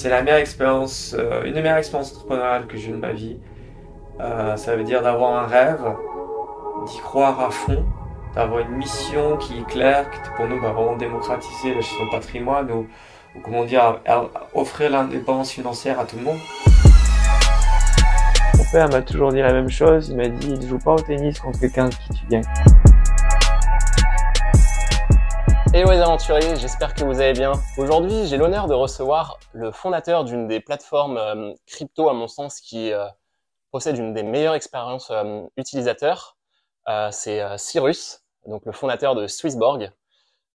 C'est la meilleure expérience, euh, une des meilleures expériences entrepreneuriales que j'ai eu de ma vie. Euh, ça veut dire d'avoir un rêve, d'y croire à fond, d'avoir une mission qui est claire, qui pour nous va vraiment démocratiser la gestion de patrimoine ou, comment dire, offrir l'indépendance financière à tout le monde. Mon père m'a toujours dit la même chose, il m'a dit il joue pas au tennis contre quelqu'un qui tu gagnes. Hello les aventuriers, j'espère que vous allez bien. Aujourd'hui, j'ai l'honneur de recevoir le fondateur d'une des plateformes euh, crypto, à mon sens, qui euh, possède une des meilleures expériences euh, utilisateurs. c'est Cyrus, donc le fondateur de Swissborg.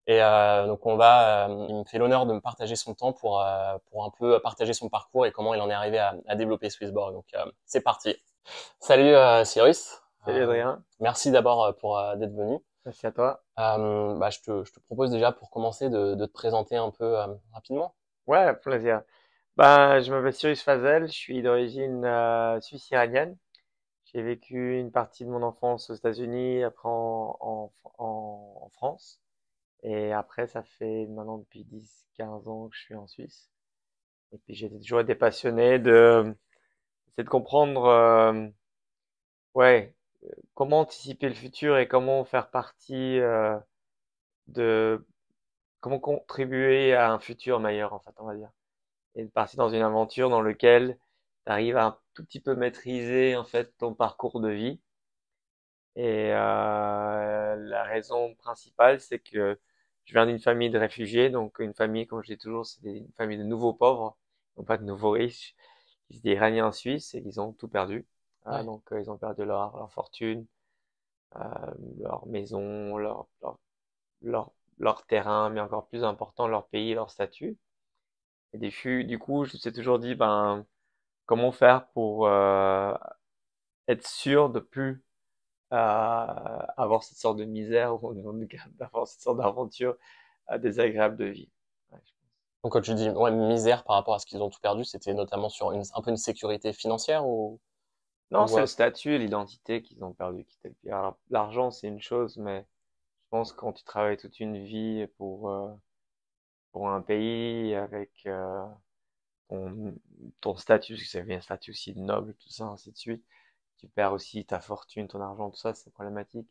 Et donc on va, il me fait l'honneur de me partager son temps pour pour un peu partager son parcours et comment il en est arrivé à, à développer Swissborg. Donc c'est parti. Salut Cyrus. Salut Adrien. merci d'abord pour d'être venu. Merci à toi. Euh, bah, je, te, je, te, propose déjà pour commencer de, de te présenter un peu euh, rapidement. Ouais, plaisir. Ben, je m'appelle Cyrus Fazel, je suis d'origine euh, suisse-iranienne. J'ai vécu une partie de mon enfance aux États-Unis, après en, en, en, France. Et après, ça fait maintenant depuis 10-15 ans que je suis en Suisse. Et puis j'ai toujours été passionné de, de comprendre, euh, ouais, comment anticiper le futur et comment faire partie euh, de comment contribuer à un futur meilleur en fait on va dire. Et de partir dans une aventure dans laquelle tu arrives à un tout petit peu maîtriser en fait ton parcours de vie. Et euh, la raison principale c'est que je viens d'une famille de réfugiés. Donc une famille comme je dis toujours c'est une famille de nouveaux pauvres. Non pas de nouveaux riches. Qui se iraniens en Suisse et ils ont tout perdu ah, donc, euh, ils ont perdu leur, leur fortune, euh, leur maison, leur, leur, leur, leur, terrain, mais encore plus important, leur pays, leur statut. Et du, du coup, je me suis toujours dit, ben, comment faire pour euh, être sûr de plus euh, avoir cette sorte de misère ou d'avoir cette sorte d'aventure euh, désagréable de vie. Donc quand tu dis ouais, misère par rapport à ce qu'ils ont tout perdu, c'était notamment sur une, un peu une sécurité financière ou? Non, c'est le statut, l'identité qu'ils ont perdu. L'argent, c'est une chose, mais je pense que quand tu travailles toute une vie pour, euh, pour un pays avec euh, ton, ton statut, parce que c'est un statut aussi noble, tout ça, ainsi de suite, tu perds aussi ta fortune, ton argent, tout ça, c'est problématique.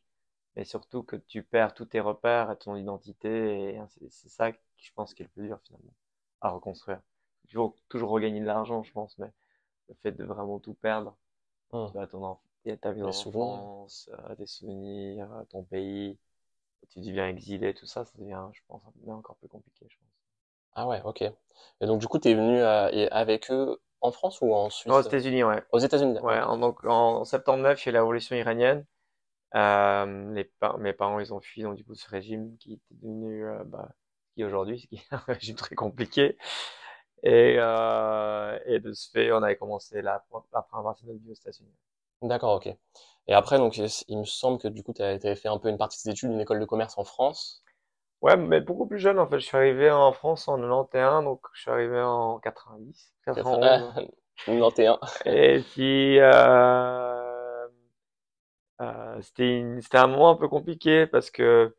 Mais surtout que tu perds tous tes repères et ton identité, et c'est ça que je pense qui est le plus dur finalement, à reconstruire. Toujours, toujours regagner de l'argent, je pense, mais le fait de vraiment tout perdre, Mmh. Tu vois, ton ta vie d'enfance, euh, des souvenirs, euh, ton pays, tu deviens exilé, tout ça, ça devient, je pense, encore plus compliqué, je pense. Ah ouais, ok. Et donc, du coup, tu es venu euh, avec eux en France ou en Suisse? Aux États-Unis, ouais. Aux États-Unis. Ouais, en, donc en septembre 9, il y a la révolution iranienne. Euh, les mes parents, ils ont fui donc du coup ce régime qui était devenu, euh, bah, qui aujourd'hui, ce qui est un régime très compliqué. Et, euh, et de ce fait, on avait commencé la, la première partie de notre vie aux États-Unis. D'accord, ok. Et après, donc, il me semble que du coup, tu avais fait un peu une partie de tes études, une école de commerce en France. Ouais, mais beaucoup plus jeune en fait. Je suis arrivé en France en 91, donc je suis arrivé en 90, 91. 91. Et puis, euh, euh, c'était c'était un moment un peu compliqué parce que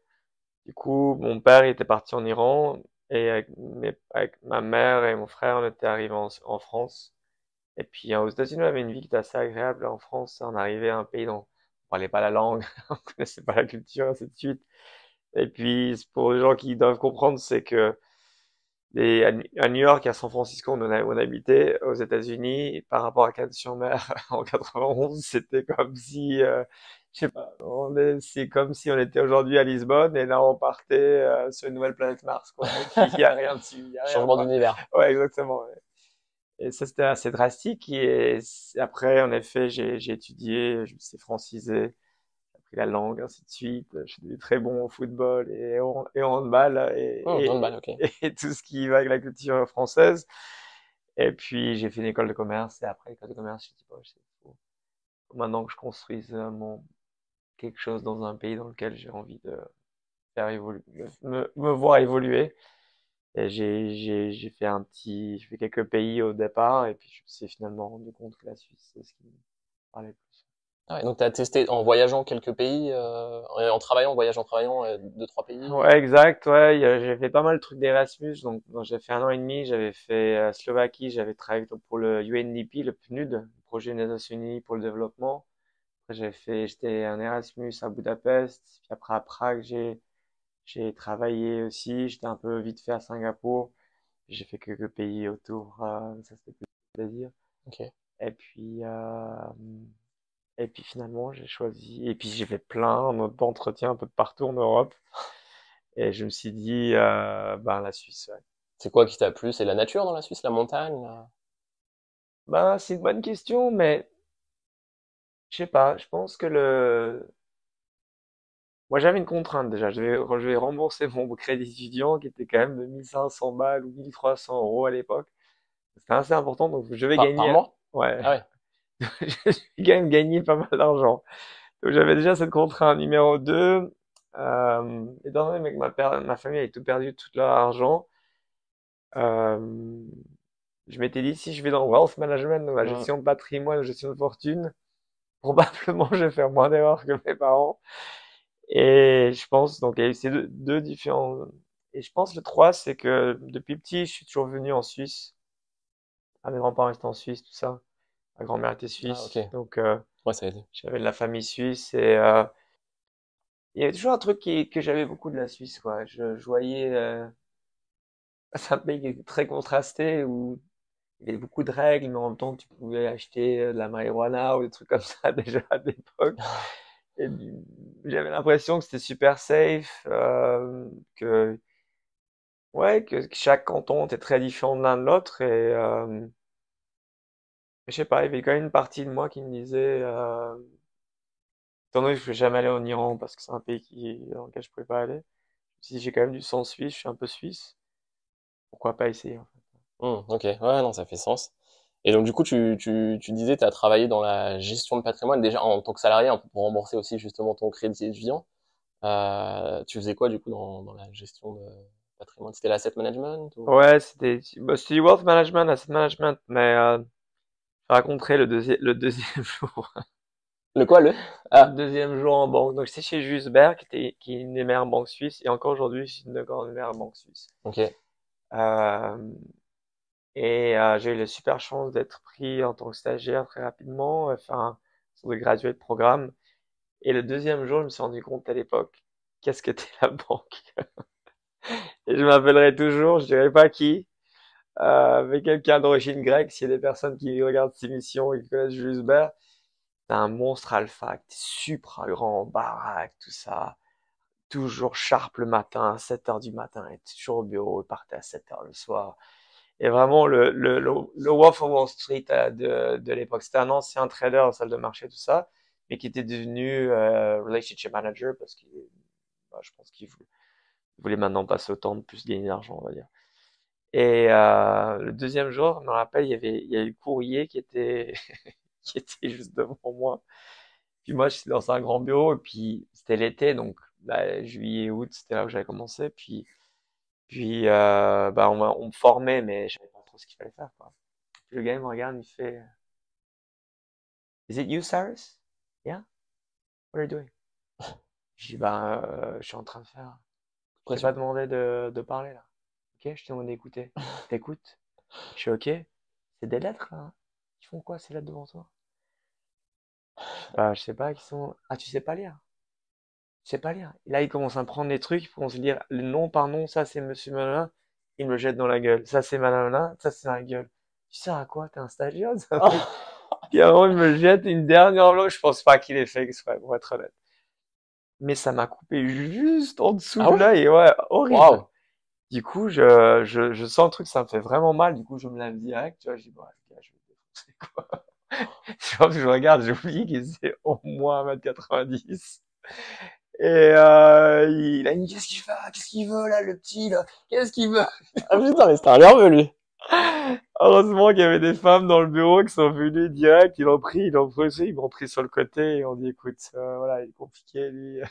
du coup, mon père il était parti en Iran et avec, ma mère et mon frère, on était arrivés en, France. Et puis aux États-Unis, on avait une vie qui était assez agréable. En France, on arrivait à un pays dont on parlait pas la langue, on connaissait pas la culture, ainsi de suite. Et puis, pour les gens qui doivent comprendre, c'est que à New York à San Francisco, on, a, on habitait, aux États-Unis, par rapport à Cannes-sur-Mer en 91, c'était comme si euh, je sais pas, c'est comme si on était aujourd'hui à Lisbonne et là on partait euh, sur une nouvelle planète Mars, quoi. Il n'y a rien dessus. Y a rien, Changement d'univers. Ouais, exactement. Ouais. Et ça, c'était assez drastique. Et après, en effet, j'ai, j'ai étudié, je me suis francisé, j'ai appris la langue, ainsi de suite. Je suis devenu très bon au football et au, et handball et, oh, et, handball, okay. et, tout ce qui va avec la culture française. Et puis, j'ai fait une école de commerce et après l'école de commerce, je me suis dit, bon, c'est faut maintenant que je construise mon, quelque chose dans un pays dans lequel j'ai envie de faire évoluer, me, me voir évoluer. Et j'ai, fait un petit, j'ai fait quelques pays au départ et puis je me suis finalement rendu compte que la Suisse, c'est ce qui me parlait le plus. Ah ouais, donc tu as testé en voyageant quelques pays, euh, en travaillant, en voyageant, en travaillant, euh, deux, trois pays? Ouais, exact, ouais, j'ai fait pas mal de trucs d'Erasmus, donc, donc j'ai fait un an et demi, j'avais fait euh, Slovaquie, j'avais travaillé pour le UNDP, le PNUD, le projet des Nations Unies pour le développement. J'ai fait, j'étais en Erasmus à Budapest, puis après à Prague, j'ai j'ai travaillé aussi, j'étais un peu vite fait à Singapour, j'ai fait quelques pays autour, euh, ça c'était plus plaisir. Ok. Et puis, euh, et puis finalement, j'ai choisi, et puis j'ai fait plein d'entretiens un peu de partout en Europe. Et je me suis dit, euh, ben la Suisse, ouais. C'est quoi qui t'a plu? C'est la nature dans la Suisse, la montagne? la- Ben, c'est une bonne question, mais je sais pas, je pense que le... Moi j'avais une contrainte déjà, je devais, je devais rembourser mon crédit étudiant qui était quand même de 1500 balles ou 1300 euros à l'époque. C'était assez important, donc je vais Par, par gagner... mois? Ouais, Ah ouais. je vais quand même gagner pas mal d'argent. Donc j'avais déjà cette contrainte numéro 2. Euh, étant donné que ma, per- ma famille avait tout perdu, tout leur argent, euh, je m'étais dit si je vais dans wealth management, donc la Mm. gestion de patrimoine, la gestion de fortune, probablement je vais faire moins d'erreurs que mes parents. Et je pense, donc il y a eu ces deux, deux différents. Et je pense le 3, c'est que depuis petit, je suis toujours venu en Suisse. Ah, mes grands-parents étaient en Suisse, tout ça. Ma grand-mère était Ah, suisse. Donc, euh, Ouais, j'avais de la famille suisse et euh, il y avait toujours un truc qui, que j'avais beaucoup de la Suisse, quoi. Je, je voyais, euh, c'est un pays qui est très contrasté où il y avait beaucoup de règles, mais en même temps, tu pouvais acheter euh, de la marijuana ou des trucs comme ça déjà à l'époque. Du- j'avais l'impression que c'était super safe, euh, que, ouais, que, que chaque canton était très différent de l'un de l'autre et, euh, je sais pas, il y avait quand même une partie de moi qui me disait, euh, Étant donné que je vais jamais aller en Iran parce que c'est un pays qui, dans lequel je pouvais pas aller, si j'ai quand même du sang suisse, je suis un peu suisse, pourquoi pas essayer en fait? Hmm, ok, ouais, non, ça fait sens. Et donc, du coup, tu, tu, tu disais, tu as travaillé dans la gestion de patrimoine, déjà en tant que salarié, peu pour rembourser aussi justement ton crédit étudiant. Euh, tu faisais quoi, du coup, dans, dans la gestion de patrimoine? C'était l'asset management ou... Ouais, c'était bah, du wealth management, asset management, mais euh, je raconterai le deuxième le deuxième jour, Le quoi, le? le Ah, deuxième jour en banque. Donc c'est chez Jusberg qui était qui est une des meilleures banques suisses et encore aujourd'hui c'est une des meilleures banques suisses. ok. Euh, et euh, j'ai eu la super chance d'être pris en tant que stagiaire très rapidement, euh, faire un sorte de graduate programme. Et le deuxième jour, je me suis rendu compte à l'époque, qu'est-ce que t'es la banque? Et je m'appellerai toujours, je dirais pas qui, euh, mais quelqu'un d'origine grecque, s'il y a des personnes qui regardent ces missions et qui connaissent Jules Bert, c'est un monstre alpha, t'es super grand, baraque, tout ça, toujours sharp le matin, 7 heures du matin, et toujours au bureau, il partait à 7 heures le soir. Et vraiment, le, le, le, Wall Street euh, de, de l'époque, c'était un ancien trader en salle de marché, tout ça, mais qui était devenu euh, relationship manager parce qu'il, bah, je pense qu'il voulait, voulait maintenant passer au temps de plus gagner d'argent, on va dire. Et euh, le deuxième jour, je me rappelle, il y avait, il y a eu courrier qui était, qui était juste devant moi. Puis moi, j'étais dans un grand bureau, et puis c'était l'été, donc bah, juillet, août, c'était là où j'avais commencé. Puis, puis euh, bah, on, me formait, mais je savais pas trop ce qu'il fallait faire, quoi. Le gars, il me regarde, il fait, Is it you, Cyrus? Yeah? What are you doing? Je dis, ben, euh, je suis en train de faire. Je t'ai pas demandé de, de parler, là. Ok, je t'ai demandé d'écouter. T'écoutes? Je suis ok. C'est des lettres, là. hein. Ils font quoi, ces lettres devant toi? Bah, je sais pas, qui sont. Ah, tu sais pas lire? Sais pas lire. Et là, il commence à me prendre des trucs, il commence à dire le nom par nom, ça c'est monsieur Malin, il me jette dans la gueule. Ça c'est Malin, ça c'est dans la gueule. Tu sers à quoi? T'es un stagiaire? c'est truc Puis avant, il me jette une dernière enveloppe. Je pense pas qu'il ait fait exprès, pour être honnête. Mais ça m'a coupé juste en dessous Ah de l'œil, ouais, horrible. Du coup, je, je, je sens le truc, ça me fait vraiment mal. Du coup, je me lève direct, tu vois, je dis, bah, je vais défoncer, quoi. Je pense que je regarde, j'ai oublié qu'il faisait au moins 1m90. Et euh, il a dit, qu'est-ce qu'il fait? Qu'est-ce qu'il veut, là, le petit, là? Qu'est-ce qu'il veut? Ah putain, mais c'était un nerveux, lui! Heureusement qu'il y avait des femmes dans le bureau qui sont venues direct, ils l'ont pris, ils l'ont pris, ils m'ont pris sur le côté et on dit, écoute, euh, voilà, il est compliqué, lui.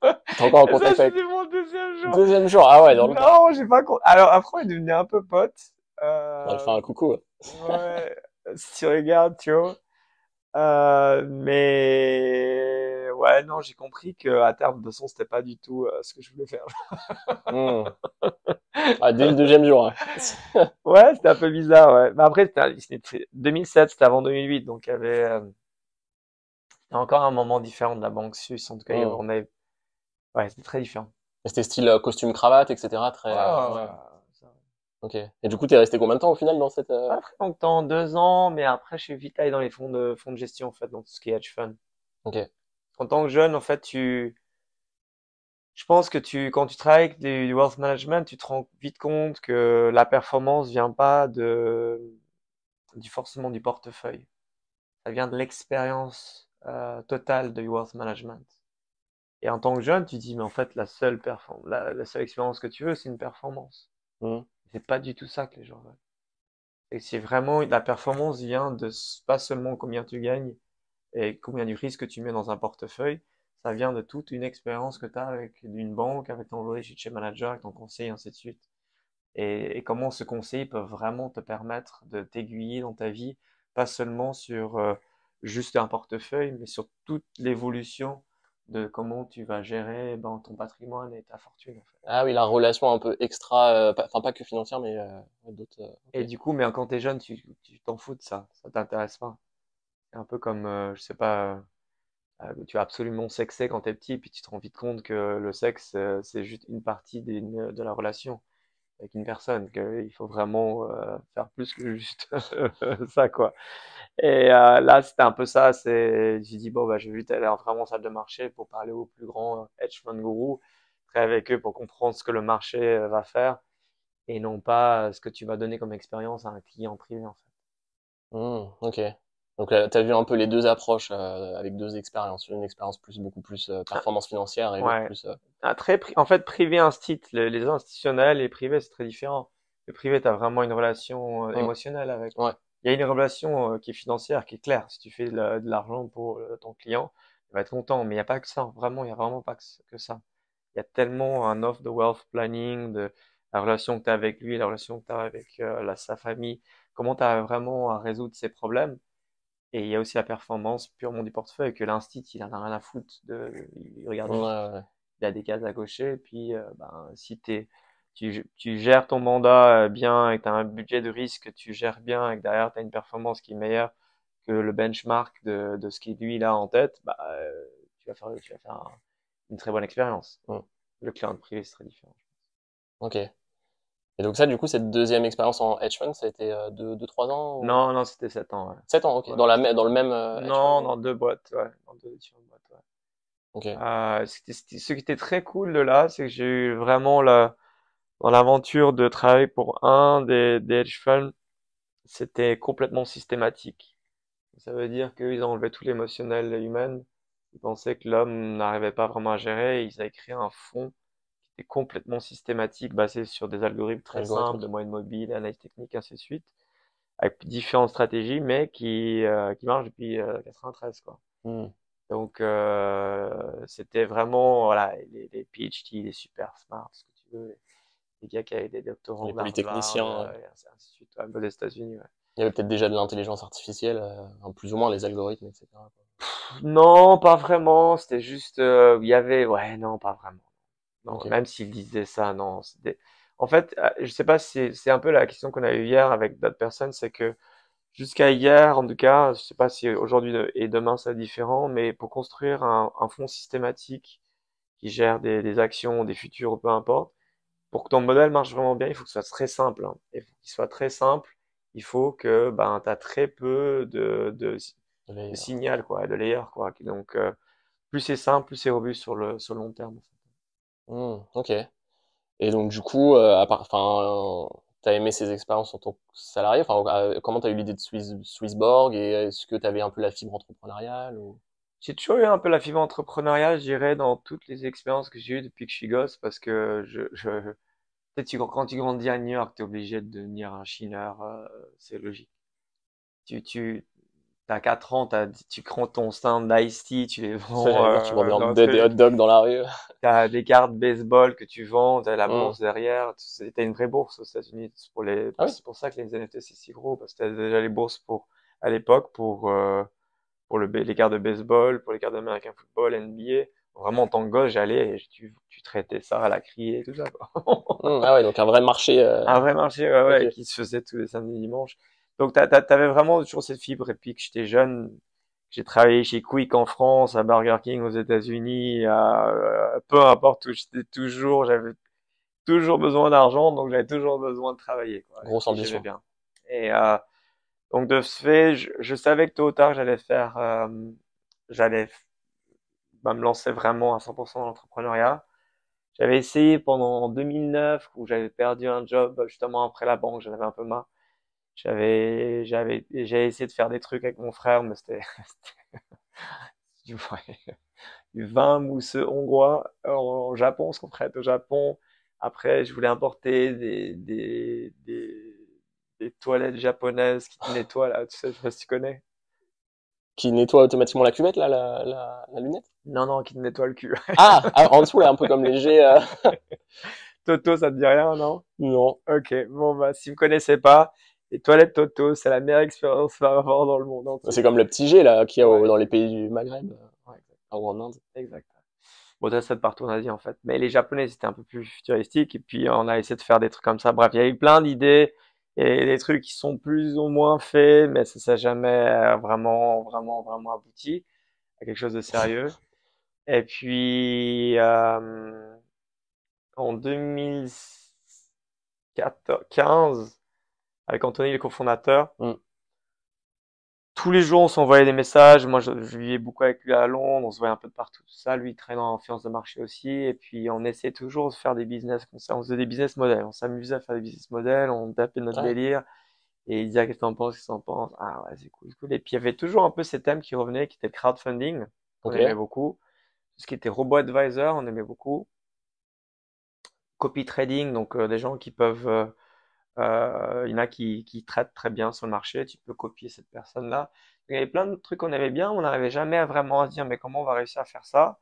T'es encore en contact avec... mon deuxième jour. Deuxième jour, ah ouais, dans le... Non, j'ai pas con... Alors après, on est devenu un peu potes. Euh, On va lui faire un coucou. ouais. ouais, si tu regardes, tu vois. Euh, mais ouais, non, j'ai compris que à terme, de toute façon, c'était pas du tout euh, ce que je voulais faire. Hmm. Ah, dès le deuxième jour. hein. Ouais, c'était un peu bizarre, ouais. Mais après, c'était c'était 2007, c'était avant 2008, donc il y avait euh, encore un moment différent de la banque suisse. En tout cas, il y avait- Hmm. on avait, ouais, c'était très différent. Et C'était style euh, costume cravate, etc. Très. Ouais, euh, ouais, Ok. Et du coup, t'es resté combien de temps au final dans cette euh, Pas très longtemps, deux ans, mais après, je suis vite allé dans les fonds de, fonds de gestion, en fait, dans tout ce qui est hedge fund. Ok. En tant que jeune, en fait, tu, je pense que tu, quand tu travailles avec du, du wealth management, tu te rends vite compte que la performance vient pas de, du forcément du portefeuille. Ça vient de l'expérience euh, totale de wealth management. Et en tant que jeune, tu dis, mais en fait, la seule perform la, la seule expérience que tu veux, c'est une performance. Hmm. C'est pas du tout ça que les gens veulent. Et c'est vraiment, la performance vient de pas seulement combien tu gagnes et combien du risque que tu mets dans un portefeuille, ça vient de toute une expérience que tu as avec une banque, avec ton relationship manager, avec ton conseiller, ainsi de suite. Et, et comment ce conseil peut vraiment te permettre de t'aiguiller dans ta vie, pas seulement sur euh, juste un portefeuille, mais sur toute l'évolution de comment tu vas gérer ben, ton patrimoine et ta fortune, en fait. Ah oui, la relation un peu extra, euh, pas- enfin pas que financière, mais euh, d'autres. euh, Et du coup, mais quand t'es jeune, tu tu t'en fous de ça, ça t'intéresse pas. C'est un peu comme, je sais pas, tu es absolument sexé quand t'es petit, puis tu te rends vite compte que le sexe, c'est juste une partie d'une- de la relation avec une personne, qu'il faut vraiment euh, faire plus que juste ça, quoi. Et euh, là, c'était un peu ça. C'est, j'ai dit bon, bah, je vais vite aller vraiment en salle de marché pour parler aux plus grands euh, hedge fund gurus, travailler avec eux pour comprendre ce que le marché va faire et non pas ce que tu vas donner comme expérience à un client privé, en fait. Hmm, ok. Donc là, t'as vu un peu les deux approches euh, avec deux expériences. Une expérience plus beaucoup plus euh, performance financière et Ouais. plus. euh, Ah, très en fait, privé instit, le- les institutionnels et privés, c'est très différent. Le privé, tu as vraiment une relation euh, émotionnelle avec. Ouais. Il y a une relation euh, qui est financière, qui est claire. Si tu fais de la- de l'argent pour euh, ton client, il va être content. Mais il n'y a pas que ça. Vraiment, il n'y a vraiment pas que, ça. Il y a tellement un offre de wealth planning, de la relation que tu as avec lui, la relation que tu as avec euh, la, sa famille, comment tu as vraiment à résoudre ses problèmes? Et il y a aussi la performance purement du portefeuille, que l'instit, il en a rien à foutre de, il regarde ouais, juste ouais. il a des cases à cocher. Puis, euh, ben, si t'es, tu, tu gères ton mandat euh, bien et que tu as un budget de risque que tu gères bien et que derrière tu as une performance qui est meilleure que le benchmark de, de ce qu'il lui il a en tête, bah, euh, tu vas faire, tu vas faire un- une très bonne expérience. Le client privé, c'est très différent. ok. Et donc ça, du coup, cette deuxième expérience en hedge fund, ça a été euh, deux, deux, ans ou? Non, non, c'était 7 ans. Ouais. sept ans, ok. Ouais. Dans la, dans le même euh, Non, fund. dans deux boîtes, ouais, dans deux boîtes, ouais. Ok. Euh, ce qui était très cool de là, c'est que j'ai eu vraiment la, dans l'aventure de travailler pour un des, des hedge funds, c'était complètement systématique. Ça veut dire qu'ils ont enlevé tout l'émotionnel humain. Ils pensaient que l'homme n'arrivait pas vraiment à gérer. Ils avaient créé un fonds complètement systématique, basé sur des algorithmes très simples de moyenne mobile, analyse technique, ainsi de suite, avec différentes stratégies, mais qui, euh, qui marchent depuis euh, 93, quoi. Hmm, Donc, euh, c'était vraiment, voilà, les, les PhD, les super smart, ce que tu veux, les, gars qui avaient des doctorants Les polytechniciens. euh, ouais. ainsi de suite, ouais, aux États-Unis, ouais. Il y avait peut-être déjà de l'intelligence artificielle, euh, plus ou moins les algorithmes, etc. Non, pas vraiment. C'était juste, euh, il y avait, ouais, non, pas vraiment. Non, même s'il disait ça, non. En fait, euh, je sais pas si c'est un peu la question qu'on a eue hier avec d'autres personnes, c'est que jusqu'à hier, en tout cas, je sais pas si aujourd'hui et demain c'est différent, mais pour construire un, un fonds systématique qui gère des, des actions, des futurs, peu importe, pour que ton modèle marche vraiment bien, il faut que ce soit très simple, hein. Il faut qu'il soit très simple. Il faut que, ben, t'as très peu de, de, de signal, quoi, de layer, quoi. Donc, euh, plus c'est simple, plus c'est robuste sur le, sur le long terme. Hmm, ok. Et donc du coup, euh, à part, enfin, euh, t'as aimé ces expériences en tant que salarié? Enfin, euh, comment t'as eu l'idée de Swiss, Swissborg et est-ce que t'avais un peu la fibre entrepreneuriale. J'ai toujours eu un peu la fibre entrepreneuriale, je dirais, dans toutes les expériences que j'ai eues depuis que je suis gosse, parce que je, peut-être tu- quand tu grandis à New York, t'es obligé de devenir un chineur, euh, c'est logique. Tu, tu, t'as 4 ans, t'as, tu prends ton stand d'Ice tu les vends, dire, tu vends euh, des, hot dogs dans la rue. T'as des cartes baseball que tu vends, t'as la Hmm. bourse derrière, t'as une vraie bourse aux États-Unis. C'est pour les, Ah oui? pour ça que les NFT c'est si gros, parce que t'as déjà les bourses pour, à l'époque, pour, euh, pour le, les cartes de baseball, pour les cartes d'American Football, NBA. Vraiment, en tant que gosse, j'allais et tu, tu traitais ça à la criée et tout ça. Quoi. Hum, ah ouais, donc un vrai marché. euh, Un vrai marché, ouais, qui se faisait tous les samedis dimanches. Donc, t'as- t'avais vraiment toujours cette fibre. Et puis que j'étais jeune, j'ai travaillé chez Quick en France, à Burger King aux États-Unis, à, euh, peu importe où j'étais toujours, j'avais toujours besoin d'argent, donc j'avais toujours besoin de travailler, quoi. Grosse ambition. bien. Et euh, donc de ce fait, je, je savais que tôt ou tard, j'allais faire, euh, j'allais bah, me lancer vraiment à 100% dans l'entrepreneuriat. J'avais essayé pendant en 2009 où j'avais perdu un job justement après la banque, j'en avais un peu marre. J'avais, j'avais, j'ai essayé de faire des trucs avec mon frère, mais c'était, du, ouais, du vin mousseux hongrois au Japon, ce qu'on traite au Japon. Après, je voulais importer des, des, des, des toilettes japonaises qui te nettoient là, tu sais, je sais pas si tu connais. qui nettoie automatiquement la cuvette, là, la, la, la lunette? Non, non, qui te nettoient le cul. Ah, ah, en dessous, là, un peu comme léger. euh, Toto, ça te dit rien, non? Non. Ok, bon bah si vous connaissez pas, les toilettes Toto, c'est la meilleure expérience à avoir dans le monde entier. C'est comme le petit G, là, qu'il y a Ouais. dans les pays du Maghreb, Ouais, euh, ou en Inde. exact. Bon, ça c'est de partout en Asie en fait. Mais les Japonais c'était un peu plus futuristique et puis on a essayé de faire des trucs comme ça. Bref, il y a eu plein d'idées et des trucs qui sont plus ou moins faits, mais ça s'est jamais euh, vraiment, vraiment, vraiment abouti à quelque chose de sérieux. Et puis euh, en 2015, avec Anthony, le cofondateur, Mm. tous les jours, on s'envoyait des messages. Moi, je, je vivais beaucoup avec lui à Londres. On se voyait un peu de partout, tout ça. Lui, il traînait en finance de marché aussi. Et puis, on essayait toujours de faire des business comme ça. On faisait des business models. On s'amusait à faire des business models. On tapait notre Ouais. délire. Et il disait, qu'est-ce que t'en penses? Qu'est-ce que t'en penses? Ah ouais, c'est cool, c'est cool. Et puis, il y avait toujours un peu ces thèmes qui revenaient, qui étaient le crowdfunding. Ok. aimait beaucoup. Tout ce qui était robot advisor, on aimait beaucoup. Copy trading, donc euh, des gens qui peuvent, euh, euh, il y en a qui, qui traitent très bien sur le marché, tu peux copier cette personne-là. Il y avait plein de trucs qu'on aimait bien, on n'arrivait jamais à vraiment à se dire mais comment on va réussir à faire ça?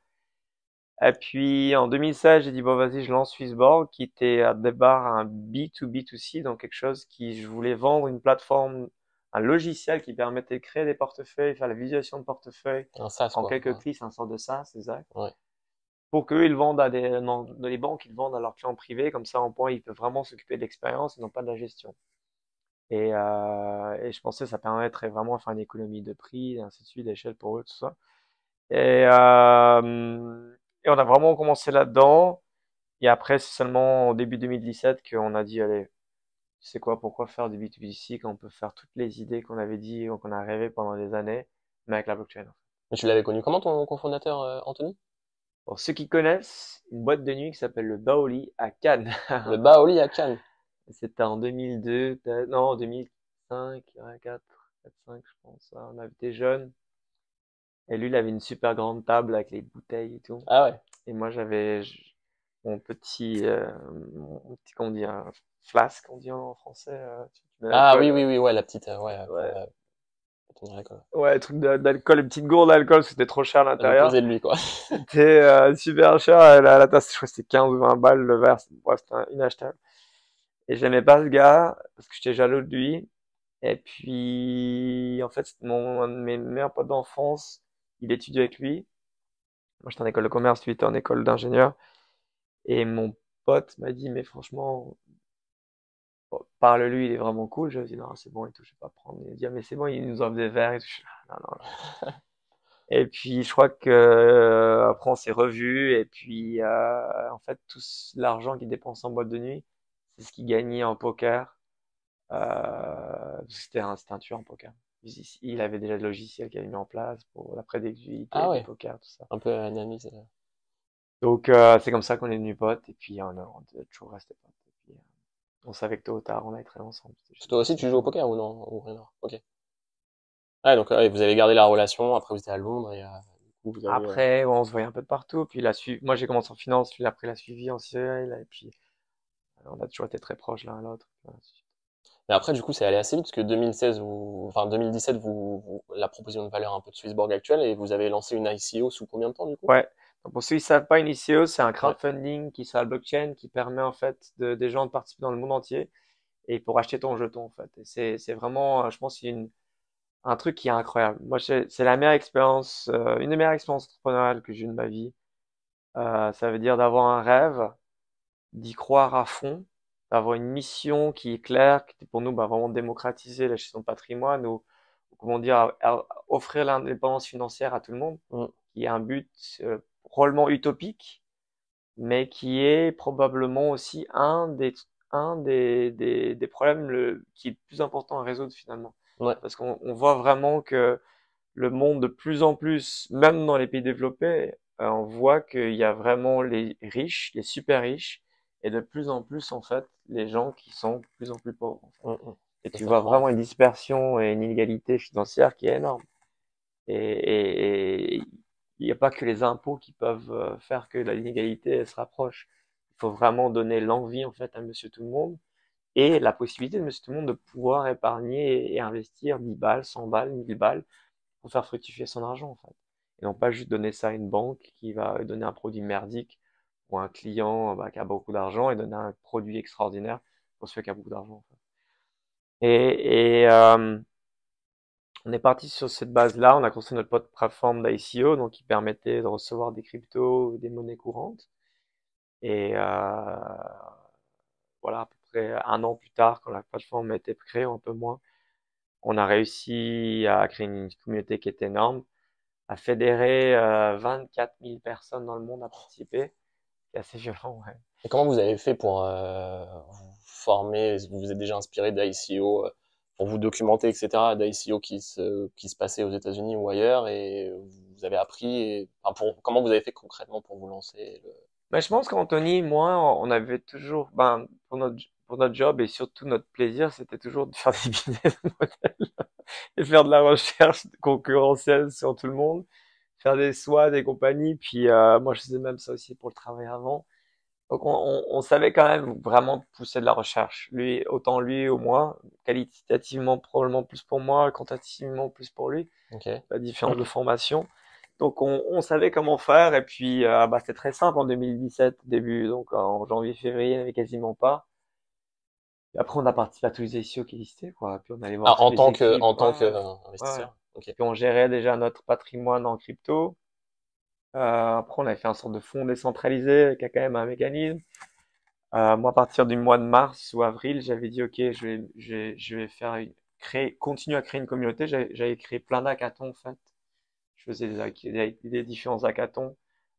Et puis en 2016, j'ai dit bon vas-y, je lance Swissborg, qui était à départ un B2B2C, donc quelque chose qui je voulais vendre une plateforme, un logiciel qui permettait de créer des portefeuilles, faire la visualisation de portefeuilles Un SaaS, en quoi. quelques Ouais. clics, c'est un sort de ça, c'est exact. Ouais. Pour qu'eux, ils vendent à des, dans les banques, ils vendent à leurs clients privés, comme ça, en point, ils peuvent vraiment s'occuper de l'expérience et non pas de la gestion. Et, euh, et je pensais que ça permettrait vraiment de faire une économie de prix, et ainsi de suite, d'échelle pour eux, tout ça. Et, euh, et on a vraiment commencé là-dedans. Et après, c'est seulement au début 2017 qu'on a dit, allez, sais quoi, pourquoi faire du B2B2C quand on peut faire toutes les idées qu'on avait dit, qu'on a rêvé pendant des années, mais avec la blockchain. Mais tu l'avais connu comment, ton cofondateur, euh, Anthony? Pour ceux qui connaissent, une boîte de nuit qui s'appelle le Baoli à Cannes. Le Baoli à Cannes. C'était en 2002, peut-être- non, en 2005, ouais, 4, 4, 5, je pense. On avait été jeunes. Et lui, il avait une super grande table avec les bouteilles et tout. Ah ouais. Et moi, j'avais mon petit, euh, mon petit, comment on dit, un flasque, on dit en français. euh, Ah oui, oui, oui, ouais, la petite, euh, ouais, Ouais. Ouais, truc d'alcool, une petite gourde d'alcool, c'était trop cher à l'intérieur. l'opposé de lui, quoi. C'était euh, super cher. La, la tasse, je crois que c'était 15 ou 20 balles le verre. c'était inachetable. Et j'aimais pas ce gars parce que j'étais jaloux de lui. Et puis, en fait, mon, un de mes meilleurs potes d'enfance. Il étudiait avec lui. Moi, j'étais en école de commerce, lui était en école d'ingénieur. Et mon pote m'a dit, mais franchement, parle-lui, il est vraiment cool. Je lui ai dit, non, c'est bon et tout, je vais pas prendre. Il a dit, ah, mais c'est bon, il nous offre des verres et tout. Je suis là, non, non, et puis je crois que euh, après on s'est revus et puis euh, en fait tout l'argent qu'il dépense en boîte de nuit, c'est ce qu'il gagnait en poker. Euh, c'était un, un tueur en poker. Il, avait déjà le logiciel qu'il avait mis en place pour la prédictivité Ah ouais. poker, tout ça. Un peu analyse. Donc euh, c'est comme ça qu'on est devenus potes et puis on on a toujours resté potes. Puis, on savait que tôt ou tard on allait travailler ensemble. Toi aussi, tu joues au poker ou non? Ou rien Ok. Donc, vous avez gardé la relation, après vous étiez à Londres et, euh, du coup, vous avez, Après, on se voyait un peu de partout. Puis la suivi... moi, j'ai commencé en finance, lui, après, il a suivi en CL. Et puis, euh, on a toujours été très proches l'un à l'autre. Mais après, du coup, c'est allé assez vite, parce que 2016, vous, enfin, 2017, vous, vous- la proposition de valeur un peu de Swissborg actuelle, et vous avez lancé une ICO sous combien de temps, du coup? Ouais. Donc, pour ceux qui ne savent pas, une ICO, c'est un crowdfunding qui sur la blockchain qui permet en fait de, des gens de participer dans le monde entier et pour acheter ton jeton en fait. C'est, vraiment, euh, je pense, une, un truc qui est incroyable. Moi, c'est la meilleure expérience, euh, une des meilleures expériences entrepreneuriales que j'ai eues de ma vie. Euh, ça veut dire d'avoir un rêve, d'y croire à fond, d'avoir une mission qui est claire, qui est pour nous bah, vraiment démocratiser la gestion de patrimoine ou, ou comment dire, à- à- offrir l'indépendance financière à tout le monde, Mm. qui est un but euh, probablement utopique, mais qui est probablement aussi un des, un des, des, des problèmes le, qui est le plus important à résoudre finalement. Ouais. Parce qu'on on voit vraiment que le monde de plus en plus, même dans les pays développés, euh, on voit qu'il y a vraiment les riches, les super riches, et de plus en plus, en fait, les gens qui sont de plus en plus pauvres. en fait. Et tu vois vraiment une dispersion et une inégalité financière qui est énorme. Et, et, et il n'y a pas que les impôts qui peuvent euh, faire que l'inégalité se rapproche. Il faut vraiment donner l'envie, en fait, à monsieur tout le monde et la possibilité de monsieur tout le monde de pouvoir épargner et investir 10 balles, 100 balles, 1000 balles pour faire fructifier son argent, en fait. Et non pas juste donner ça à une banque qui va donner un produit merdique ou un client bah, qui a beaucoup d'argent et donner un produit extraordinaire pour celui qui a beaucoup d'argent. Et, et euh, on est parti sur cette base-là. On a construit notre plateforme d'ICO, donc qui permettait de recevoir des cryptos, des monnaies courantes. Et euh, voilà, à peu près un an plus tard, quand la plateforme a été créée, un peu moins, on a réussi à créer une communauté qui est énorme, à fédérer euh, 24 000 personnes dans le monde à participer. C'est assez violent, ouais. Et comment vous avez fait pour euh, vous former? Vous vous êtes déjà inspiré d'ICO euh, pour vous documenter, etc., d'ICO qui se, qui se passait aux États-Unis ou ailleurs, et vous avez appris, et, pour, comment vous avez fait concrètement pour vous lancer. Mais je pense qu'Anthony, moi, on avait toujours, ben, pour notre, pour notre job et surtout notre plaisir, c'était toujours de faire des business models et faire de la recherche concurrentielle sur tout le monde, faire des SWOT, des compagnies, puis euh, moi je faisais même ça aussi pour le travail avant. Donc on, on, on savait quand même vraiment pousser de la recherche. Lui, autant lui ou moi, qualitativement probablement plus pour moi, quantitativement plus pour lui, Ok. la différence de formation. Donc on, on savait comment faire et puis euh, bah, c'était très simple en 2017 début donc en janvier février il n'y avait quasiment pas. Et après on a participé à tous les ICO qui existaient quoi. Puis on allait voir Ah, en tant que, équipes, en tant ouais, que ouais. investisseur. Ok. Puis on gérait déjà notre patrimoine en crypto. Euh, après on avait fait un sorte de fonds décentralisé qui a quand même un mécanisme. Euh, moi à partir du mois de mars ou avril j'avais dit ok je vais je vais, je vais faire une, créer continuer à créer une communauté. J'avais créé plein d'hackathons en fait. Je faisais des, hack- des, des différents hackathons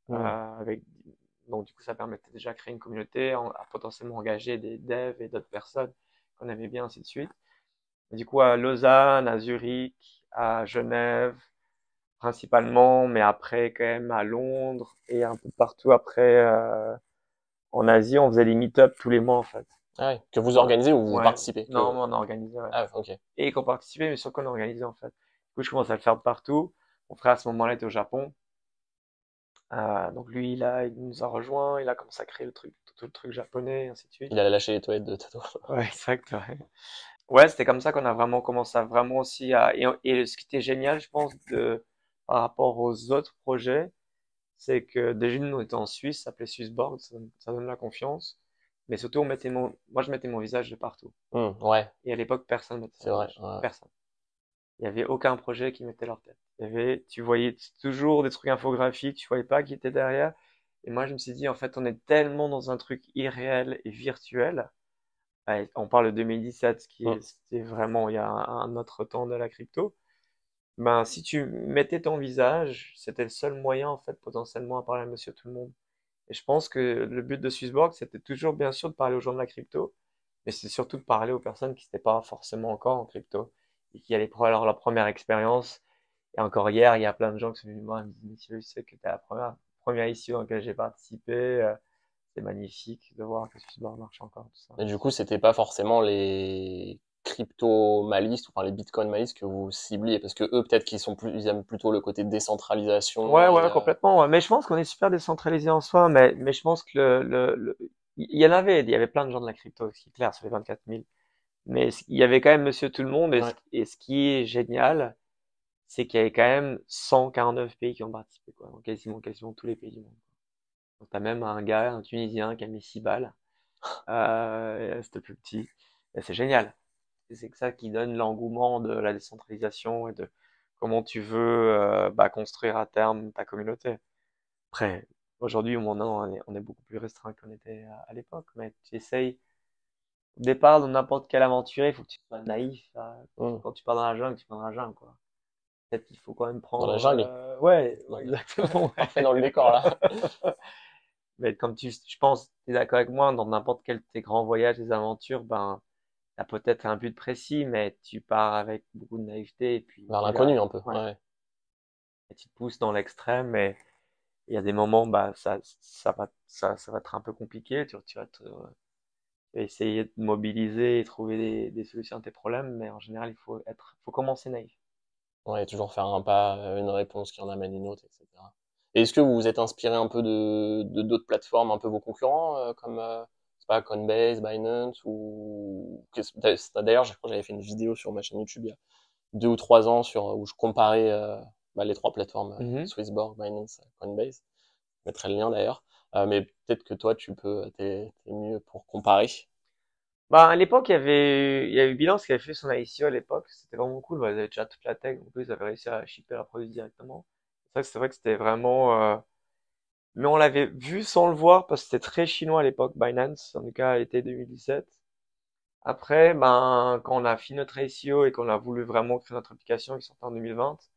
Hmm. euh, avec donc du coup ça permettait déjà de créer une communauté, en- à potentiellement engager des devs et d'autres personnes qu'on aimait bien ainsi de suite. Et du coup à Lausanne, à Zurich, à Genève principalement, mais après quand même à Londres et un peu partout après euh, en Asie, on faisait des meet-up tous les mois en fait. Ah ouais. Que vous organisez ou vous Ouais. participez? Que- Non, on a organisé. ouais. Ah, ok. Et qu'on participait, mais surtout qu'on a organisé en fait. Du coup, je commence à le faire de partout. Mon frère à ce moment-là était au Japon. Euh, donc lui, il a, il nous a rejoint, il a commencé à créer le truc, tout le truc japonais, et ainsi de suite. Il allait lâcher les toilettes de Toto. Ouais, exact, ouais. Ouais, c'était comme ça qu'on a vraiment commencé à vraiment aussi à, et, et ce qui était génial, je pense, de, par rapport aux autres projets, c'est que déjà, nous, on était en Suisse, ça s'appelait Swissborg, ça, donne- ça donne la confiance. Mais surtout, on mettait mon, moi, je mettais mon visage de partout. Hmm, ouais, Et à l'époque, personne mettait c'est son vrai. visage. ouais. Personne. Il y avait aucun projet qui mettait leur tête. Il y avait, tu voyais toujours des trucs infographiques, tu voyais pas qui était derrière. Et moi, je me suis dit, en fait, on est tellement dans un truc irréel et virtuel. Ouais, on parle de 2017, ce qui Hmm. est, c'était vraiment, il y a un, un autre temps de la crypto. Ben, si tu mettais ton visage, c'était le seul moyen, en fait, potentiellement, à parler à monsieur tout le monde. Et je pense que le but de Swissborg, c'était toujours, bien sûr, de parler aux gens de la crypto, mais c'est surtout de parler aux personnes qui n'étaient pas forcément encore en crypto et qui allaient pour leur, première expérience. Et encore hier, il y a plein de gens qui sont venus me voir et me disent, Mathieu, je sais que t'es la première, première issue dans laquelle j'ai participé. euh, C'est magnifique de voir que Swissborg marche encore, tout. Et du coup, c'était pas forcément les crypto-malistes, enfin les bitcoin-malistes que vous cibliez, parce que eux, peut-être qu'ils sont plus, ils aiment plutôt le côté décentralisation. Ouais, ouais, euh, complètement. ouais. Mais je pense qu'on est super décentralisé en soi, mais, mais je pense que le, le, le- il y en avait, il y avait plein de gens de la crypto, ce qui est clair, sur les 24 000. Mais il y avait quand même Monsieur Tout le Monde, et, ce- Ouais. et ce qui est génial, c'est qu'il y avait quand même 149 pays qui ont participé, quoi, dans quasiment, quasiment tous les pays du monde. Donc t'as même un gars, un Tunisien, qui a mis 6 balles. Euh, c'était plus petit. Et c'est génial. C'est ça qui donne l'engouement de la décentralisation et de comment tu veux euh, bah, construire à terme ta communauté. Après, aujourd'hui, on est, on est beaucoup plus restreint qu'on était à, l'époque, mais tu essayes, au départ, dans n'importe quelle aventure, il faut que tu sois naïf. Mmh. Quand tu pars dans la jungle, tu pars dans la jungle, quoi. Peut-être qu'il faut quand même prendre. Dans la jungle. Euh, ouais, exactement. Parfait dans le décor, là. Mais comme tu, je pense, tu es d'accord avec moi, dans n'importe quel de tes grands voyages, des aventures, ben, t'as peut-être un but précis, mais tu pars avec beaucoup de naïveté et puis. Vers l'inconnu, un peu. Ouais. Et tu te pousses dans l'extrême, mais il y a des moments, bah, ça, ça va, ça, ça va être un peu compliqué. Tu, tu vas te, essayer de mobiliser et trouver des, des, solutions à tes problèmes, mais en général, il faut être, faut commencer naïf. Ouais, toujours faire un pas, une réponse qui en amène une autre, etc. Et est-ce que vous vous êtes inspiré un peu de d'autres plateformes, un peu vos concurrents, euh, comme euh, pas Coinbase, Binance ou d'ailleurs, j'avais fait une vidéo sur ma chaîne YouTube il y a deux ou trois ans sur où je comparais euh, bah, les trois plateformes mm-hmm. Swissborg, Binance, Coinbase. Je mettrai le lien d'ailleurs. mais peut-être que toi, tu peux, t'es mieux pour comparer. Bah, à l'époque, il y avait, il y a eu Binance qui avait fait son ICO à l'époque. C'était vraiment cool. Bah, ils avaient déjà toute la tech. En plus, ils avaient réussi à shipper la produit directement c'est vrai que c'était vraiment. Mais on l'avait vu sans le voir parce que c'était très chinois à l'époque, Binance, en tout cas à l'été 2017. Après, ben, quand on a fini notre SEO et qu'on a voulu vraiment créer notre application qui sortait en 2020, ça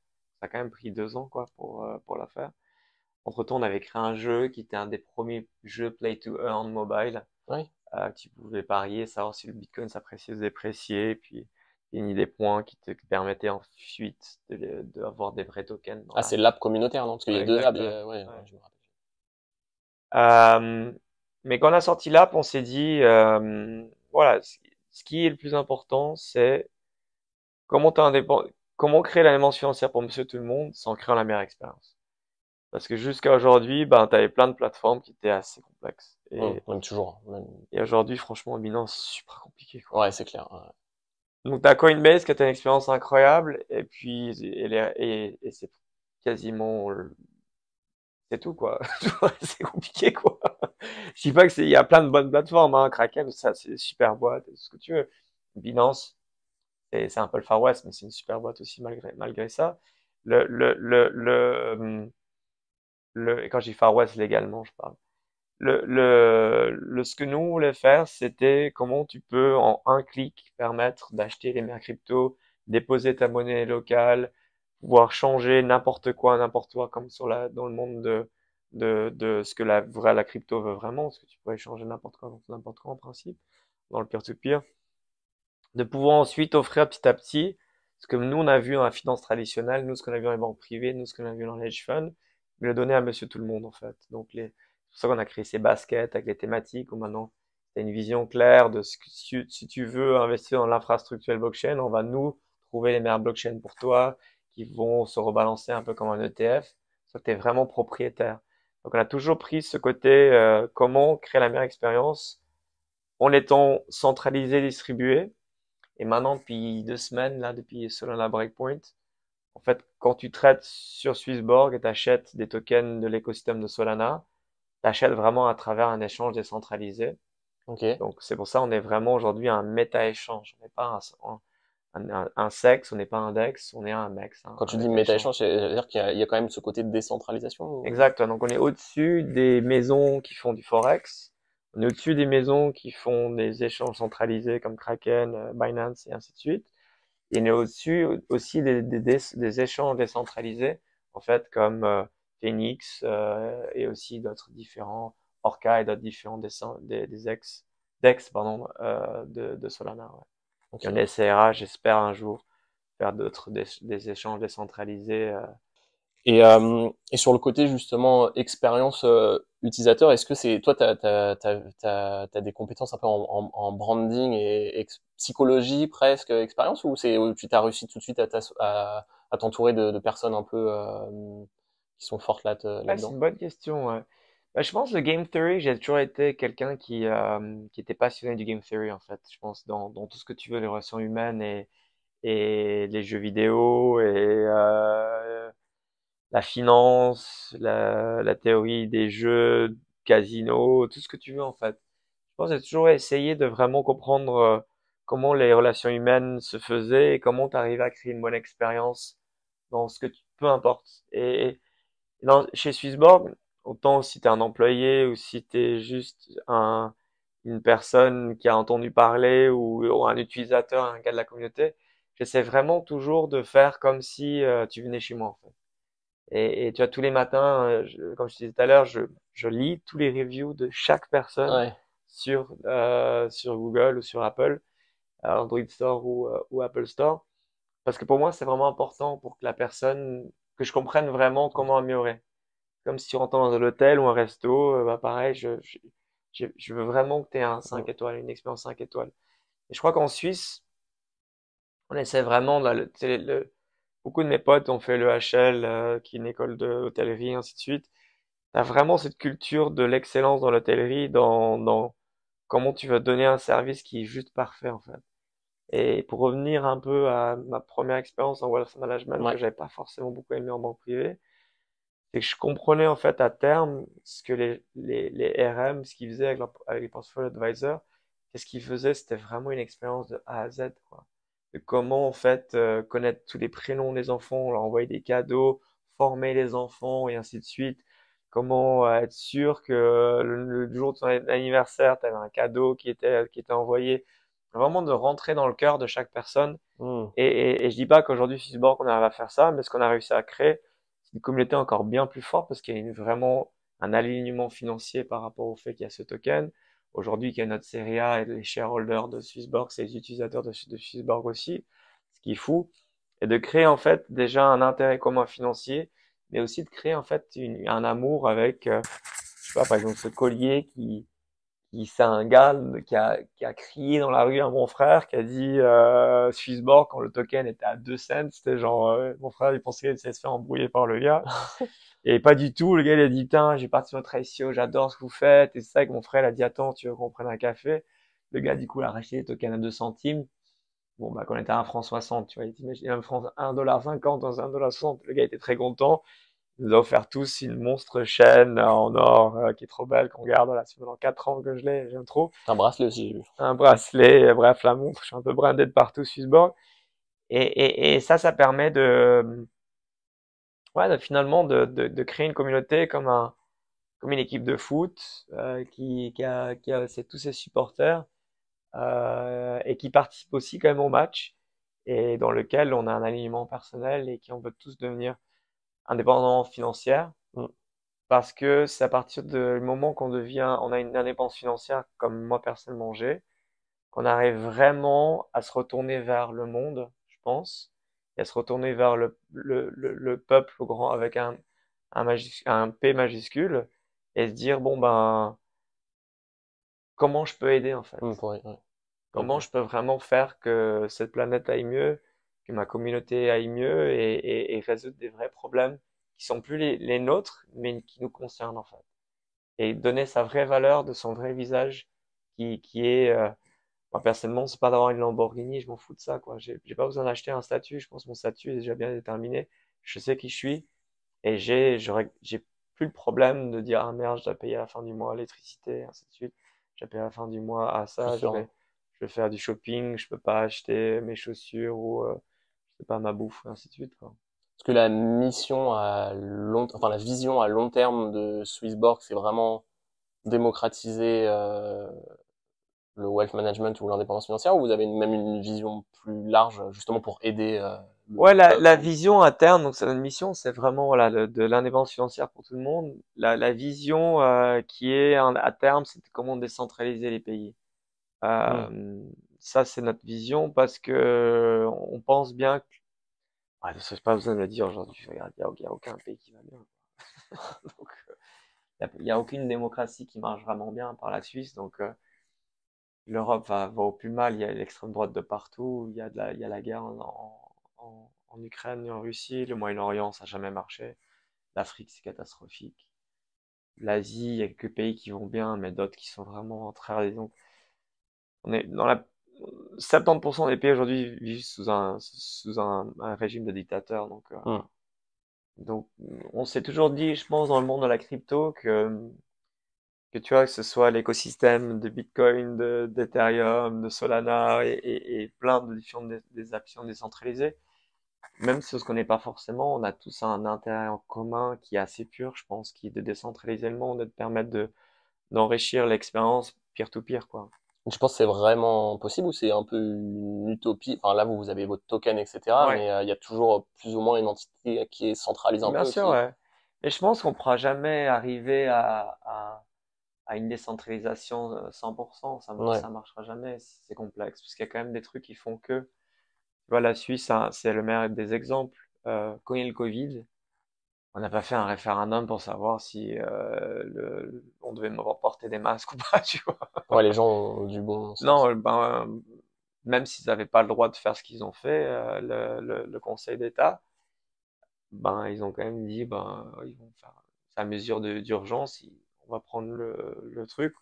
a quand même pris deux ans quoi pour, euh, pour la faire. Entre-temps, on avait créé un jeu qui était un des premiers jeux Play to Earn mobile. Oui. Euh, tu pouvais parier, savoir si le Bitcoin s'appréciait ou se dépréciait, puis ni des points qui te permettaient ensuite d'avoir de, des vrais tokens. Ah, c'est l'app communautaire, non? Parce qu'il y a deux apps. ouais, Je me euh, mais quand on a sorti l'app, on s'est dit, euh, voilà, ce qui est le plus important, c'est comment, comment créer la démence financière pour monsieur tout le monde sans créer la meilleure expérience. Parce que jusqu'à aujourd'hui, ben, tu avais plein de plateformes qui étaient assez complexes. Et, même toujours. Et aujourd'hui, franchement, Binance, c'est super compliqué. Quoi. Ouais, c'est clair. Donc, tu as Coinbase qui a une expérience incroyable, et puis, et, et, c'est quasiment, c'est tout, quoi. c'est compliqué, quoi. Je dis pas que c'est, il y a plein de bonnes plateformes, hein. Kraken, ça, c'est super boîte, ce que tu veux. Binance, c'est un peu le Far West, mais c'est une super boîte aussi, malgré, malgré ça. Le, le, le, le, le, et quand je dis Far West légalement, je parle le, le, le, ce que nous voulons faire, c'était comment tu peux en un clic permettre d'acheter les meilleures cryptos, déposer ta monnaie locale, pouvoir changer n'importe quoi, n'importe quoi, comme sur la, dans le monde de, de, de ce que la vraie la crypto veut vraiment, parce que tu pourrais changer n'importe quoi, n'importe quoi en principe, dans le peer-to-peer. De pouvoir ensuite offrir petit à petit, ce que nous on a vu dans la finance traditionnelle, nous ce qu'on a vu dans les banques privées, nous ce qu'on a vu dans les hedge funds, mais le donner à monsieur tout le monde en fait. Donc les, pour ça qu'on a créé ces baskets avec les thématiques où maintenant tu as une vision claire de ce que si, tu veux investir dans l'infrastructure blockchain, on va nous trouver les meilleures blockchains pour toi qui vont se rebalancer un peu comme un ETF, soit que tu es vraiment propriétaire. Donc on a toujours pris ce côté euh, comment créer la meilleure expérience en étant centralisé, distribué. Et maintenant, depuis deux semaines, là, depuis Solana Breakpoint, en fait, quand tu traites sur Swissborg et tu achètes des tokens de l'écosystème de Solana, t'achètes vraiment à travers un échange décentralisé. Okay. Donc c'est pour ça on est vraiment aujourd'hui un méta-échange. On n'est pas un, un, sexe, on n'est pas un dex, on est un mex. Quand tu dis méta-échange, c'est-à-dire qu'il y, a quand même ce côté de décentralisation Exact. Donc on est au-dessus des maisons qui font du forex. On est au-dessus des maisons qui font des échanges centralisés comme Kraken, euh, Binance et ainsi de suite. Et on est au-dessus aussi des, des, des, échanges décentralisés, en fait, comme euh, Phoenix euh, et aussi d'autres différents Orca et d'autres différents des, des, ex Dex pardon euh, de, de, Solana. Ouais. Donc on essaiera, j'espère un jour faire d'autres des, échanges décentralisés. Euh. Et, et sur le côté justement expérience utilisateur, est-ce que c'est toi, tu as, des compétences un peu en, en, branding et, psychologie presque, expérience, ou c'est tu t'as réussi tout de suite à, à, à t'entourer de, de, personnes un peu qui sont fortes là, là C'est une bonne question. Bah, je pense le game theory, j'ai toujours été quelqu'un qui, euh, qui était passionné du game theory en fait. Je pense dans, dans tout ce que tu veux, les relations humaines et, et les jeux vidéo et euh, la finance, la, la théorie des jeux, casino, tout ce que tu veux en fait. Je pense que j'ai toujours essayé de vraiment comprendre euh, comment les relations humaines se faisaient et comment tu à créer une bonne expérience dans ce que tu, peu importe. Et, dans, chez Swissborg, autant si tu es un employé ou si tu es juste un, une personne qui a entendu parler ou, un utilisateur, un gars de la communauté, j'essaie vraiment toujours de faire comme si euh, tu venais chez moi en fait. Et, et, tu vois, tous les matins, euh, comme je disais tout à l'heure, je, je lis tous les reviews de chaque personne sur, euh, sur Google ou sur Apple, Android Store ou, euh, ou Apple Store. Parce que pour moi, c'est vraiment important pour que la personne, que je comprenne vraiment comment améliorer. Comme si tu rentres dans un hôtel ou un resto, euh, bah pareil, je, je, je veux vraiment que tu aies un 5 étoiles, une expérience 5 étoiles. Et je crois qu'en Suisse, on essaie vraiment, le, le, beaucoup de mes potes ont fait le HL, euh, qui est une école d'hôtellerie, ainsi de suite. Tu as vraiment cette culture de l'excellence dans l'hôtellerie, dans, dans comment tu vas donner un service qui est juste parfait, en fait. Et pour revenir un peu à ma première expérience en wealth management, que j'avais pas forcément beaucoup aimé en banque privée, c'est que je comprenais en fait à terme ce que les, les, les RM, ce qu'ils faisaient avec, avec les portfolio advisors, qu'est-ce qu'ils faisaient, c'était vraiment une expérience de A à Z, quoi. De comment en fait euh, connaître tous les prénoms des enfants, leur envoyer des cadeaux, former les enfants et ainsi de suite. Comment euh, être sûr que le, jour de son anniversaire, tu avais un cadeau qui était, qui était envoyé vraiment de rentrer dans le cœur de chaque personne. Hmm. Et, et, et, je dis pas qu'aujourd'hui, Swissborg, on arrive à faire ça, mais ce qu'on a réussi à créer, une communauté encore bien plus forte parce qu'il y a vraiment un alignement financier par rapport au fait qu'il y a ce token. Aujourd'hui, qu'il y a notre série A et les shareholders de Swissborg, c'est les utilisateurs de, de Swissborg aussi, ce qui est fou. Et de créer en fait déjà un intérêt commun financier, mais aussi de créer en fait une, un amour avec, euh, je sais pas, par exemple, ce collier qui, c'est un gars qui a, qui a crié dans la rue à mon frère, qui a dit euh, Swissborg quand le token était à 2 cents, c'était genre euh, mon frère il pensait qu'il allait se faire embrouiller par le gars. et pas du tout, le gars il a dit putain j'ai parti votre ICO, j'adore ce que vous faites, et c'est ça que mon frère il a dit attends tu veux qu'on prenne un café? Le gars du coup il a racheté les tokens à 2 centimes. Bon bah quand on était à 1 franc 60, tu vois, il t'imagine un franc 1,50$ dans 1,60$, le gars était très content nous a offert tous une monstre chaîne en or euh, qui est trop belle, qu'on garde. Voilà, c'est pendant 4 ans que je l'ai, j'aime trop. Un bracelet aussi, j'ai vu. Un bracelet, bref, la montre. Je suis un peu brandé de partout, Swissborg. Et, et, et ça, ça permet de, ouais, de, finalement de, de, de, créer une communauté comme un, comme une équipe de foot euh, qui, qui a, qui a tous ses supporters euh, et qui participe aussi quand même au match et dans lequel on a un alignement personnel et qui on veut tous devenir indépendant financière. Mm. Parce que c'est à partir du moment qu'on devient, on a une indépendance financière comme moi personnellement j'ai, qu'on arrive vraiment à se retourner vers le monde, je pense, et à se retourner vers le, le, le, peuple au grand avec un, un, un P majuscule et se dire bon ben comment je peux aider en fait? Mm, comment je peux vraiment faire que cette planète aille mieux que ma communauté aille mieux et, et, et résoudre des vrais problèmes qui sont plus les, les, nôtres, mais qui nous concernent en fait. Et donner sa vraie valeur de son vrai visage, qui, qui est, euh, moi personnellement, c'est pas d'avoir une Lamborghini, je m'en fous de ça, quoi. J'ai pas besoin d'acheter un statut, je pense que mon statut est déjà bien déterminé, je sais qui je suis, et j'ai, j'ai plus le problème de dire, ah merde, je dois payer à la fin du mois l'électricité, ainsi de suite, je dois payer à la fin du mois à ça, je vais, je vais faire du shopping, je peux pas acheter mes chaussures ou, euh, c'est pas ma bouffe, et ainsi de suite. Quoi. Est-ce que la mission à long, enfin la vision à long terme de Swissborg, c'est vraiment démocratiser euh, le wealth management ou l'indépendance financière, ou vous avez même une vision plus large justement pour aider euh, Ouais, la, la, vision à terme, donc c'est notre mission, c'est vraiment voilà de l'indépendance financière pour tout le monde. La, la vision euh, qui est à terme, c'est comment décentraliser les pays. Euh, mmh ça, c'est notre vision parce que on pense bien que. Ah, ça, pas besoin de le dire aujourd'hui. Il n'y a, aucun pays qui va bien. donc, euh, il n'y a, aucune démocratie qui marche vraiment bien par la Suisse. Donc, euh, l'Europe va, au plus mal. Il y a l'extrême droite de partout. Il y a, de la, il y a la guerre en, en, en Ukraine et en Russie. Le Moyen-Orient, ça n'a jamais marché. L'Afrique, c'est catastrophique. L'Asie, il y a quelques pays qui vont bien, mais d'autres qui sont vraiment très. Donc, on est dans la 70% des pays aujourd'hui vivent sous un sous un, un, régime de dictateur donc euh, hmm. donc on s'est toujours dit je pense dans le monde de la crypto que que tu vois, que ce soit l'écosystème de Bitcoin, de, d'Ethereum, de Solana et, et, et plein de différentes des, des actions décentralisées, même si on se connaît pas forcément, on a tous un intérêt en commun qui est assez pur, je pense, qui est de décentraliser le monde et de permettre de, d'enrichir l'expérience peer-to-peer, quoi. Je pense que c'est vraiment possible ou c'est un peu une utopie? Enfin, là, vous, vous avez votre token, etc. Ouais. Mais euh, il y a toujours plus ou moins une entité qui est centralisée un Bien peu. sûr, qui- ouais. Et je pense qu'on ne pourra jamais arriver à, à, à une décentralisation euh, 100%. Ça, Ouais. ça marchera jamais. C'est complexe. Parce qu'il y a quand même des trucs qui font que. Tu vois, la Suisse, hein, c'est le meilleur des exemples. Euh, quand il y a le Covid, on n'a pas fait un référendum pour savoir si euh, le, on devait me porter des masques ou pas, tu vois. Ouais, les gens ont du bon sens. Non, ben, même s'ils n'avaient pas le droit de faire ce qu'ils ont fait, euh, le, le, le Conseil d'État, ben, ils ont quand même dit, ben, ils vont faire sa mesure d'urgence, on va prendre le, le truc,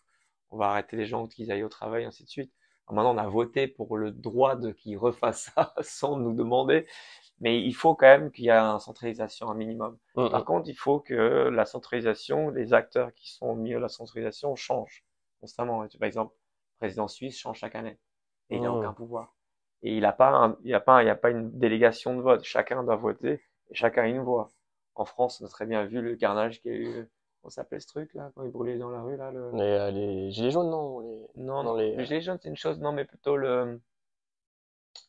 on va arrêter les gens qu'ils aillent au travail, ainsi de suite. Alors maintenant, on a voté pour le droit de qu'ils refassent ça sans nous demander, mais il faut quand même qu'il y ait une centralisation un minimum. Mm, Par mm. contre, il faut que la centralisation, les acteurs qui sont mis à la centralisation changent constamment. Par exemple, le président suisse change chaque année et il n'a Mm. aucun pouvoir. Et il n'a pas, un- il y a pas, il a pas une délégation de vote. Chacun doit voter et chacun a une voix. En France, on a très bien vu le carnage qu'il y a eu. Comment s'appelait ce truc là quand il brûlait dans la rue là le... Les, euh, les gilets jaunes, non les... Non, non. les- Les gilets jaunes, c'est une chose, non, mais plutôt le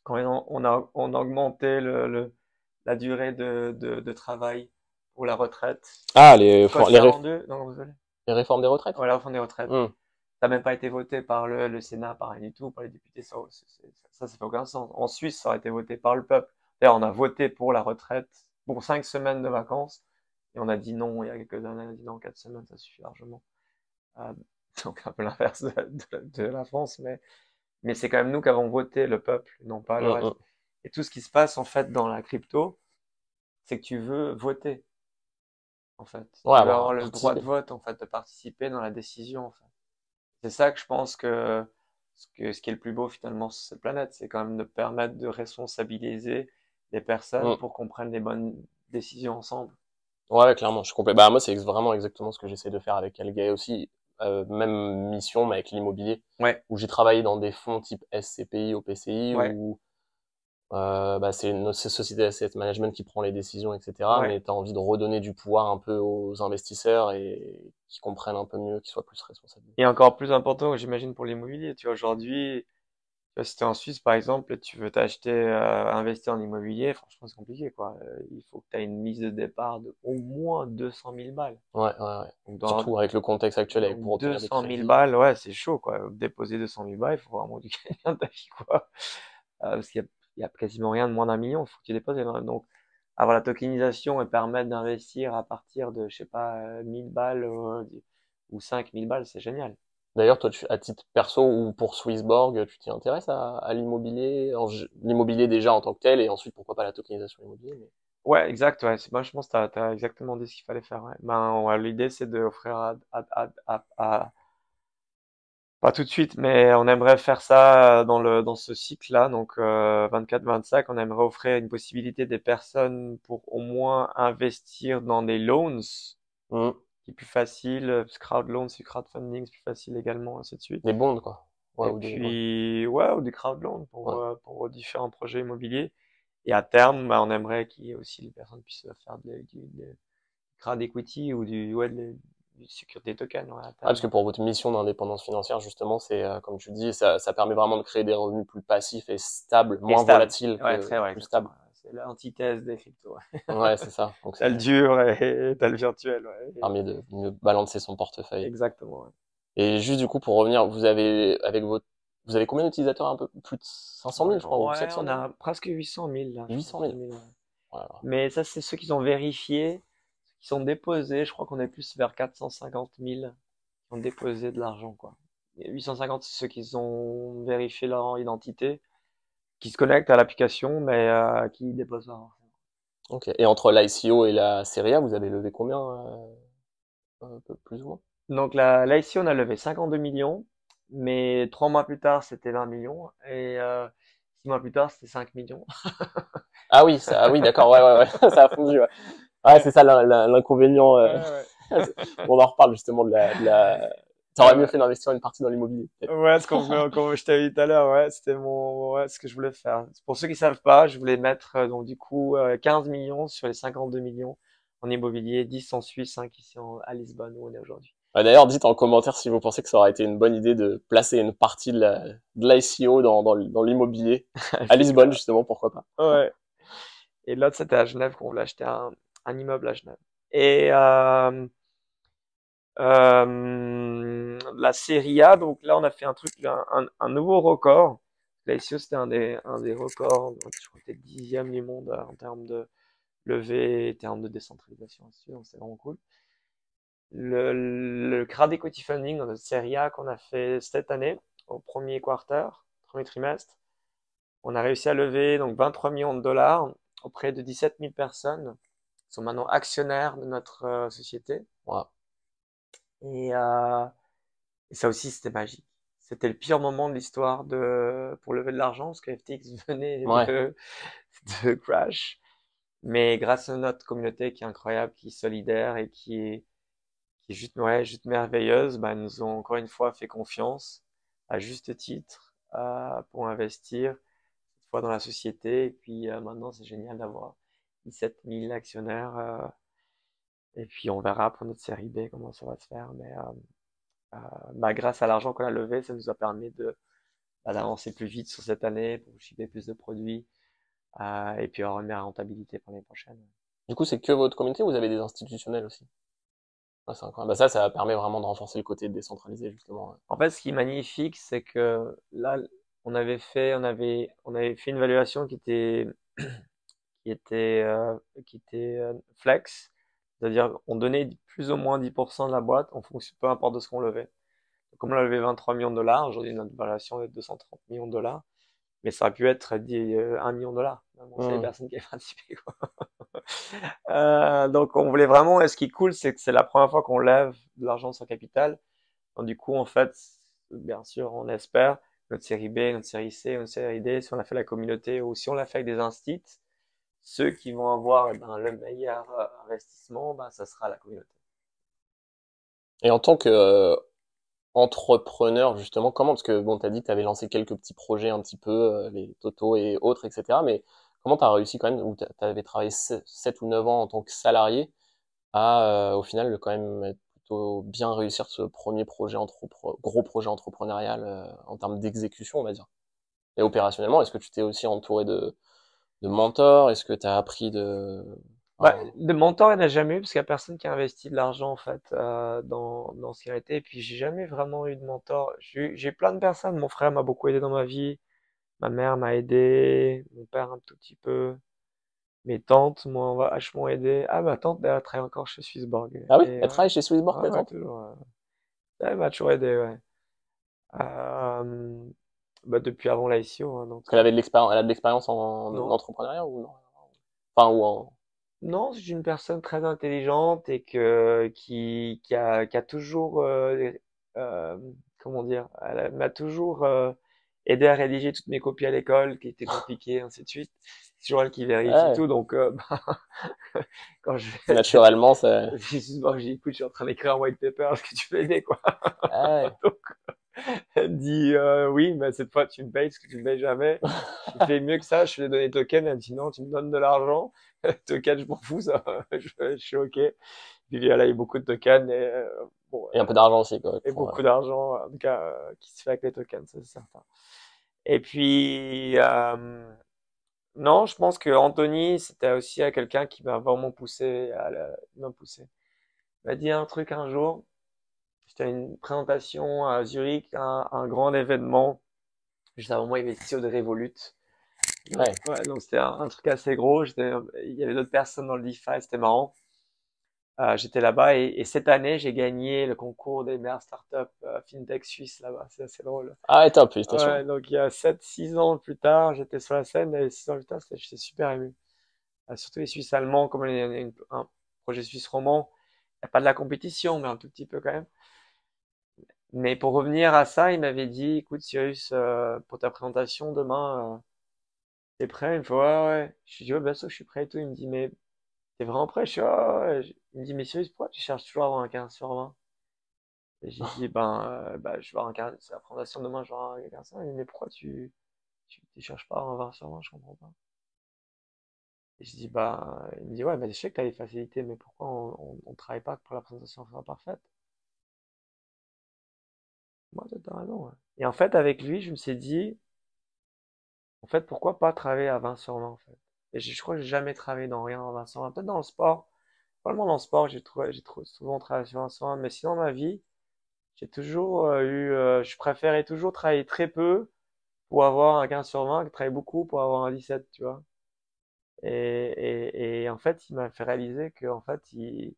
quand ils on a on a augmenté le, le la durée de, de, de travail pour la retraite. Ah, les, les, ré- 42? Non, désolé. les réformes des retraites? Ouais, la réforme des retraites. Mm. Ça n'a même pas été voté par le, le Sénat, par rien du tout, par les députés. Ça, ça, ça fait aucun sens. En Suisse, ça aurait été voté par le peuple. D'ailleurs, on a voté pour la retraite, pour cinq semaines de vacances. Et on a dit non il y a quelques années. On a dit non, quatre semaines, ça suffit largement. Euh, donc, un peu l'inverse de, de- de la France. Mais, mais c'est quand même nous qui avons voté, le peuple, non pas le Mm, reste. mm. Et tout ce qui se passe, en fait, dans la crypto, c'est que tu veux voter. En fait. Tu veux avoir avoir le droit de vote, en fait, de participer dans la décision, en fait. C'est ça que je pense que ce, que ce qui est le plus beau finalement sur cette planète, c'est quand même de permettre de responsabiliser les personnes Mm. pour qu'on prenne les bonnes décisions ensemble. Ouais, clairement, je suis complet. Bah, moi, c'est vraiment exactement ce que j'essaie de faire avec Algay aussi. Euh, même mission, mais avec l'immobilier. Ouais. Où j'ai travaillé dans des fonds type SCPI, OPCI, Ouais. où euh, bah, c'est une société d'asset management qui prend les décisions, etc. Ouais. Mais tu as envie de redonner du pouvoir un peu aux investisseurs et qui comprennent un peu mieux, qui soient plus responsables. Et encore plus important, j'imagine, pour l'immobilier. Tu vois, aujourd'hui, tu vois, si t'es en Suisse, par exemple, et tu veux t'acheter, euh, investir en immobilier, franchement, c'est compliqué, quoi. Euh, il faut que tu aies une mise de départ de au moins 200 000 balles. Ouais, ouais, ouais. Donc, dans, Surtout avec le contexte actuel, avec pour obtenir des 200 000 crédits. balles, ouais, c'est chaud, quoi. Déposer 200 000 balles, il faut vraiment du gain de ta vie, quoi. Euh, parce qu'il y a, il y a quasiment rien de moins d'un million, il faut que tu déposes. énormément. Donc, avoir la tokenisation et permettre d'investir à partir de, je sais pas, euh, 1000 balles euh, ou 5000 balles, c'est génial. D'ailleurs, toi, tu, à titre perso ou pour Swissborg, tu t'y intéresses à, à l'immobilier, l'immobilier déjà en tant que tel, et ensuite pourquoi pas la tokenisation immobilier. Mais... Ouais, exact, ouais. C'est, moi, je pense que t'as, t'as exactement dit ce qu'il fallait faire, ouais. Ben, ouais, l'idée, c'est d'offrir à, à, à, à, pas tout de suite, mais on aimerait faire ça dans le, dans ce cycle-là, donc, euh, 24-25, on aimerait offrir une possibilité des personnes pour au moins investir dans des loans, Hmm. Qui est plus facile, euh, parce que crowd loans, c'est crowdfunding, c'est plus facile également, ainsi de suite. Des bonds, quoi. Ouais, Et ou des, ouais. puis, ou des pour, Ouais. euh, pour différents projets immobiliers. Et à terme, bah, on aimerait qu'il y ait aussi les personnes puissent faire du, crowd equity ou du, ouais, de- du security token, ouais, à Ah, parce que pour votre mission d'indépendance financière, justement, c'est, euh, comme tu dis, ça, ça permet vraiment de créer des revenus plus passifs et stables, Et moins stable. volatiles que plus stables. C'est l'antithèse des cryptos. ouais. C'est ça. Donc, T'as le dur et t'as le virtuel, ouais. permet de mieux balancer son portefeuille. Exactement, ouais. Et juste, du coup, pour revenir, vous avez, avec votre, vous avez combien d'utilisateurs? Un peu plus de 500 000, je crois, ou Ouais, 700 on 000? a presque 800 000, là. 800 000. ouais. Voilà. Mais ça, c'est ceux qui ont vérifié, ceux qui sont déposés. Je crois qu'on est plus vers 450 000 qui ont déposé de l'argent, quoi. Et 850, c'est ceux qui ont vérifié leur identité, qui se connectent à l'application, mais euh, qui déposent l'argent. Ok. Et entre l'ICO et la Serie A, vous avez levé combien, euh, un peu plus ou moins? Donc ici, on a levé 52 millions, mais trois mois plus tard, c'était 20 millions, et euh, six mois plus tard, c'était 5 millions. Ah oui, ça, ah oui, d'accord, ouais, ouais, ouais, ça a fondu, ouais. Ouais, c'est ça l'in- l'in- l'inconvénient. euh, ouais. On en reparle justement de la, de la, T'aurais mieux fait d'investir une partie dans l'immobilier. Ouais, ce qu'on, comme je t'avais dit tout à l'heure, ouais, c'était mon, ouais, ce que je voulais faire. Pour ceux qui savent pas, je voulais mettre, euh, donc, du coup, 15 millions sur les 52 millions en immobilier, 10 en Suisse, 5 ici en, à Lisbonne où on est aujourd'hui. D'ailleurs, dites en commentaire si vous pensez que ça aurait été une bonne idée de placer une partie de la, de l'ICO dans, dans, dans l'immobilier à Lisbonne, justement, pourquoi pas. Ouais. Et l'autre, c'était à Genève qu'on voulait acheter un, un immeuble à Genève. Et euh, euh, la Serie A, donc là, on a fait un truc, un, nouveau record. L'ICO, c'était un des, un des records, je crois que c'était dixième du monde euh, en termes de levée, en termes de décentralisation, donc c'est vraiment cool. Le, le Equity Funding dans notre Serie A qu'on a fait cette année, au premier quarter, premier trimestre, on a réussi à lever donc 23 millions de dollars auprès de 17 000 personnes qui sont maintenant actionnaires de notre euh, société. Et, euh, et, ça aussi, c'était magique. C'était le pire moment de l'histoire de pour lever de l'argent parce que FTX venait de, de, crash. Mais grâce à notre communauté qui est incroyable, qui est solidaire et qui est, qui est juste, ouais, juste merveilleuse, bah, nous ont encore une fois fait confiance à juste titre euh, pour investir dans la société. Et puis euh, maintenant, c'est génial d'avoir 17 000 actionnaires. Euh, et puis on verra pour notre série B comment ça va se faire. Mais euh, bah, grâce à l'argent qu'on a levé, ça nous a permis de bah, d'avancer plus vite sur cette année pour shipper plus de produits et puis avoir une meilleure rentabilité pour l'année prochaine. Du coup, c'est que votre communauté ou vous avez des institutionnels aussi? Bah, ça, ça permet vraiment de renforcer le côté décentralisé, justement. En fait, ce qui est magnifique, c'est que là, on avait fait, on avait, on avait fait une évaluation qui était, qui était, euh, qui était euh, flex, c'est-à-dire on donnait plus ou moins 10% de la boîte en fonction, peu importe de ce qu'on levait. comme on a levé 23 millions de dollars, aujourd'hui notre valuation est de 230 millions de dollars, mais ça aurait pu être 10, 1 euh, million de dollars. c'est les mmh. personnes qui avaient participé. Quoi. euh, donc on voulait vraiment, et ce qui est cool, c'est que c'est la première fois qu'on lève de l'argent sur capital. Donc du coup, en fait, bien sûr, on espère notre série B, notre série C, notre série D, si on a fait la communauté ou si on l'a fait avec des instits, ceux qui vont avoir eh ben, le meilleur euh, investissement, ben, ça sera la communauté. Et en tant que euh, entrepreneur, justement, comment, parce que bon, tu as dit que tu avais lancé quelques petits projets un petit peu, euh, les Toto et autres, etc. Mais comment tu as réussi quand même, ou tu avais travaillé 7 ou 9 ans en tant que salarié, à au final quand même être bien réussir ce premier projet gros projet entrepreneurial en termes d'exécution, on va dire. Et opérationnellement, est-ce que tu t'es aussi entouré de, de mentors Est-ce que tu as appris de... Bah, de mentors, il n'y en a jamais eu parce qu'il n'y a personne qui a investi de l'argent en fait euh, dans, dans ce qui a été. Et puis j'ai jamais vraiment eu de mentor. J'ai plein de personnes. Mon frère m'a beaucoup aidé dans ma vie. Ma mère m'a aidé. Mon père un tout petit peu. Mes tantes m'ont vachement aidé. Ah, ma tante, elle travaille encore chez Swissborg. Ah oui, elle travaille chez Swissborg, ouais, toujours. Elle m'a toujours aidé, ouais. Euh, bah, depuis avant l'ICO. Hein, donc... Elle avait de l'expérience, elle a de l'expérience en, entrepreneuriat ou non? Enfin, ou en... Non, c'est une personne très intelligente et que, qui, qui, a, qui a toujours, euh, euh, comment dire, elle m'a toujours euh, aidé à rédiger toutes mes copies à l'école qui étaient compliquées, ainsi de suite c'est toujours elle qui vérifie tout, donc bah, quand je naturellement ça. bon, j'ai écoute, je suis en train d'écrire un white paper, est-ce que tu peux aider quoi ah Donc elle dit euh, oui, mais cette fois tu me payes parce que tu me payes jamais. tu fais mieux que ça, je vais donner token. Elle dit non, tu me donnes de l'argent. token, je m'en fous, ça, je, je, suis ok. Puis là, il y a beaucoup de tokens et euh, bon. Et un peu d'argent aussi quoi. Et beaucoup d'argent, en tout cas, euh, qui se fait avec les tokens, c'est certain. Et puis euh, non, je pense que Anthony, c'était aussi quelqu'un qui m'a vraiment poussé à m'a poussé. Il m'a dit un truc un jour. J'étais à une présentation à Zurich, un, un grand événement. Juste avant moi, il y avait CEO de Revolut. Ouais. ouais donc c'était un, un, truc assez gros. Il y avait d'autres personnes dans le DeFi, c'était marrant. Euh, j'étais là-bas et, et, cette année, j'ai gagné le concours des meilleures startups euh, fintech suisse là-bas. C'est assez drôle. Ah, top, félicitations. Ouais, donc il y a 7-6 ans plus tard, j'étais sur la scène et 6 ans plus tard, j'étais super ému. Euh, surtout les Suisses allemands, comme il y a un projet suisse roman, il n'y a pas de la compétition, mais un tout petit peu quand même. Mais pour revenir à ça, il m'avait dit, écoute Cyrus, euh, pour ta présentation demain, t'es prêt? Il me fait, ouais, ouais. Je dis, ouais, bien sûr, je suis prêt et tout. Il me dit, mais T'es vraiment prêt? Je suis, ah, Il me dit, mais sérieux, pourquoi tu cherches toujours à avoir un 15 sur 20? Et j'ai dit, ben, euh, bah, je vais avoir un c'est la présentation demain, je vais avoir un garçon. Il me dit, mais pourquoi tu, tu, cherches pas un 20 sur 20, je comprends pas. Et je dis, bah, il me dit, ouais, mais je sais que tu as les facilités, mais pourquoi on, on, travaille pas pour la présentation parfaite? Moi, t'as raison, ouais. Et en fait, avec lui, je me suis dit, en fait, pourquoi pas travailler à 20 sur 20, en fait? Et je, crois que j'ai jamais travaillé dans rien à 20 sur 20. Peut-être dans le sport. Probablement dans le sport, j'ai trouvé, j'ai souvent travaillé sur 20 sur 20, mais sinon, ma vie, j'ai toujours euh, eu, euh, je préférais toujours travailler très peu pour avoir un 15 sur 20 que travailler beaucoup pour avoir un 17, tu vois? Et, et, et en fait, il m'a fait réaliser que en fait, il,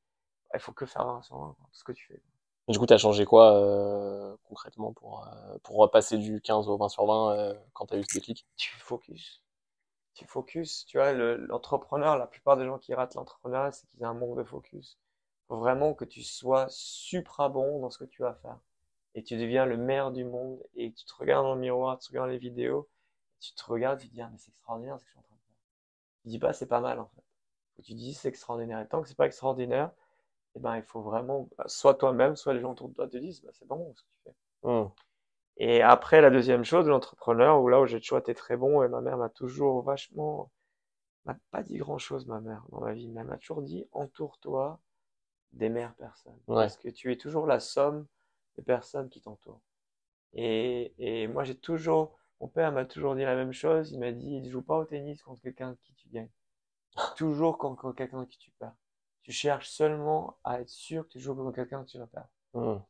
il faut que faire 20 sur 20, tout ce que tu fais. Du coup, tu as changé quoi euh, concrètement pour, euh, pour repasser du 15 au 20 sur 20 euh, quand tu as eu ce déclic? Tu focus. Tu focus. Tu vois, l'entrepreneur, la plupart des gens qui ratent l'entrepreneuriat, c'est qu'ils ont un manque de focus. Faut vraiment que tu sois supra bon dans ce que tu vas faire. Et tu deviens le meilleur du monde et tu te regardes dans le miroir, tu regardes les vidéos, tu te regardes, tu te dis, ah, mais c'est extraordinaire ce que je suis en train de faire. Tu dis pas, c'est pas mal en fait. Tu dis, c'est extraordinaire. Et tant que c'est pas extraordinaire, eh ben, il faut vraiment, bah, soit toi-même, soit les gens autour de toi te disent, bah, c'est bon ce que tu fais. Mmh. Et après, la deuxième chose, l'entrepreneur, où là où j'ai toujours été très bon, et ma mère m'a toujours vachement, m'a pas dit grand chose, ma mère, dans ma vie, mais elle m'a toujours dit, entoure-toi des meilleures personnes. Parce que tu es toujours la somme des personnes qui t'entourent. Et, et moi, j'ai toujours, mon père m'a toujours dit la même chose. Il m'a dit, il joue pas au tennis contre quelqu'un qui tu gagnes. toujours contre quelqu'un qui tu perds. Tu cherches seulement à être sûr que tu joues contre quelqu'un que tu vas perdre. Mmh.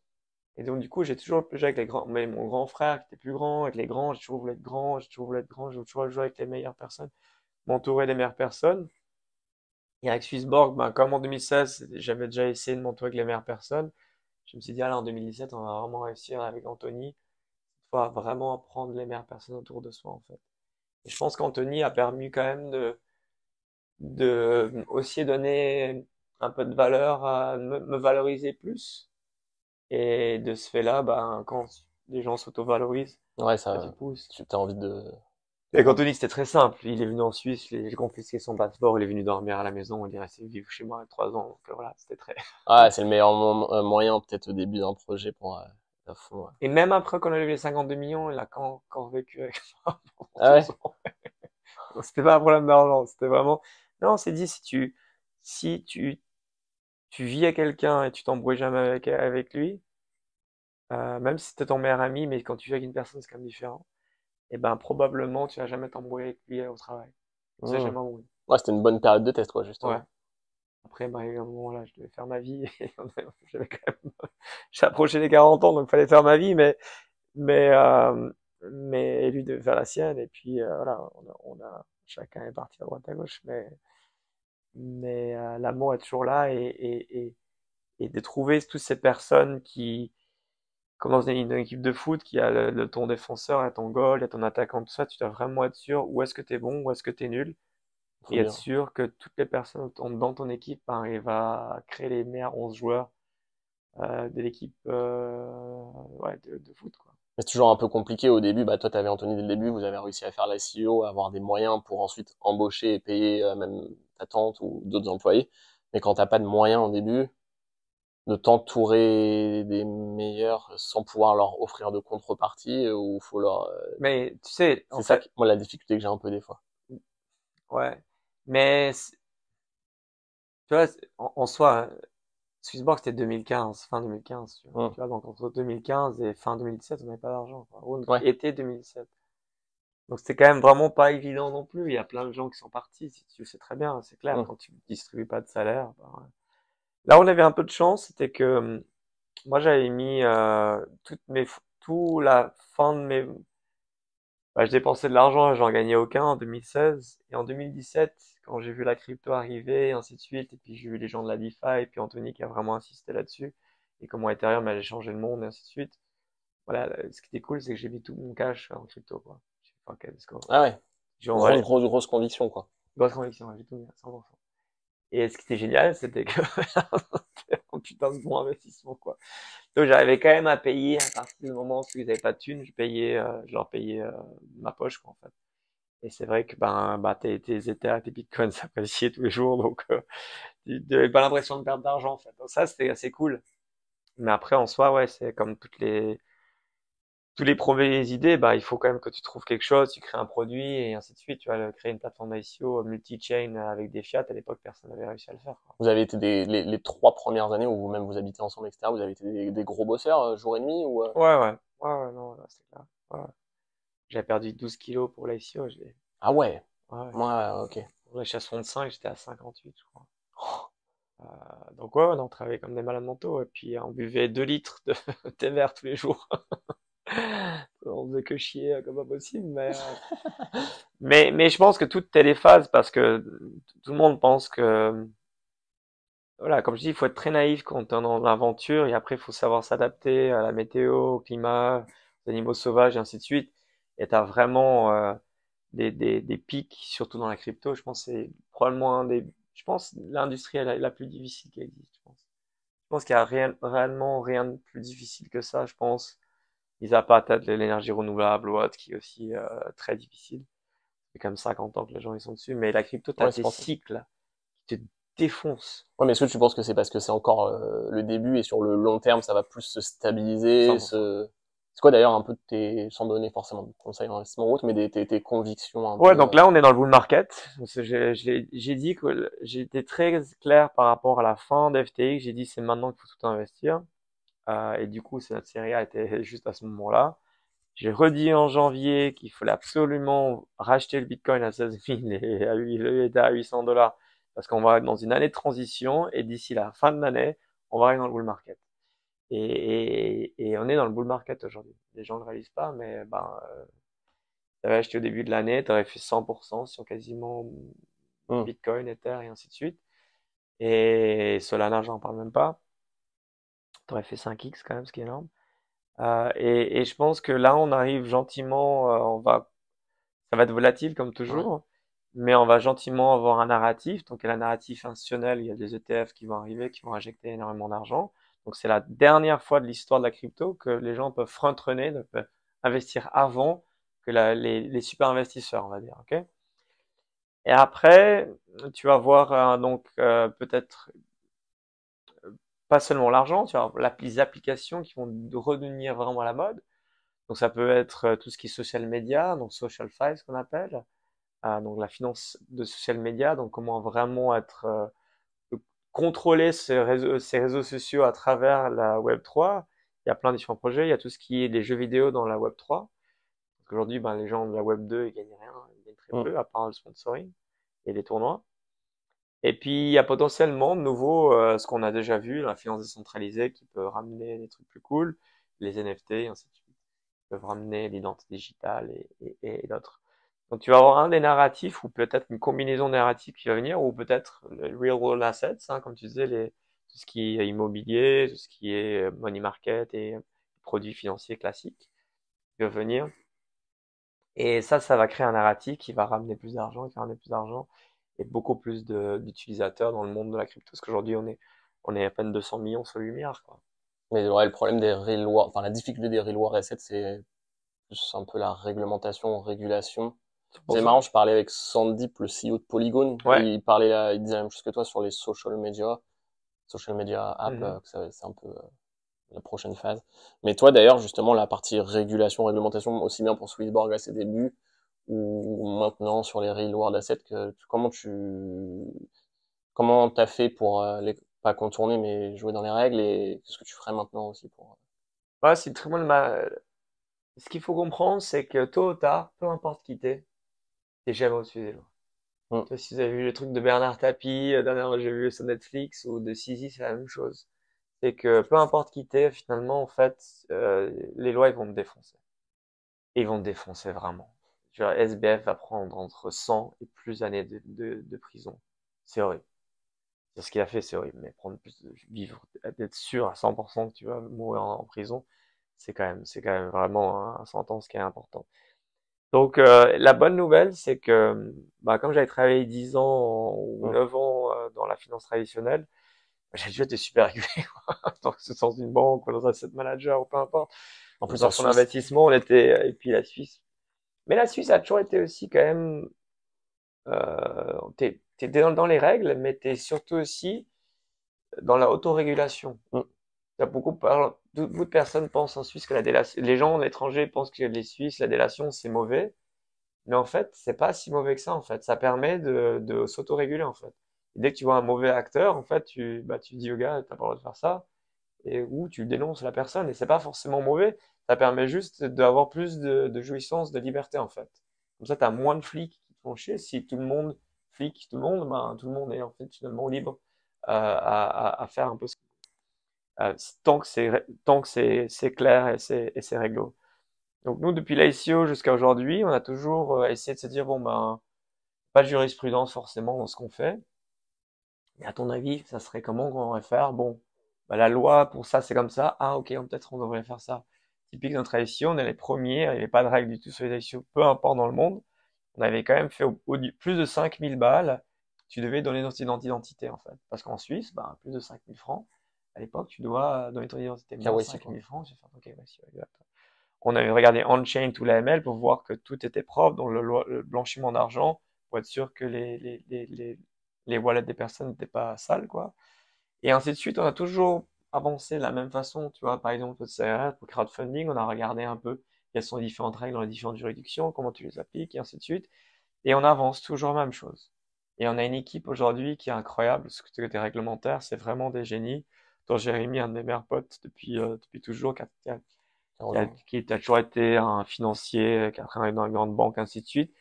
Et donc, du coup, j'ai toujours joué avec les grands, mais mon grand frère qui était plus grand, avec les grands, j'ai toujours voulu être grand, j'ai toujours voulu être grand, j'ai toujours joué avec les meilleures personnes, m'entourer des meilleures personnes. Et avec Swissborg, ben, comme en 2016, j'avais déjà essayé de m'entourer avec les meilleures personnes. Je me suis dit, ah là, en 2017, on va vraiment réussir avec Anthony. Cette fois, vraiment prendre les meilleures personnes autour de soi, en fait. Et je pense qu'Anthony a permis quand même de, de aussi donner un peu de valeur, à me, valoriser plus. Et de ce fait-là, ben, quand les gens s'auto-valorisent, ouais, ça, pousse. Tu as envie de, et quand on dit que c'était très simple, il est venu en Suisse, j'ai confisqué son passeport, il est venu dormir à la maison, il est resté vivre chez moi trois ans, donc voilà, c'était très. Ah, c'est le meilleur euh, moyen peut-être au début d'un projet pour euh, fond. Et même après qu'on a levé les 52 millions, il a quand, quand vécu avec moi. Ah ouais? c'était pas un problème d'argent, c'était vraiment. Non, on s'est dit si tu si tu tu vis à quelqu'un et tu t'embrouilles jamais avec avec lui, euh, même si c'était ton meilleur ami, mais quand tu vis avec une personne c'est quand même différent et eh ben probablement tu vas jamais t'embrouiller avec lui au travail. Tu vas mmh. jamais embrouiller. Ouais, c'était une bonne période de test, quoi, justement. Ouais. Après, bah, à un moment là, je devais faire ma vie. J'avais quand même, j'ai les 40 ans, donc il fallait faire ma vie, mais, mais, euh, mais lui devait faire la sienne. Et puis euh, voilà, on a, on a, chacun est parti à droite à gauche, mais, mais euh, l'amour est toujours là et, et, et, et de trouver toutes ces personnes qui, comme dans une, équipe de foot qui a le, ton défenseur, et ton goal, et ton attaquant, tout ça, tu dois vraiment être sûr où est-ce que tu es bon, où est-ce que tu es nul. et être sûr que toutes les personnes dans ton équipe arrivent à créer les meilleurs 11 joueurs euh, de l'équipe euh, ouais, de, de, foot. Quoi. C'est toujours un peu compliqué au début. Bah, toi, tu avais Anthony dès le début, vous avez réussi à faire la CEO, à avoir des moyens pour ensuite embaucher et payer euh, même ta tante ou d'autres employés. Mais quand t'as pas de moyens au début, de t'entourer des meilleurs sans pouvoir leur offrir de contrepartie ou faut leur euh, mais tu sais c'est ça moi la difficulté que j'ai un peu des fois. Ouais. Mais tu vois en, soi Swissborg c'était 2015 fin 2015 tu vois, donc entre 2015 et fin 2017 on n'avait pas d'argent ouais. été 2017 donc c'était quand même vraiment pas évident non plus. Il y a plein de gens qui sont partis tu sais très bien c'est clair. Quand tu distribues pas de salaire ben, Là, on avait un peu de chance, c'était que hum, moi, j'avais mis euh, toutes mes, tout la fin de mes, bah, je dépensais de l'argent, j'en gagnais aucun en 2016 et en 2017, quand j'ai vu la crypto arriver et ainsi de suite, et puis j'ai vu les gens de la DeFi et puis Anthony qui a vraiment insisté là-dessus et comment Ethereum allait changer le monde et ainsi de suite. Voilà, ce qui était cool, c'est que j'ai mis tout mon cash en crypto, quoi. Ah ouais. J'ai une grosse, grosse conviction, quoi. Grosse conviction, j'ai tout mis à 100%. Et ce qui était génial, c'était que c'était un putain de bon investissement, quoi. Donc j'arrivais quand même à payer à partir du moment où ils n'avaient pas de thunes, je payais, euh, je leur payais euh, ma poche, quoi, en fait. Et c'est vrai que ben, bah, tes, tes Ether, tes Bitcoins s'appréciaient tous les jours, donc euh, tu n'avais pas l'impression de perdre d'argent, en fait. Donc ça, c'était assez cool. Mais après, en soi, ouais, c'est comme toutes les, tous les premières idées, bah, il faut quand même que tu trouves quelque chose, tu crées un produit et ainsi de suite. Tu vois, créer une plateforme ICO multi-chain avec des fiat, à l'époque, personne n'avait réussi à le faire. Vous avez été des, les, les, trois premières années où vous-même vous habitez ensemble, etc. Vous avez été des, des gros bosseurs, euh, jour et nuit ou euh? Ouais, ouais, ouais, ouais, non, c'est clair. Ouais. J'avais perdu 12 kilos pour l'ICO. Ah ouais? Ouais, ouais. ok. Pour les 65, j'étais à 58, je crois. Euh, donc ouais, on travaillait comme des malades mentaux et puis on buvait 2 litres de thé vert tous les jours. on faisait que chier comme pas possible, mais, euh, mais, mais je pense que les phases parce que tout le monde pense que, voilà, comme je dis, il faut être très naïf quand on est dans l'aventure et après il faut savoir s'adapter à la météo, au climat, aux animaux sauvages et ainsi de suite. Et t'as vraiment euh, des, des, des pics, surtout dans la crypto. Je pense c'est probablement un des, je pense l'industrie la, la plus difficile qui existe. Je pense, je pense qu'il y a rien, réellement rien de plus difficile que ça. Je pense ils a pas peut-être l'énergie renouvelable ou autre qui est aussi euh, très difficile. C'est comme 50 ans que les gens ils sont dessus, mais la crypto, t'as des cycles qui te défoncent. Ouais, mais est-ce que tu penses que c'est parce que c'est encore euh, le début et sur le long terme, ça va plus se stabiliser se... C'est quoi d'ailleurs un peu de tes, sans donner forcément de conseils d'investissement route, mais des, tes, tes convictions un Ouais, donc là on est dans le bull market. J'ai dit que j'étais très clair par rapport à la fin d'FTX. J'ai dit c'est maintenant qu'il faut tout investir. Euh, et du coup, notre série A était juste à ce moment-là. J'ai redit en janvier qu'il fallait absolument racheter le Bitcoin à 16 000 et à 800 dollars parce qu'on va être dans une année de transition et d'ici la fin de l'année, on va aller dans le bull market. Et, et, on est dans le bull market aujourd'hui. Les gens ne le réalisent pas, mais ben, euh, tu avais acheté au début de l'année, tu aurais fait 100% sur quasiment mmh. Bitcoin, Ether et ainsi de suite. Et Solana, j'en parle même pas t'aurais fait 5x quand même, ce qui est énorme. Euh, et, et, je pense que là, on arrive gentiment, euh, on va, ça va être volatile comme toujours, mais on va gentiment avoir un narratif. Donc, il y a la narratif institutionnel, il y a des ETF qui vont arriver, qui vont injecter énormément d'argent. Donc, c'est la dernière fois de l'histoire de la crypto que les gens peuvent front-runner, peuvent investir avant que la, les, les, super investisseurs, on va dire. ok? Et après, tu vas voir euh, donc euh, peut-être pas seulement l'argent, tu vois, les applications qui vont redevenir vraiment à la mode. Donc ça peut être euh, tout ce qui est social media, donc social finance qu'on appelle, euh, donc la finance de social media, donc comment vraiment être euh, contrôler ces réseaux, ces réseaux sociaux à travers la Web 3. Il y a plein de différents projets. Il y a tout ce qui est des jeux vidéo dans la Web 3. Aujourd'hui, ben, les gens de la Web 2 ils gagnent rien, ils gagnent très mm. peu à part le sponsoring et les tournois. Et puis, il y a potentiellement de nouveau euh, ce qu'on a déjà vu, la finance décentralisée qui peut ramener des trucs plus cool, les NFT, et ainsi de suite, qui peuvent ramener l'identité digitale et, d'autres. Donc, tu vas avoir un des narratifs ou peut-être une combinaison narrative qui va venir, ou peut-être le real world assets, hein, comme tu disais, tout ce qui est immobilier, tout ce qui est euh, money market et produits financiers classiques qui vont venir. Et ça, ça va créer un narratif qui va ramener plus d'argent, qui va ramener plus d'argent et beaucoup plus d'utilisateurs dans le monde de la crypto. Parce qu'aujourd'hui, on est, on est à peine 200 millions sur Lumière. Quoi. Mais ouais, le problème des real world, enfin la difficulté des real world assets, c'est un peu la réglementation, régulation. C'est marrant, je parlais avec Sandeep, le CEO de Polygon. Il parlait là, il disait la même chose que toi sur les social media, social media app, mhm. euh, c'est un peu euh, la prochaine phase. Mais toi d'ailleurs, justement, la partie régulation, réglementation, aussi bien pour Swissborg à ses débuts, ou maintenant sur les real world assets que comment tu comment t'as fait pour euh, les pas contourner mais jouer dans les règles et qu'est-ce que tu ferais maintenant aussi pour euh? ouais c'est très bon ce qu'il faut comprendre c'est que tôt ou tard peu importe qui t'es t'es jamais au-dessus des lois mmh. si vous avez vu le truc de Bernard Tapie euh, dernièrement j'ai vu sur Netflix ou de Sisi c'est la même chose c'est que peu importe qui t'es finalement en fait les lois ils vont te défoncer ils vont te défoncer vraiment SBF va prendre entre 100 et plus années de, de, de prison. C'est horrible. Ce qu'il a fait, c'est horrible. Mais prendre plus de vivre, d'être sûr à 100% que tu vas mourir en, prison, c'est quand même, c'est quand même vraiment un, sentence qui est important. Donc euh, la bonne nouvelle, c'est que bah, comme j'avais travaillé 10 ans ou 9 ans euh, dans la finance traditionnelle, j'ai déjà été super régulier, dans ce sens d'une banque ou dans un asset manager ou peu importe. En plus, dans son investissement, on était, et puis la Suisse, mais la Suisse a toujours été aussi quand même, euh, t'es, t'es dans, dans les règles, mais t'es surtout aussi dans la autorégulation. Mm. Il y a beaucoup, de personnes pensent en Suisse que la délation, les gens, l'étranger pensent que les Suisses, la délation, c'est mauvais. Mais en fait, c'est pas si mauvais que ça, en fait. Ça permet de, de s'autoréguler, en fait. Et dès que tu vois un mauvais acteur, en fait, tu, bah, tu dis au gars, t'as pas le droit de faire ça. Et, ou tu dénonces la personne. Et c'est pas forcément mauvais. Ça permet juste d'avoir plus de, jouissance, de liberté, en fait. Comme ça, t'as moins de flics qui te font chier. Si tout le monde flic tout le monde, ben, tout le monde est, en fait, finalement libre, euh, à, faire un peu ce euh, tant que c'est tant que c'est clair et c'est réglo. Donc nous, depuis l'ICO jusqu'à aujourd'hui, on a toujours euh, essayé de se dire bon ben pas de jurisprudence forcément dans ce qu'on fait. Mais à ton avis, ça serait comment qu'on devrait faire? Bon, ben, la loi pour ça c'est comme ça. Ah ok, peut-être on devrait faire ça. Typique notre ICO, on est les premiers, il n'y avait pas de règles du tout sur les ICO, peu importe dans le monde. On avait quand même fait au, au, plus de 5000 balles, tu devais donner notre identité en fait. Parce qu'en Suisse, ben, plus de 5000 francs, à l'époque, tu dois donner ton identité. KYC, 5000 francs, fait ok, exact on avait regardé on-chain tout l'AML pour voir que tout était propre, donc le, le blanchiment d'argent, pour être sûr que les, les, les, les, wallets des personnes n'étaient pas sales, quoi. Et ainsi de suite, on a toujours avancé de la même façon, tu vois, par exemple, pour crowdfunding, on a regardé un peu quelles sont les différentes règles dans les différentes juridictions, comment tu les appliques, et ainsi de suite. Et on avance toujours la même chose. Et on a une équipe aujourd'hui qui est incroyable, ce côté réglementaire, c'est vraiment des génies, dont Jérémy, un de mes meilleurs potes depuis, euh, depuis toujours, qui a, qui a, toujours été un financier, qui a travaillé dans une grande banque, ainsi de suite.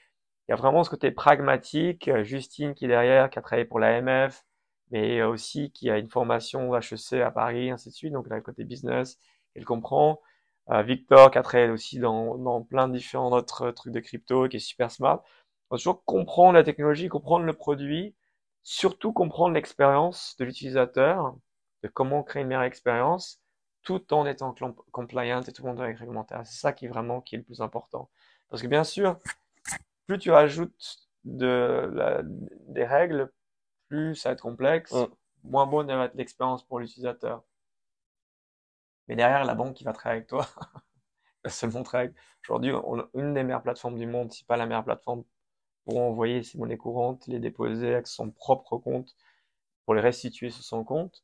Il y a vraiment ce côté pragmatique. Justine qui est derrière, qui a travaillé pour l'AMF, mais aussi qui a une formation HEC à Paris, ainsi de suite. Donc, là, côté business, elle comprend. Euh, Victor qui a aussi dans, dans plein de différents autres trucs de crypto, qui est super smart. On toujours comprendre la technologie, comprendre le produit, surtout comprendre l'expérience de l'utilisateur, de comment créer une meilleure expérience tout en étant compliant et tout monde avec réglementaire. C'est ça qui est vraiment qui est le plus important. Parce que bien sûr, plus tu rajoutes de la, des règles, plus ça va être complexe, mm. moins bonne va être l'expérience pour l'utilisateur. Mais derrière, la banque qui va travailler avec toi, va se montrer Aujourd'hui, une des meilleures plateformes du monde, si pas la meilleure plateforme pour envoyer ses monnaies courantes, les déposer avec son propre compte, pour les restituer sur son compte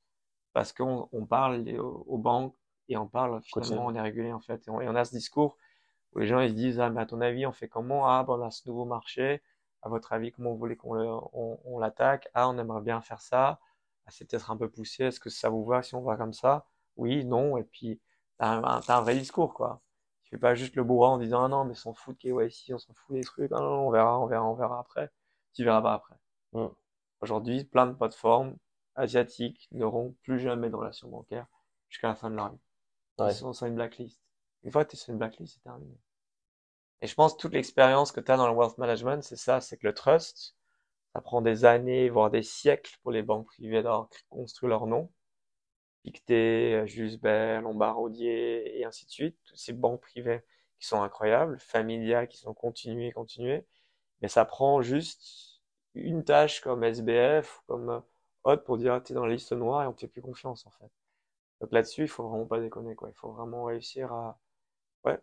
parce qu'on on parle aux, banques et on parle finalement, on est régulé en fait. Et on, a ce discours où les gens ils se disent ah mais à ton avis on fait comment ah ben on a ce nouveau marché à votre avis comment vous voulez qu'on on, on l'attaque? Ah on aimerait bien faire ça. Ah, c'est peut-être un peu poussé. Est-ce que ça vous va si on va comme ça? Oui non. Et puis t'as un, un vrai discours quoi. Tu fais pas juste le bourrin en disant ah non mais s'en fout de KYC on s'en fout des trucs. Ah, non, on verra on verra on verra après. Tu verras pas après. Mmh. aujourd'hui plein de plateformes asiatiques n'auront plus jamais de relation bancaire jusqu'à la fin de leur vie. Ils sont sur une blacklist. Une fois que tu es sur une blacklist, c'est terminé. Et je pense que toute l'expérience que tu as dans le wealth management, c'est ça, c'est que le trust, ça prend des années, voire des siècles pour les banques privées d'avoir construit leur nom. Pictet, Jusbert, Lombardier, et ainsi de suite. Toutes ces banques privées qui sont incroyables, Familia qui sont continuées, continuées. Mais ça prend juste une tâche comme SBF, comme haute pour dire t'es dans la liste noire et on te fait plus confiance en fait. Donc là-dessus, il faut vraiment pas déconner quoi. Il faut vraiment réussir à, ouais,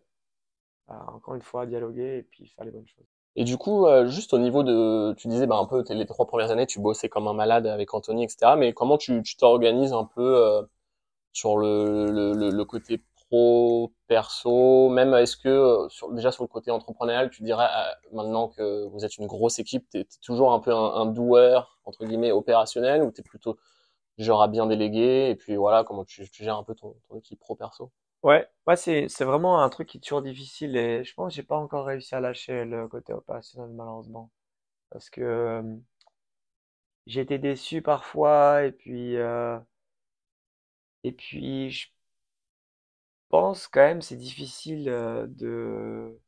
encore une fois, dialoguer et puis faire les bonnes choses. Et du coup, euh, juste au niveau de, tu disais, bah, un peu, les trois premières années, tu bossais comme un malade avec Anthony, etc. Mais comment tu t'organises un peu euh, sur le, le, côté pro, perso, même est-ce que euh, sur, déjà sur le côté entrepreneurial, tu dirais maintenant que vous êtes une grosse équipe, tu es, toujours un peu un, un doueur entre guillemets opérationnel ou tu es plutôt genre à bien déléguer et puis voilà comment tu, tu gères un peu ton, ton équipe pro perso Ouais, ouais c'est c'est vraiment un truc qui est toujours difficile et je pense que j'ai pas encore réussi à lâcher le côté opérationnel malheureusement parce que euh, j'ai été déçu parfois et puis et puis je pense quand même c'est difficile de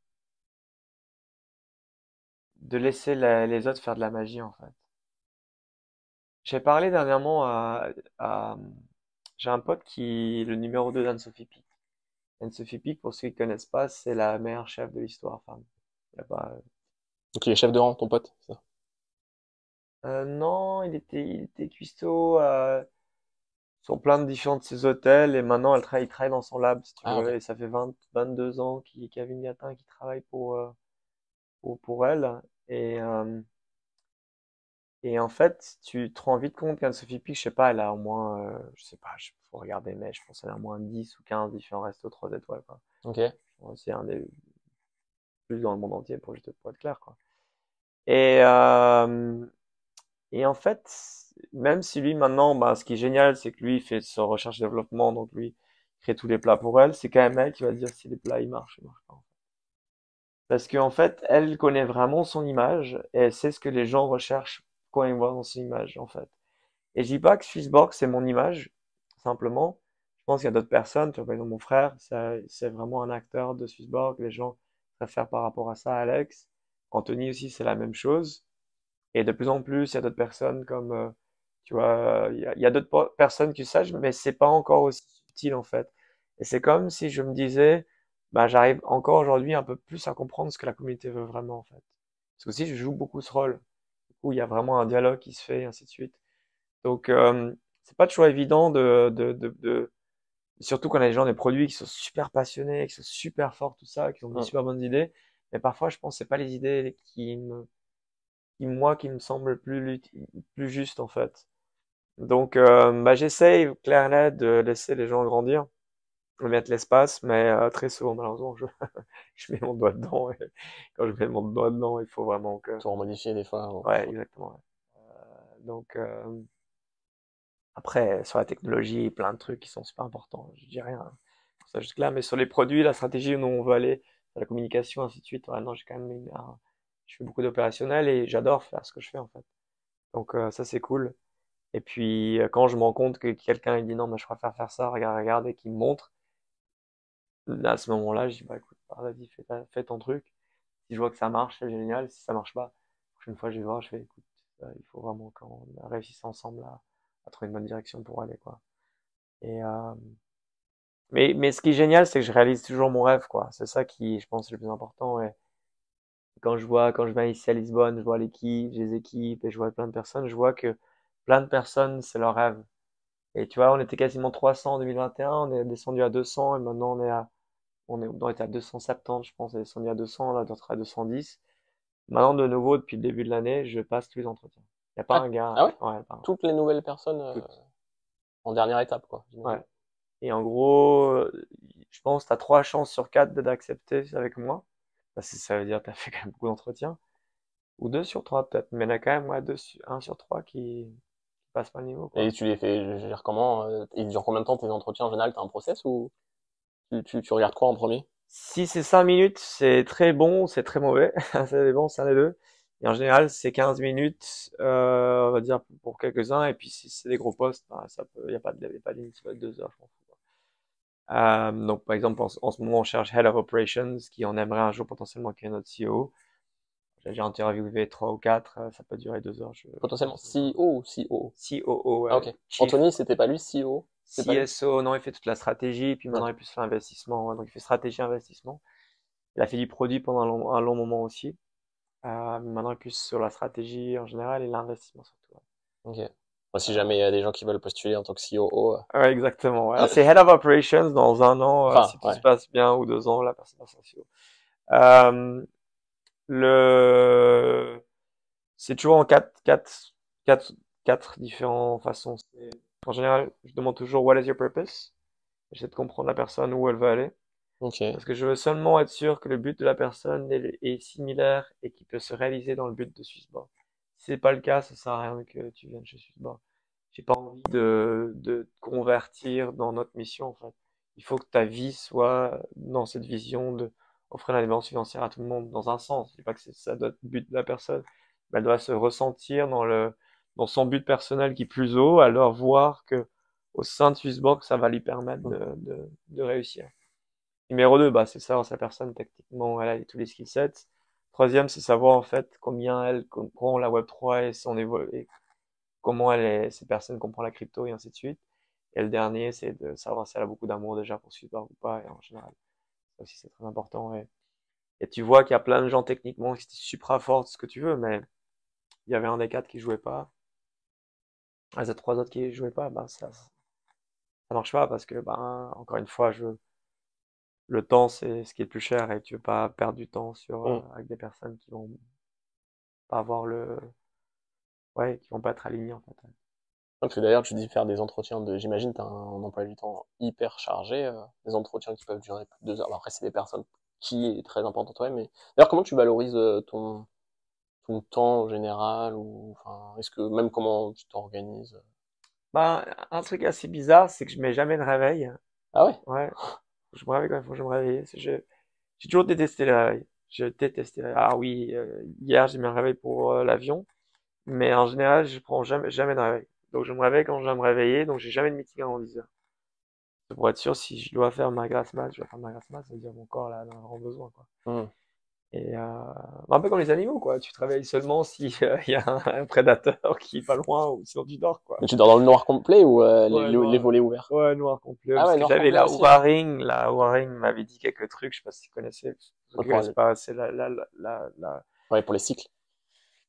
de laisser les autres faire de la magie en fait. J'ai parlé dernièrement à, à j'ai un pote qui est le numéro 2 d'Anne-Sophie Pic. Anne-Sophie Pic, pour ceux qui connaissent pas, c'est la meilleure chef de l'histoire femme. Il a pas... Donc il est chef de rang, ton pote, ça? Euh, non, il était, il était cuistot euh, sur plein de différents de ses hôtels et maintenant elle travaille, il travaille dans son lab, si tu ah, veux. Et ça fait 20, 22 ans qu'il qu a une Gatin qui travaille pour, euh, pour, pour elle. Et, euh, Et en fait, tu te rends vite compte qu'Anne-Sophie Pic, je sais pas, elle a au moins, euh, je sais pas, il faut regarder, mais je pense qu'elle a au moins 10 ou 15 différents restos 3 étoiles, quoi. Ok. C'est un des plus dans le monde entier, pour, juste, pour être clair, quoi. Et, euh, et en fait, même si lui, maintenant, bah, ce qui est génial, c'est que lui, il fait son recherche et développement, donc lui, il crée tous les plats pour elle, c'est quand même elle qui va dire si les plats, ils marchent, marchent pas. Parce qu'en fait, elle connaît vraiment son image et elle sait ce que les gens recherchent quand ils voient dans son image, en fait. Et je dis pas que Swissborg, c'est mon image, simplement. Je pense qu'il y a d'autres personnes, tu vois, par exemple, mon frère, c'est vraiment un acteur de Swissborg, les gens préfèrent par rapport à ça, Alex. Anthony aussi, c'est la même chose. Et de plus en plus, il y a d'autres personnes comme, euh, tu vois, il y a, y a d'autres personnes qui savent, mais c'est pas encore aussi subtil, en fait. Et c'est comme si je me disais, bah, j'arrive encore aujourd'hui un peu plus à comprendre ce que la communauté veut vraiment, en fait. Parce que aussi, je joue beaucoup ce rôle, où il y a vraiment un dialogue qui se fait, et ainsi de suite. Donc, euh, c'est pas toujours évident de, de, de, de, surtout quand on a des gens des produits qui sont super passionnés, qui sont super forts, tout ça, qui ont des super bonnes idées. Mais parfois, je pense que c'est pas les idées qui me, qui, moi, qui me semblent plus, plus justes, en fait. Donc, euh, bah, j'essaye, clair et net, de laisser les gens grandir mettre l'espace, mais euh, très souvent, malheureusement, je, je mets mon doigt dedans. Et quand je mets mon doigt dedans, il faut vraiment que. Tout modifier des fois. Ouais, exactement. Euh, donc, euh, après, sur la technologie, plein de trucs qui sont super importants. Je dis rien pour ça jusque là, mais sur les produits, la stratégie où on veut aller, la communication, ainsi de suite. Ouais, non, j'ai quand même une, je fais beaucoup d'opérationnel et j'adore faire ce que je fais en fait. Donc ça c'est cool. Et puis quand je me rends compte que quelqu'un il dit non, mais je préfère faire ça, regarde, regarde, et qu'il me montre, à ce moment-là, je dis, bah écoute, vas-y, fais, ton truc. Si je vois que ça marche, c'est génial. Si ça marche pas, la prochaine fois, je vais voir, je fais, écoute, euh, il faut vraiment qu'on réussisse ensemble à, trouver une bonne direction pour aller, quoi. Et, euh, mais, mais ce qui est génial, c'est que je réalise toujours mon rêve, quoi. C'est ça qui, je pense, est le plus important. Et quand je vois, quand je viens ici à Lisbonne, je vois l'équipe, les équipes, et je vois plein de personnes, je vois que plein de personnes, c'est leur rêve. Et tu vois, on était quasiment 300 en 2021, on est descendu à 200 et maintenant on est à, on est, on était à 270, je pense, on est descendu à 200, là, d'autres à 210. Maintenant, de nouveau, depuis le début de l'année, je passe tous les entretiens. Il n'y a pas ah, un gars. Ah ouais? Toutes les nouvelles personnes euh, en dernière étape, quoi. Ouais. Et en gros, je pense que tu as trois chances sur quatre d'accepter avec moi. Parce que ça veut dire que tu as fait quand même beaucoup d'entretiens. Ou deux sur trois, peut-être. Mais il y en a quand même, ouais, deux, un sur trois qui, passe pas le niveau. Quoi. Et tu les fais, je veux dire, comment euh, Ils durent combien de temps tes entretiens en général T'as un process ou tu, tu, tu, regardes quoi en premier? Si c'est 5 minutes, c'est très bon, c'est très mauvais. c'est bon, c'est un des deux. Et en général, c'est 15 minutes, euh, on va dire, pour quelques-uns. Et puis, si c'est des gros postes, il n'y a pas de, pas de limite, ça peut être deux heures, je pense. Euh, donc, par exemple, en, en, ce moment, on cherche Head of Operations, qui en aimerait un jour potentiellement qu'il y ait notre CEO. J'ai interviewé trois ou quatre, euh, ça peut durer deux heures. Je... Potentiellement CEO ou COO COO, ouais. Ah, ok. Anthony, c'était pas lui CEO CSO, non, il fait toute la stratégie, puis maintenant il plus faire investissement, donc il fait stratégie investissement. Il a fait du produit pendant un long, un long moment aussi. Euh, maintenant il est plus sur la stratégie en général et l'investissement surtout. Ok. si jamais il y a des gens qui veulent postuler en tant que COO. Euh... Ouais, exactement. Ouais. C'est Head of Operations dans un an, euh, si tout se passe bien, ou deux ans, la personne passe en CEO. Le, c'est toujours en quatre, quatre, quatre, quatre différentes façons. En général, je demande toujours what is your purpose? J'essaie de comprendre la personne où elle veut aller. Okay. Parce que je veux seulement être sûr que le but de la personne est, similaire et qu'il peut se réaliser dans le but de Swissborg. Si c'est pas le cas, ça sert à rien que tu viennes chez Swissborg. J'ai pas envie de, de convertir dans notre mission, en fait. Il faut que ta vie soit dans cette vision de offrir l'indépendance financière à tout le monde dans un sens. Je dis pas que c'est ça doit être le but de la personne, mais elle doit se ressentir dans le dans son but personnel qui est plus haut, alors voir que au sein de Swissborg, ça va lui permettre de, de, réussir. Numéro 2, bah, c'est savoir sa personne techniquement, elle a tous les skill sets. Troisième, c'est savoir en fait combien elle comprend la Web3 et son et comment elle est, ces personnes comprennent la crypto et ainsi de suite. Et le dernier, c'est de savoir si elle a beaucoup d'amour déjà pour Swissborg ou pas, et en général aussi c'est très important. Et, et tu vois qu'il y a plein de gens techniquement qui étaient supra forts, ce que tu veux, mais il y avait un des quatre qui jouait pas. Ah, les trois autres qui jouaient pas, ben ça, ça marche pas parce que, ben, encore une fois, je, le temps c'est ce qui est le plus cher et tu veux pas perdre du temps sur, mm. avec des personnes qui vont pas avoir le, ouais, qui vont pas être alignés, en fait. Parce que d'ailleurs, tu dis faire des entretiens de, j'imagine, tu as un emploi du temps hyper chargé, euh, des entretiens qui peuvent durer plus de deux heures. Alors après, c'est des personnes qui est très important toi, mais d'ailleurs, comment tu valorises euh, ton, ton temps en général ou, enfin, est-ce que même comment tu t'organises? Bah, un truc assez bizarre, c'est que je mets jamais de réveil. Ah ouais? Ouais, je me réveille quand il faut que je me réveille. Je- J'ai toujours détesté le réveil. Je détestais. Ah oui, euh, hier j'ai mis un réveil pour euh, l'avion, mais en général je prends jamais, jamais de réveil. Donc je me réveille quand je dois me réveiller, donc j'ai jamais de meeting avant 10 heures. Pour être sûr, si je dois faire ma grasse mat, je dois faire ma grasse mat, ça veut dire mon corps là en a vraiment besoin, quoi. Hmm. Et euh, un peu comme les animaux, quoi. Tu te réveilles seulement si euh, y a un, un prédateur qui est pas loin ou sinon tu dors, quoi. Mais tu dors dans le noir complet ou euh, les, Ouais, les- noir. les volets ouverts? Ouais, noir complet. Ah ouais, j'avais la aussi. Oura Ring, la Oura Ring m'avait dit quelques trucs, je sais pas si tu connaissais. Pas, c'est la, la, la, la, la- Ouais, pour les cycles.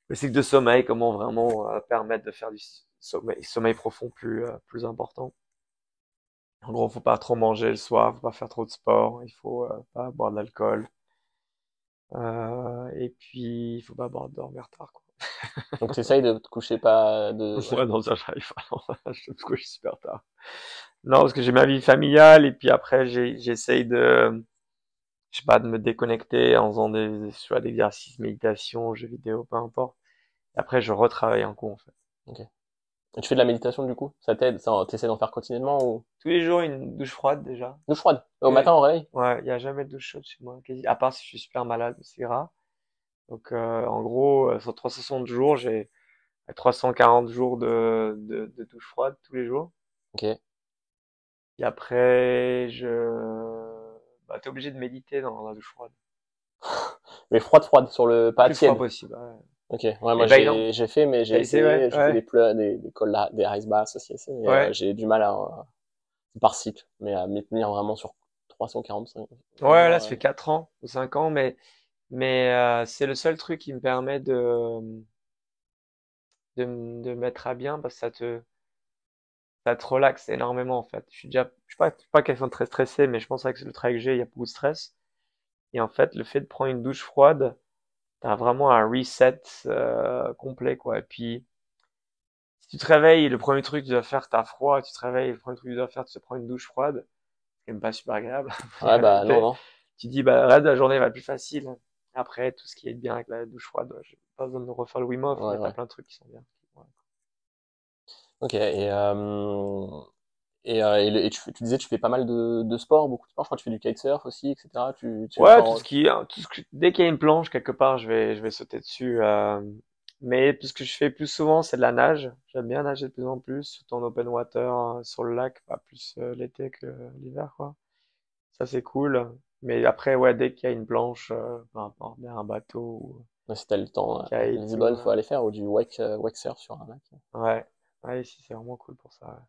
le cycle de sommeil, comment vraiment euh, permettre de faire du sommeil, sommeil profond plus, euh, plus important. En gros, faut pas trop manger le soir, faut pas faire trop de sport, il faut euh, pas boire de l'alcool. Euh, et puis, il faut pas boire, dormir tard, quoi. Donc, tu essayes de te coucher pas de, Ouais, non, ça, j'arrive pas. Je me couche super tard. Non, parce que j'ai ma vie familiale et puis après, j'essaye de, je sais pas, de me déconnecter en faisant des, soit d'exercices, méditation, jeux vidéo, peu importe. Et après, je retravaille un coup, en fait. Et tu fais de la méditation du coup? Ça t'aide? Ça, t'essaies d'en faire quotidiennement ou? Tous les jours, une douche froide, déjà. Douche froide? Au matin, au réveil? Ouais, il y a jamais de douche chaude chez moi, quasi. À part si je suis super malade, c'est rare. Donc, euh, en gros, euh, sur 360 jours, j'ai 340 jours de, de, de douche froide tous les jours. Ok. Et après, je, bah, t'es obligé de méditer dans la douche froide. Mais froide, froide, sur le, pas Plus tiède. possible, ouais. Ok, ouais, moi bah, j'ai non. j'ai fait, mais j'ai T'as essayé, ouais, j'ai ouais. fait des des, des cols, des ice baths aussi, mais euh, j'ai du mal à, euh, par cycle, mais à m'y tenir vraiment sur 345. Ouais, là, ça fait 4 ans ou 5 ans, mais, mais euh, c'est le seul truc qui me permet de, de, mettre à bien parce que ça te, ça te relaxe énormément, en fait. Je suis déjà, je suis pas, je suis pas quelqu'un de très stressé, mais je pense que le travail que j'ai, il y a beaucoup de stress. Et en fait, le fait de prendre une douche froide, t'as vraiment un reset euh, complet, quoi. Et puis, si tu te réveilles, le premier truc que tu dois faire, t'as froid, tu te réveilles, le premier truc que tu dois faire, tu te prends une douche froide. C'est même pas super agréable. Ouais, bah non, non. Tu dis, bah, le reste de la journée va être plus facile. Après, tout ce qui est bien avec la douche froide, ouais, j'ai pas besoin de refaire le Wim Hof, Ouais, mais t'as ouais. plein de trucs qui sont bien. Ok, et, euh, et, euh, et, tu, tu disais tu fais pas mal de, de sport, beaucoup de sport, je crois que tu fais du kitesurf aussi, etc. Tu, tu Ouais, tout ce qui, tout ce que- dès qu'il y a une planche quelque part, je vais, je vais sauter dessus. euh, mais ce que je fais plus souvent, c'est de la nage. J'aime bien nager de plus en plus, surtout en open water, euh, sur le lac, pas plus euh, l'été que l'hiver, quoi. Ça, c'est cool. Mais après, ouais, dès qu'il y a une planche, euh, peu importe, bien un bateau, ou- Ouais, si t'as le temps, Kite, Lisbonne, ouais. faut aller faire, ou du wake, wake surf sur un lac. ouais, ouais, ici, c'est vraiment cool pour ça. ouais.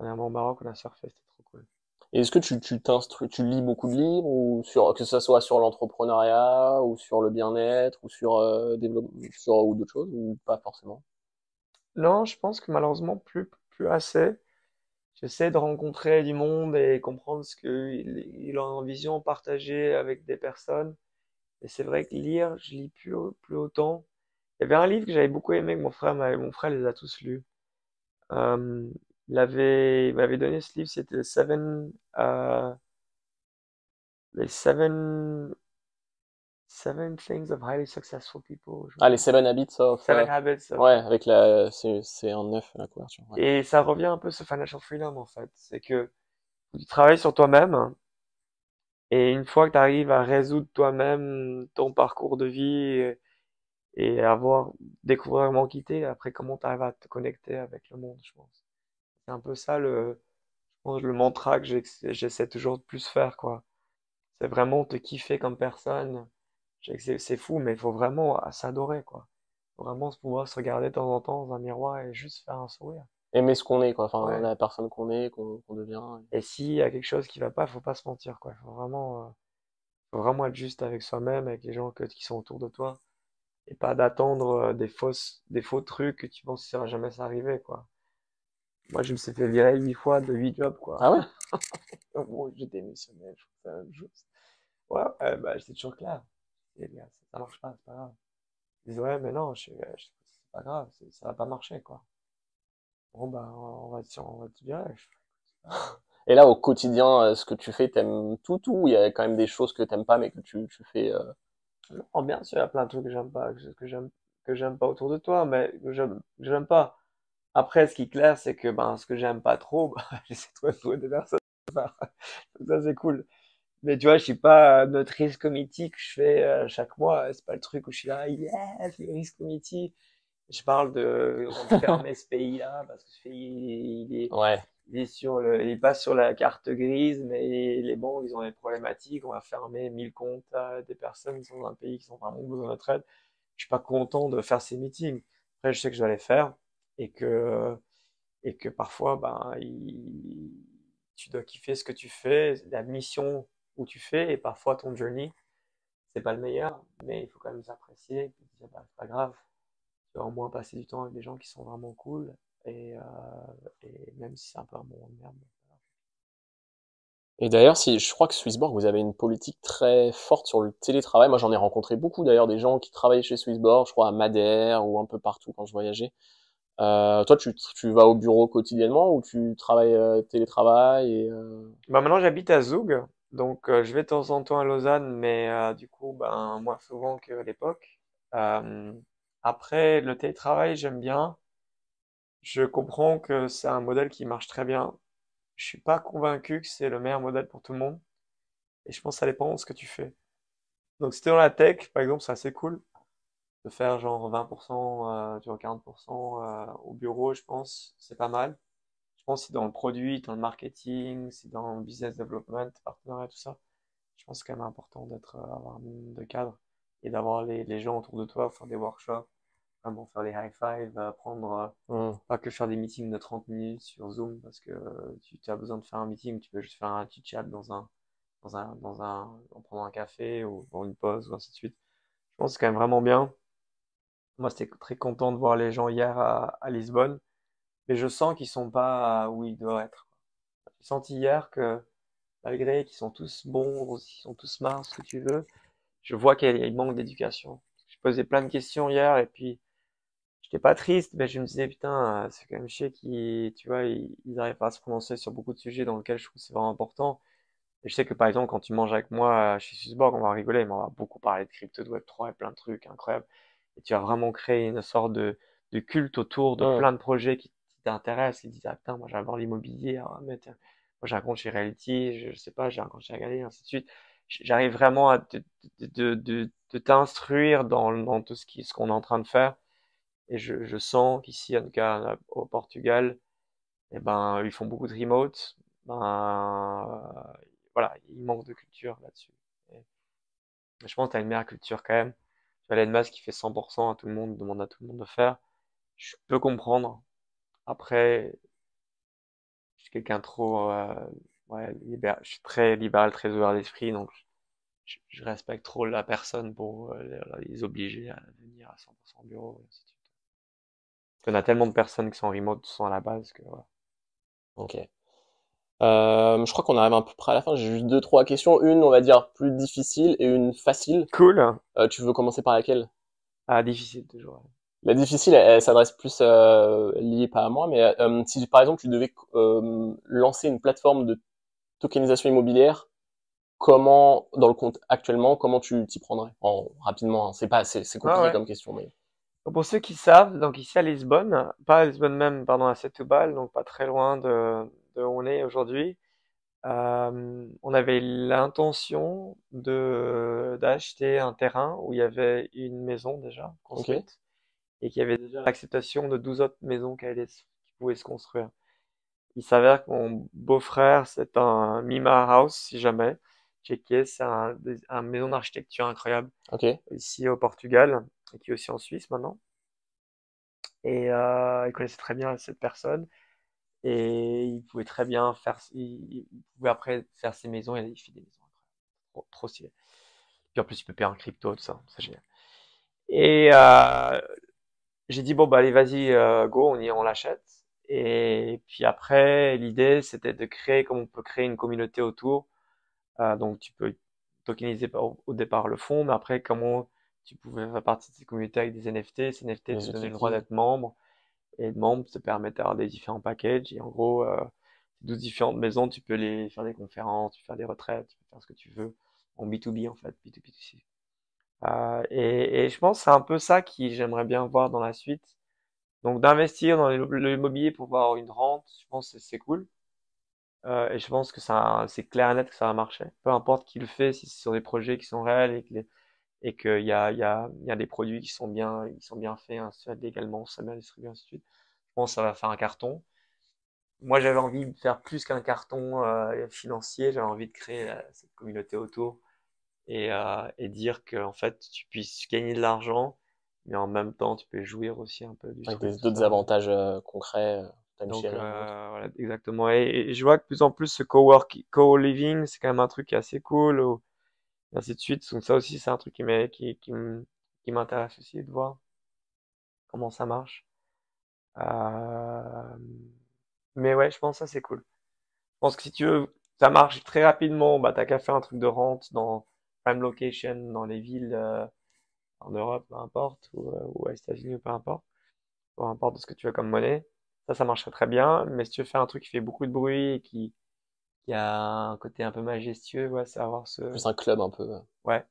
Dernièrement au Maroc, on a surfé, c'était trop cool. Et est-ce que tu, tu t'instruis, tu lis beaucoup de livres, ou sur, que ce soit sur l'entrepreneuriat, ou sur le bien-être, ou sur, euh, développement, sur, ou d'autres choses, ou pas forcément? Non, je pense que malheureusement, plus, plus assez. J'essaie de rencontrer du monde et comprendre ce qu'il il a en vision, partager avec des personnes. Et c'est vrai que lire, je lis plus, plus autant. Il y avait un livre que j'avais beaucoup aimé, que mon frère mon frère les a tous lus. Euh, il avait, il m'avait donné ce livre, c'était les Seven, euh, les Seven, Seven Things of Highly Successful People. Ah, les. Seven Habits of, Seven euh, Habits of ouais, avec la, c'est, en neuf, la couverture. ouais. Et ça revient un peu ce financial freedom en fait. C'est que tu travailles sur toi-même et une fois que tu arrives à résoudre toi-même ton parcours de vie et, avoir découvrir comment quitter, après comment tu arrives à te connecter avec le monde, je pense. C'est un peu ça le, je pense, le mantra que j'ex- j'essaie toujours de plus faire quoi. C'est vraiment te kiffer comme personne. Je sais que c'est c'est fou, mais il faut vraiment euh, s'adorer quoi. Faut vraiment se pouvoir se regarder de temps en temps dans un miroir et juste faire un sourire. Aimer ce qu'on est, quoi. Enfin, Ouais. la personne qu'on est, qu'on, qu'on devient. Et s'il y a quelque chose qui va pas, faut pas se mentir, quoi. Faut vraiment, euh, faut vraiment être juste avec soi-même, avec les gens que- qui sont autour de toi, et pas d'attendre euh, des fausses, des faux trucs que tu penses que ça va jamais s'arriver, quoi. Moi, je me suis fait virer huit fois de huit jobs, quoi. Ah ouais? Gros, j'ai démissionné, je trouve ça. Ouais, ouais, bah, c'est toujours clair. Et, gars, ça, marche pas, c'est pas grave. Ils disent, ouais, mais non, je, je- c'est pas grave, ça va pas marcher, quoi. Bon, bah, on va, on va te virer. Et là, au quotidien, euh, ce que tu fais, t'aimes tout ou il y a quand même des choses que t'aimes pas, mais que tu, tu fais. euh, Non, bien sûr, il y a plein de trucs que j'aime pas, que que j'aime, que j'aime pas autour de toi, mais que j'aime, que j'aime pas. Après, ce qui est clair, c'est que ben, ce que j'aime pas trop, bah, j'essaie de trouver des personnes. Ça, c'est cool. Mais tu vois, je suis pas notre risque committee que je fais euh, chaque mois. C'est pas le truc où je suis là, yes, le risque committee. Je parle de, fermer ce pays-là parce que ce pays, il est, Ouais. il est sur le, il est pas sur la carte grise, mais les banques, ils ont des problématiques. On va fermer 1000 comptes à des personnes qui sont dans un pays qui sont vraiment besoin de notre aide. Je suis pas content de faire ces meetings. Après, je sais que je dois les faire et que, et que parfois, ben, tu dois kiffer ce que tu fais, la mission où tu fais et parfois ton journey, c'est pas le meilleur, mais il faut quand même s'apprécier et dire, bah, c'est pas grave. Tu vas au moins passer du temps avec des gens qui sont vraiment cool et, euh, même si c'est un peu un moment de merde. Et d'ailleurs, si je crois que Swissborg, vous avez une politique très forte sur le télétravail. Moi, j'en ai rencontré beaucoup d'ailleurs des gens qui travaillaient chez Swissborg, je crois à Madère ou un peu partout quand je voyageais. Euh, toi, tu, tu vas au bureau quotidiennement ou tu travailles euh, télétravail et euh, Bah maintenant j'habite à Zoug, donc euh, je vais de temps en temps à Lausanne, mais du coup ben moins souvent qu'à l'époque. Après le télétravail j'aime bien. Je comprends que c'est un modèle qui marche très bien. Je suis pas convaincu que c'est le meilleur modèle pour tout le monde, et je pense que ça dépend de ce que tu fais. Donc si t'es dans la tech, par exemple, c'est assez cool de faire genre 20%, euh, tu vois 40% euh, au bureau, je pense, c'est pas mal. Je pense que c'est dans le produit, dans le marketing, c'est dans le business development, partenariat, tout ça. Je pense que c'est quand même important d'être, euh, avoir un minimum de cadre et d'avoir les, les gens autour de toi, faire des workshops, vraiment faire des high five, euh, prendre, hmm. pas que faire des meetings de 30 minutes sur Zoom parce que tu, as besoin de faire un meeting, tu peux juste faire un petit chat dans un, dans un, dans un, en prenant un café ou dans une pause ou ainsi de suite. Je pense que c'est quand même vraiment bien. Moi, j'étais très content de voir les gens hier à, Lisbonne, mais je sens qu'ils sont pas où ils doivent être. J'ai senti hier que malgré qu'ils sont tous bons, qu'ils sont tous smart, ce que tu veux, je vois qu'il manque d'éducation. Je posais plein de questions hier et puis j'étais pas triste, mais je me disais putain, c'est quand même chier qu'ils, tu vois, ils, ils pas à se prononcer sur beaucoup de sujets dans lesquels je trouve que c'est vraiment important. Et je sais que par exemple, quand tu manges avec moi euh, chez Swissborg, on va rigoler, mais on va beaucoup parler de crypto, de Web3 et plein de trucs incroyables. Et tu vas vraiment créer une sorte de, de culte autour de plein de projets qui, t'intéressent. Ils disent, ah putain, moi j'adore l'immobilier, ah, mais tiens, moi j'ai un compte chez Realty, je, je sais pas, j'ai un compte chez Agali, ainsi de suite. J'arrive vraiment à te, de, de, de, de t'instruire dans, dans tout ce qui, ce qu'on est en train de faire. Et je, je sens qu'ici, en tout cas, au Portugal, eh ben, ils font beaucoup de remote. Ben, euh, voilà, il manque de culture là-dessus. Je pense que tu as une meilleure culture quand même. Elon Musk qui fait 100% à tout le monde, demande à tout le monde de faire. Je peux comprendre. Après, je suis quelqu'un trop, euh, ouais, libéral. Je suis très libéral, très ouvert d'esprit, donc je, respecte trop la personne pour euh, les obliger à venir à 100% au bureau, et ainsi de. On a tellement de personnes qui sont en remote, qui sont à la base, que. Ok. Euh, je crois qu'on arrive à peu près à la fin. J'ai juste deux, trois questions. Une, on va dire, plus difficile et une facile. Cool. Euh, tu veux commencer par laquelle? Ah, difficile toujours. La difficile, elle, elle s'adresse plus euh, liée pas à moi, mais euh, si par exemple tu devais lancer une plateforme de tokenisation immobilière, comment, dans le compte actuellement, comment tu t'y prendrais? En, rapidement, hein. C'est pas, c'est Ah compliqué ouais. comme question, mais. Pour ceux qui savent, donc ici à Lisbonne, pas à Lisbonne même, pardon, à Setúbal, donc pas très loin de, de où on est aujourd'hui, euh, on avait l'intention de d'acheter un terrain où il y avait une maison déjà construite et qu'il y avait déjà l'acceptation de 12 autres maisons qui, allaient qui pouvaient se construire. Il s'avère que mon beau-frère, c'est un Mima House, si jamais, checké, c'est un, un maison d'architecture incroyable. Ici au Portugal et qui est aussi en Suisse maintenant. Et euh, il connaissait très bien cette personne et il pouvait très bien faire, il, il pouvait après faire ses maisons et il fait des maisons trop, trop stylé. Puis en plus, il peut payer en crypto, tout ça, c'est génial. Et euh, j'ai dit bon bah allez vas-y euh, go, on y on l'achète. Et puis après, l'idée c'était de créer comme on peut créer une communauté autour. Euh, donc tu peux tokeniser au, au départ le fonds, mais après comment tu pouvais faire partie de ces communautés avec des NFT. Ces NFT te donnaient le droit d'être membre. Et être membre te permet d'avoir des différents packages. Et en gros, euh, 12 différentes maisons, tu peux les faire des conférences, tu peux faire des retraites, tu peux faire ce que tu veux en B2B en fait, B2B2C. Euh, et, je pense que c'est un peu ça qui j'aimerais bien voir dans la suite. Donc d'investir dans l'immobilier pour avoir une rente, je pense que c'est cool. Euh, et je pense que c'est clair et net que ça va marcher. Peu importe qui le fait, si c'est sur des projets qui sont réels et que les- et qu'il y a, y a, y a des produits qui sont bien, qui sont bien faits, suite, légalement, ça bien distribué, ainsi de suite. Je pense que ça va faire un carton. Moi, j'avais envie de faire plus qu'un carton euh, financier. J'avais envie de créer euh, cette communauté autour et, euh, et dire que en fait, tu puisses gagner de l'argent, mais en même temps, tu peux jouir aussi un peu du Avec truc, des- tout d'autres avantages euh, concrets, Donc euh, voilà, exactement. Et, et je vois que de plus en plus ce cowork, co-living, c'est quand même un truc qui est assez cool, et ainsi de suite. Donc ça aussi, c'est un truc qui qui, qui m'intéresse aussi de voir comment ça marche. Euh, mais ouais, je pense que ça c'est cool. Je pense que si tu veux, ça marche très rapidement, bah t'as qu'à faire un truc de rente dans prime location, dans les villes euh, en Europe, peu importe, ou, euh, ou aux États-Unis, peu importe, peu importe ce que tu as comme monnaie. Ça, ça marcherait très bien. Mais si tu veux faire un truc qui fait beaucoup de bruit et qui, qui a un côté un peu majestueux, ouais, c'est avoir ce, Plus un club un peu. ouais,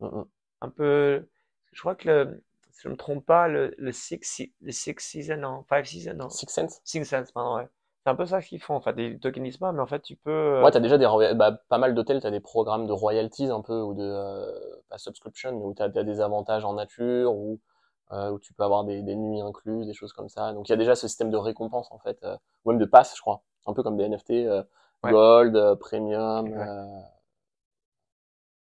Mm, mm. un peu, je crois que le, si je me trompe pas, le, le six, le six season, non, five season, non, Six Sense? six sense, pardon, ouais. C'est un peu ça qu'ils font, en fait. Ils tokenisent pas, mais en fait, tu peux, euh, Ouais, t'as déjà des, bah, pas mal d'hôtels, t'as des programmes de royalties un peu, ou de, euh, pas subscription, mais où t'as, t'as des avantages en nature, ou euh, où tu peux avoir des, des nuits incluses, des choses comme ça. Donc il y a déjà ce système de récompense en fait, euh, ou même de pass, je crois. Un peu comme des NFT, Ouais. gold, euh, premium, Exact. euh,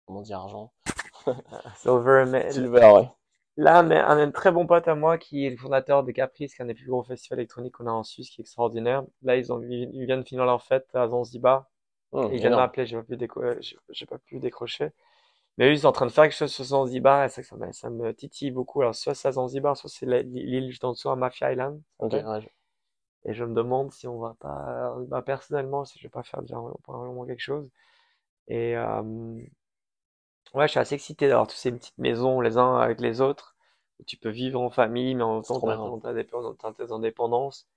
comment dire, argent. Silver, mais Silver, ouais. Là, mais un, un très bon pote à moi qui est le fondateur de Caprice, qui est un des plus gros festivals électroniques qu'on a en Suisse, qui est extraordinaire. Là, ils ont, ils viennent finir leur fête à Zanzibar. Et ils viennent m'appeler, j'ai pas pu déco- euh, pas pu décrocher. Mais eux, ils sont en train de faire quelque chose sur Zanzibar, et ça, ça me, ça me titille beaucoup. Alors, soit c'est à Zanzibar, soit c'est l'île juste en dessous, à Mafia Island. Ok, ouais, Et je me demande si on va pas, bah, personnellement, si je vais pas faire déjà probablement quelque chose. Et, euh, ouais, je suis assez excité d'avoir toutes ces petites maisons les uns avec les autres, où tu peux vivre en famille, mais en même temps, des- t'as tes indépendances.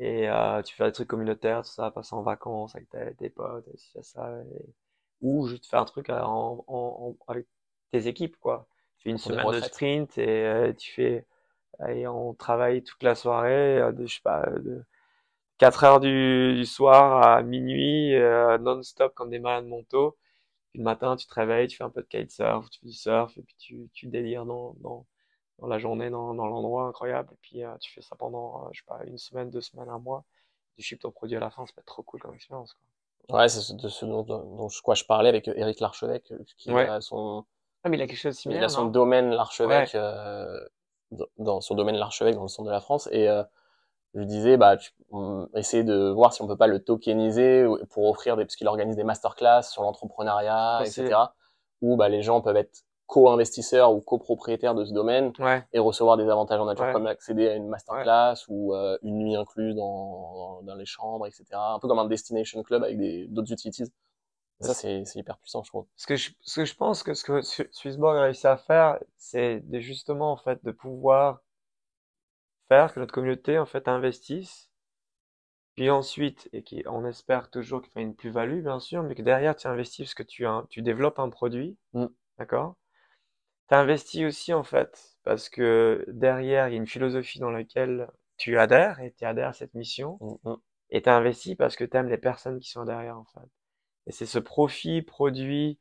Et euh, tu fais des trucs communautaires, tout ça, passer en vacances avec tes, tes potes, et ça, et- ou juste faire un truc euh, en, en- en- avec tes équipes, quoi. Tu fais une semaine de sprint et euh, tu fais, et on travaille toute la soirée, euh, de, je sais pas, de 4 heures du, du soir à minuit, euh, non-stop comme des malades mentaux. Puis le matin, tu te réveilles, tu fais un peu de kitesurf, tu fais du surf, et puis tu, tu délires dans, dans, dans la journée, dans, dans l'endroit incroyable. Et puis euh, tu fais ça pendant, euh, je sais pas, une semaine, deux semaines, un mois. Tu ships ton produit à la fin, ça peut être trop cool comme expérience, quoi. Ouais, c'est ce- de ce dont, dont je, quoi, je parlais avec Eric Larchevêque, euh, qui Ouais. a son, Ah, mais il a quelque chose de il a similaire, son domaine Larchevêque, euh, dans, dans son domaine Larchevêque dans le centre de la France, et euh, je disais, bah, tu, on, essayer de voir si on peut pas le tokeniser ou- pour offrir des, parce qu'il organise des masterclass sur l'entrepreneuriat, etc. Où, bah, les gens peuvent être co-investisseurs ou copropriétaires de ce domaine Ouais, et recevoir des avantages en nature Ouais. comme accéder à une masterclass ou euh, une nuit incluse dans, dans les chambres, etc. Un peu comme un destination club avec des, d'autres utilities. Ça, c'est, hyper puissant, je trouve. Ce que je, ce que je pense que ce que Swissborg a réussi à faire, c'est justement, en fait, de pouvoir faire que notre communauté, en fait, investisse, puis ensuite, et qui, on espère toujours qu'il fait une plus-value, bien sûr, mais que derrière, tu investis parce que tu, as- tu développes un produit, Mm. d'accord? Tu investis aussi, en fait, parce que derrière, il y a une philosophie dans laquelle tu adhères, et tu adhères à cette mission, Mm, mm. et tu investis parce que tu aimes les personnes qui sont derrière, en fait. Et c'est ce profit, produit,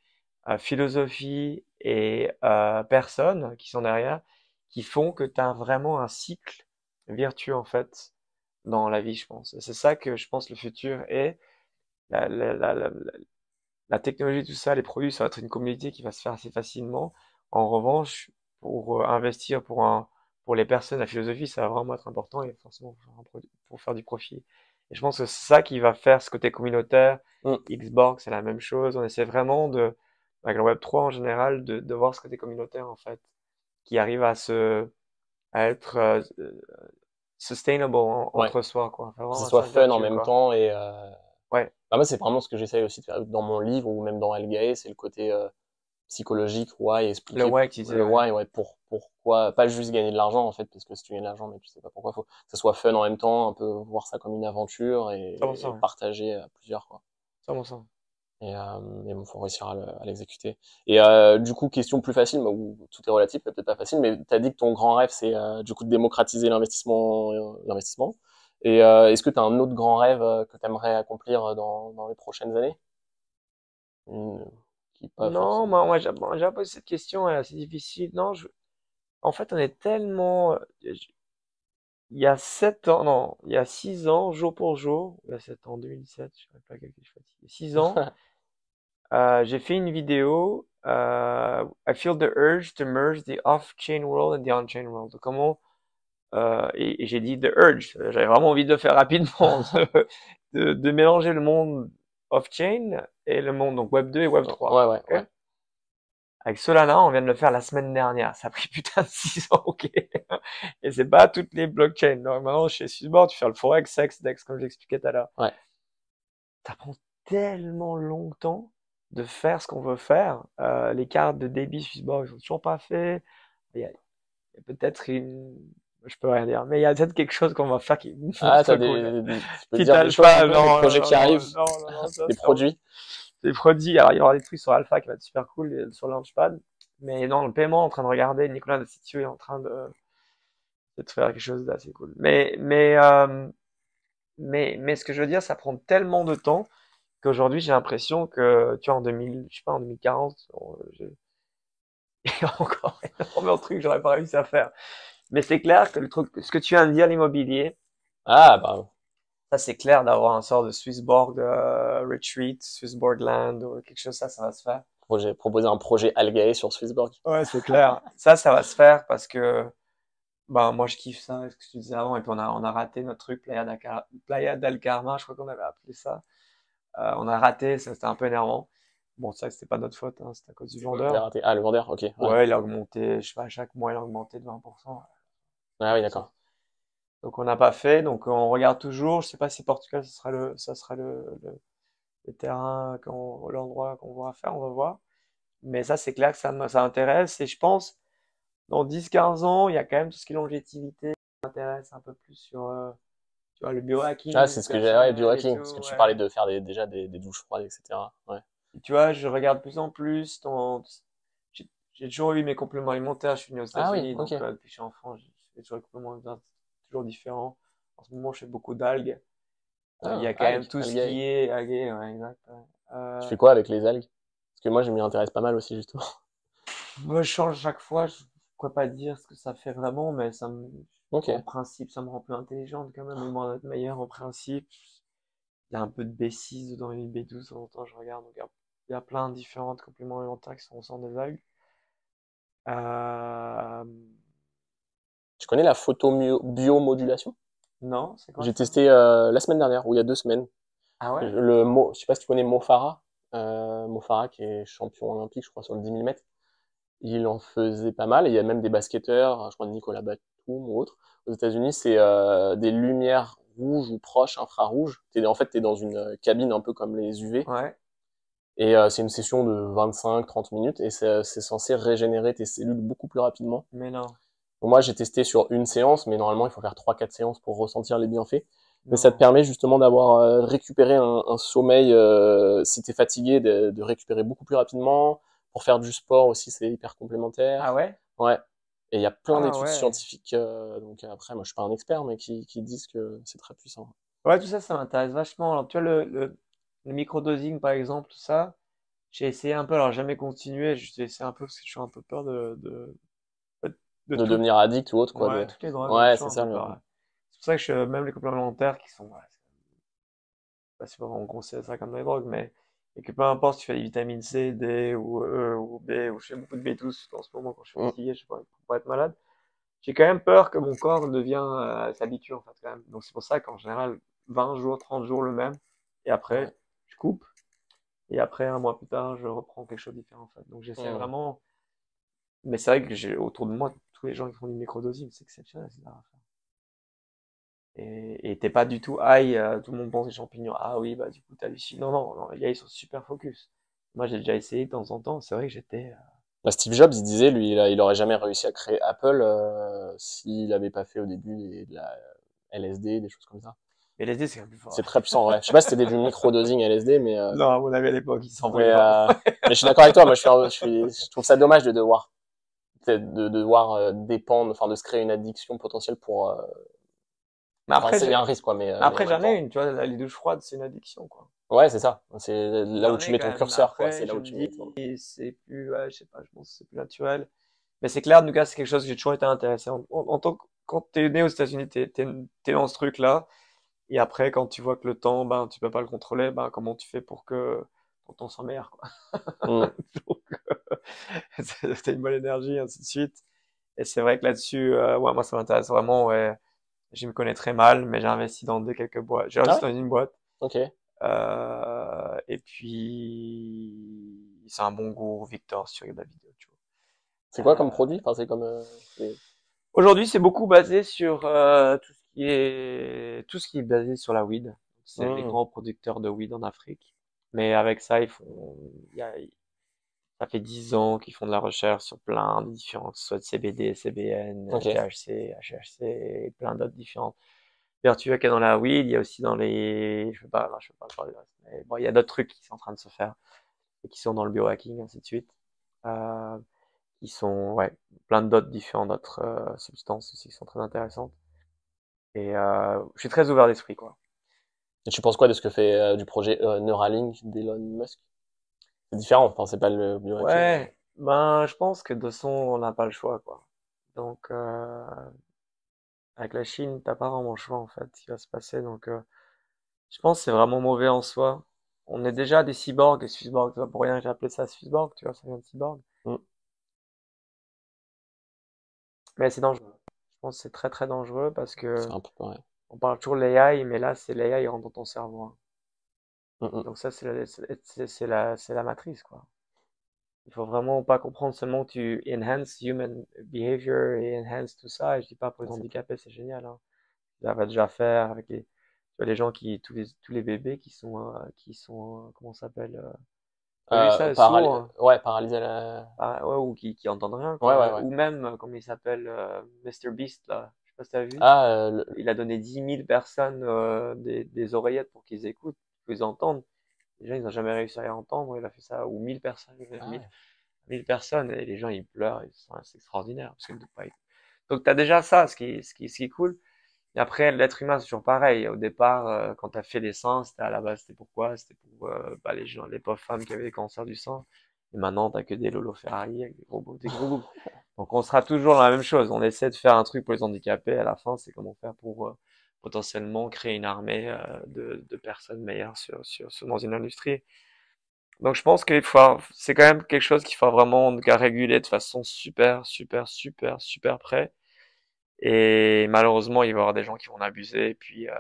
philosophie et euh, personnes qui sont derrière qui font que tu as vraiment un cycle vertueux, en fait, dans la vie, je pense. Et c'est ça que je pense le futur est. La, technologie, tout ça, les produits, ça va être une communauté qui va se faire assez facilement. En revanche, pour euh, investir pour les personnes, la philosophie, ça va vraiment être important et forcément pour faire du profit. Et je pense que c'est ça qui va faire ce côté communautaire. Mm. Xbox, c'est la même chose. On essaie vraiment de, avec le Web3 en général, de, de voir ce côté communautaire, en fait, qui arrive à se, à être euh, euh, sustainable en- Ouais. entre soi, quoi. Faire Que ce soit fun en même quoi. temps et, euh... Ouais. bah, moi, c'est vraiment ce que j'essaye aussi de faire dans mon livre ou même dans Algae, c'est le côté, euh, psychologique, why, expliquer Le why le why, ouais, pour, pourquoi, pas juste gagner de l'argent, en fait, parce que si tu gagnes de l'argent, mais tu sais pas pourquoi, faut que ça soit fun en même temps, un peu voir ça comme une aventure et, C'est ça, partager à plusieurs, quoi. C'est vraiment ça. Et, euh, et bon, faut réussir à le- à l'exécuter. Et euh, du coup, question plus facile, bah, où tout est relatif, peut-être pas facile, mais tu as dit que ton grand rêve, c'est euh, du coup de démocratiser l'investissement. euh, l'investissement. Et euh, est-ce que tu as un autre grand rêve euh, que tu aimerais accomplir dans, dans les prochaines années? Qui Non, moi, moi, j'ai bon, posé cette question, elle est assez difficile. Non, je... En fait, on est tellement... euh, je- Il y a sept ans, non, il y a six ans, jour pour jour, il y a sept ans, 2007, je ne sais pas calculer, je suis fatigué. Six ans, euh, j'ai fait une vidéo, euh, I feel the urge to merge the off-chain world and the on-chain world. Donc, comment, euh, et, et j'ai dit the urge, j'avais vraiment envie de le faire rapidement, de, de mélanger le monde off-chain et le monde, donc Web 2 et Web 3. Ouais, ouais, Ok ouais. Avec Solana, on vient de le faire la semaine dernière. Ça a pris putain de 6 ans, ok. Et c'est pas toutes les blockchains. Maintenant, chez Swissborg, tu fais le Forex, Sex, Dex, comme j'expliquais tout à l'heure. Ouais. Ça prend tellement longtemps de faire ce qu'on veut faire. Euh, les cartes de débit Swissborg, ils sont toujours pas faits. Il y a, peut-être une, je peux rien dire, mais il y a peut-être quelque chose qu'on va faire qui Ah, t'as des, cool. des- des peu, non, des projets qui arrivent, des produits. Produits. Alors, il y aura des trucs sur Alpha qui va être super cool et sur Launchpad. Mais non, le paiement, en train de regarder, Nicolas de Sitio est en train de, de faire quelque chose d'assez cool. Mais, mais, euh, mais, mais ce que je veux dire, ça prend tellement de temps qu'aujourd'hui, j'ai l'impression que, tu vois, en 2000, je sais pas, en 2040, on- j'ai- il y a encore énormément de trucs que j'aurais pas réussi à faire. Mais c'est clair que le truc, ce que tu viens de dire, l'immobilier, Ah, bah, ça, c'est clair d'avoir un sort de Swissborg euh, Retreat, Swissborg Land ou quelque chose, ça, ça va se faire. projet, proposer un projet Algae sur Swissborg. Ouais, c'est clair. Ça, ça va se faire parce que ben moi je kiffe ça, ce que tu disais avant, et puis on a on a raté notre truc Playa del Carmen, je crois qu'on avait appelé ça. Euh, on a raté, ça c'était un peu énervant. Bon, ça c'était pas notre faute, hein, c'était à cause du vendeur. raté. Ah, le vendeur, ok. Ouais. Ouais, il a augmenté, je sais pas, chaque mois il a augmenté de 20%. Ah oui, d'accord. Donc on n'a pas fait, donc on regarde toujours. Je sais pas si Portugal ça sera le ça sera le, le, le terrain, l'endroit qu'on va faire, on va voir. Mais ça c'est clair que ça ça intéresse et je pense dans 10-15 ans, il y a quand même tout ce qui est longévité qui m'intéresse un peu plus sur euh, tu vois le biohacking. Ah, c'est ce que j'ai, ouais, biohacking, parce que tu parlais de faire des, déjà des, des douches froides, etc. Ouais. Et tu vois, je regarde de plus en plus dans j'ai toujours eu mes compléments alimentaires, je suis né aux Ah oui, États-Unis, donc euh, depuis que je suis enfant, j'ai toujours des compléments alimentaires toujours différents. En ce moment, je fais beaucoup d'algues. Euh, Ah, il y a quand même algues, tout ce qui est algues, ouais, exact. ouais. Euh, Tu fais quoi avec les algues? Parce que moi, je m'y intéresse pas mal aussi, justement. moi, je change chaque fois. Je pourrais pas dire ce que ça fait vraiment, mais ça me, Ok. en principe, ça me rend plus intelligente quand même, et moi d'être meilleur en principe. Il y a un peu de B6 dedans et B12 de temps en temps, je regarde. Donc, il y a, plein de différents compléments alimentaires qui sont au centre des algues. Euh, Tu connais la photo biomodulation? non, c'est quoi J'ai testé euh, la semaine dernière, ou il y a deux semaines. Ah ouais? Le Mo, je sais pas si tu connais Mo Farah, euh, Mo Farah qui est champion olympique, je crois, sur le 10 000 mètres. Il en faisait pas mal. Il y a même des basketteurs, je crois Nicolas Batum ou autre. Aux États-Unis, c'est euh, des lumières rouges ou proches infrarouges. T'es, en fait, tu es dans une cabine un peu comme les UV. Ouais. Et euh, c'est une session de 25-30 minutes et c'est censé régénérer tes cellules beaucoup plus rapidement. Mais non. Moi, j'ai testé sur une séance, mais normalement, il faut faire 3-4 séances pour ressentir les bienfaits. Mais ça te permet justement d'avoir euh, récupéré un, un sommeil, euh, si tu es fatigué, de, de récupérer beaucoup plus rapidement. Pour faire du sport aussi, c'est hyper complémentaire. Ah ouais? Ouais. Et il y a plein Ah d'études ouais. scientifiques, euh, donc après, moi je suis pas un expert, mais qui, qui disent que c'est très puissant. Ouais, tout ça, ça m'intéresse vachement. Alors, tu vois, le, le, le microdosing, par exemple, tout ça, j'ai essayé un peu, alors jamais continué, j'ai essayé un peu parce que je suis un peu peur de, de, de, devenir addict ou autre, quoi. ouais, de- toutes les drogues, Ouais, c'est ça, le- ouais. C'est pour ça que je, même les compléments alimentaires qui sont, ouais, c'est pas si on considère ça comme des drogues, mais et que peu importe si tu fais des vitamines C, D ou E ou B, ou je fais beaucoup de B12 en ce moment quand je suis Mm. fatigué, je sais pas, pour pas être malade, j'ai quand même peur que mon corps devient, euh, s'habitue en fait quand même. Donc c'est pour ça qu'en général, 20 jours, 30 jours le même, et après, je coupe, et après, un mois plus tard, je reprends quelque chose de différent en fait. Donc j'essaie Mm. vraiment, mais c'est vrai que j'ai autour de moi tous les gens qui font du microdosing, c'est exceptionnel, faire. Et t'es pas du tout high, euh, tout le monde pense des champignons. Ah oui, bah du coup t'hallucines. Non, non, non, les gars ils sont super focus. Moi, j'ai déjà essayé de temps en temps. C'est vrai que j'étais. euh, Bah, Steve Jobs, il disait, lui, il, a- il aurait jamais réussi à créer Apple euh, s'il n'avait pas fait au début des- de la LSD, des choses comme ça. Mais LSD, c'est quand même plus fort. C'est très puissant, ouais. Je sais pas si c'était du micro-dosing LSD, mais, euh, Non, à mon avis, à l'époque, ils s'en mais, voulaient euh, mais je suis d'accord avec toi. Moi, je, suis, un- je, suis, je trouve ça dommage de devoir, de, de devoir euh, dépendre, enfin, de se créer une addiction potentielle pour. Euh, Mais enfin, après, c'est j'ai- un risque, quoi. Mais euh, après j'en ai une. Tu vois, les douches froides, c'est une addiction, quoi. Ouais, c'est ça. C'est là où tu mets ton curseur, quoi. C'est là où tu mets. ton- C'est plus, ouais, je sais pas, je pense que c'est plus naturel. Mais c'est clair, en tout cas, c'est quelque chose que j'ai toujours été intéressé. En, en- en tant que, quand t'es né aux États-Unis, t'es, t'es dans ce truc-là. Et après, quand tu vois que le temps, ben, tu peux pas le contrôler, ben, comment tu fais pour que ton temps soit meilleur, quoi? Mm. T'as une bonne énergie, ainsi de suite. Et c'est vrai que là-dessus, euh, ouais, moi, ça m'intéresse vraiment, ouais. Je me connais très mal, mais j'ai investi dans deux, quelques boîtes. J'ai investi Ah dans une boîte. Ok. Euh, et puis, c'est un bon goût, Victor, sur la vidéo, tu vois. C'est quoi comme Euh, produit? Enfin, c'est comme. euh, Aujourd'hui, c'est beaucoup basé sur euh, tout ce qui est tout ce qui est basé sur la weed. C'est les Mm. grands producteurs de weed en Afrique. Mais avec ça, ils font, il y a, ça fait 10 ans qu'ils font de la recherche sur plein de ce soit de CBD, CBN, Ok. THC, HHC, et plein d'autres différentes vertus qu'il y a dans la weed. Il y a aussi dans les, je veux pas, je veux pas parler du reste, mais bon, il y a d'autres trucs qui sont en train de se faire et qui sont dans le biohacking, ainsi de suite. Euh, qui sont, ouais, plein d'autres différentes euh, substances aussi qui sont très intéressantes. Et euh, je suis très ouvert d'esprit, quoi. Et tu penses quoi de ce que fait euh, du projet euh, Neuralink d'Elon Musk? C'est différent. Enfin, c'est pas le biohacking. Ouais, ben, je pense que de façon, on n'a pas le choix, quoi. Donc, euh, avec la Chine, t'as pas vraiment le choix, en fait, ce qui va se passer. Donc, euh, je pense que c'est vraiment mauvais en soi. On est déjà des cyborgs, des cyborgs, c'est pas pour rien que j'ai appelé ça cyborg, tu vois, ça vient de cyborg. Mm. Mais c'est dangereux. Je pense que c'est très très dangereux parce que C'est un peu pareil. on parle toujours de l'AI, mais là, c'est l'AI rentre dans ton cerveau. hein. Mm, mm. Donc ça, c'est la, c'est la, c'est la matrice, quoi. Il faut vraiment pas comprendre seulement que tu enhance human behavior et enhance tout ça. Et je dis pas pour les handicapés, c'est génial, hein. Ça va déjà faire avec les, les gens qui, tous les, tous les bébés qui sont, euh, qui sont, euh, comment ça s'appelle, euh, Euh, hein? Ouais, paralysé la. Ah, ouais, ou qui, qui entendent rien, Ouais, ouais. Ou même, euh, comment il s'appelle, euh, Mr. Beast, là. Je sais pas si t'as vu. Ah, euh, le- Il a donné 10 000 personnes des, des oreillettes pour qu'ils écoutent, qu'ils entendent. Les gens, ils n'ont jamais réussi à les entendre. Il a fait ça, ou 1000 personnes. ah 1000, ouais. 1000 personnes, et les gens, ils pleurent. C'est extraordinaire. Parce que Donc, tu as déjà ça, ce qui, ce qui, ce qui est cool. Et après, l'être humain, c'est toujours pareil. Au départ, euh, quand tu as fait les seins, c'était à la base, c'était pourquoi? C'était pour euh, bah, les gens, les pauvres femmes qui avaient des cancers du sang. Et maintenant, t'as que des Lolo Ferrari avec des gros, beaux- des gros boobs. Donc, on sera toujours dans la même chose. On essaie de faire un truc pour les handicapés. À la fin, c'est comment faire pour euh, potentiellement créer une armée euh, de, de personnes meilleures sur, sur, sur- dans une industrie. Donc, je pense qu'il faut, c'est quand même quelque chose qu'il faut vraiment en tout cas, réguler de façon super, super, super, super près. Et malheureusement, il va y avoir des gens qui vont abuser. Et puis, euh,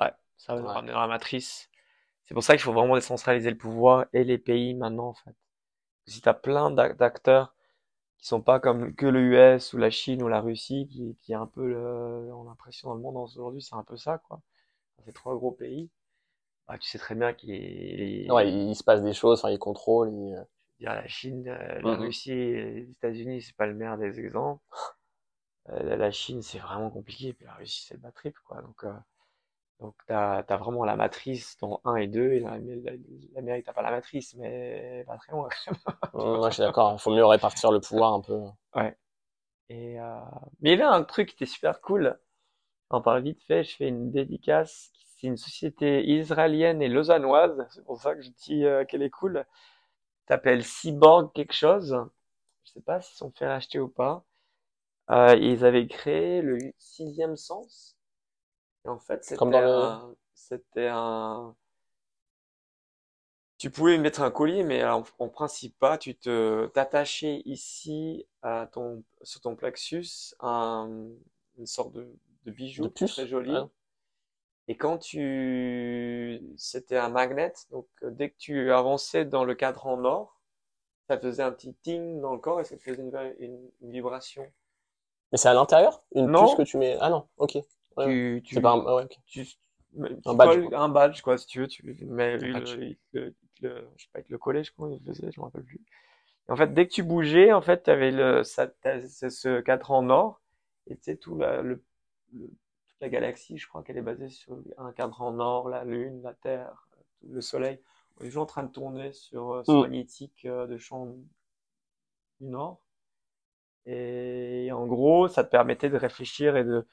ouais, ça va nous Ouais. ramener dans la matrice. C'est pour ça qu'il faut vraiment décentraliser le pouvoir et les pays maintenant, en fait. Si tu as plein d'ac- d'acteurs qui sont pas comme que le US ou la Chine ou la Russie, qui, qui est un peu, le, on a l'impression dans le monde aujourd'hui, c'est un peu ça, quoi. Ces trois gros pays, bah, tu sais très bien qu'il a- Ouais, il, il se passe des choses, enfin, il contrôle. il- dire la Chine, euh, la Mhm. Russie et les États-Unis, c'est pas le meilleur des exemples. Euh, la- la Chine, c'est vraiment compliqué, puis la Russie, c'est le bas trip, quoi. Donc, euh, donc t'as, t'as vraiment la matrice dans 1 et 2, et dans l'Amé- la- l'Amérique, t'as pas la matrice, mais pas très loin, quand même. Ouais, je suis d'accord. Il faut mieux répartir le pouvoir un peu. Ouais. Et, euh, mais il y avait un truc qui était super cool. On parle vite fait, je fais une dédicace. C'est une société israélienne et lausannoise. C'est pour ça que je dis euh, qu'elle est cool. S'appelle Cyborg quelque chose. Je sais pas s'ils sont fait racheter ou pas. Euh, ils avaient créé le sixième sens. Et en fait, c'était Comme dans le- un, c'était un, tu pouvais mettre un collier, mais en, en principe pas. Tu te, t'attachais ici à ton, sur ton plexus un, une sorte de, de bijou De puce, très joli. ouais. Et quand tu, c'était un magnet, donc euh, dès que tu avançais dans le cadran nord, ça faisait un petit ting dans le corps et ça te faisait une, une- une vibration. Mais c'est à l'intérieur? Une Non. puce que tu mets? Ah non, ok. Ouais, Tu, tu, pas un. ouais, ok. tu, mais Un badge, quoi. un badge, quoi, si tu veux, tu mets Un le, le- je sais pas, avec le collège, comment ils faisaient, je me rappelle plus. Et en fait, dès que tu bougeais, en fait, tu avais le, ça, ce cadran nord, et tu sais, tout la, le, toute la galaxie, je crois qu'elle est basée sur un cadran nord, la Lune, la Terre, le Soleil. On est toujours en train de tourner sur euh, ce Mm. magnétique euh, de champ du Nord. Et en gros, ça te permettait de réfléchir et de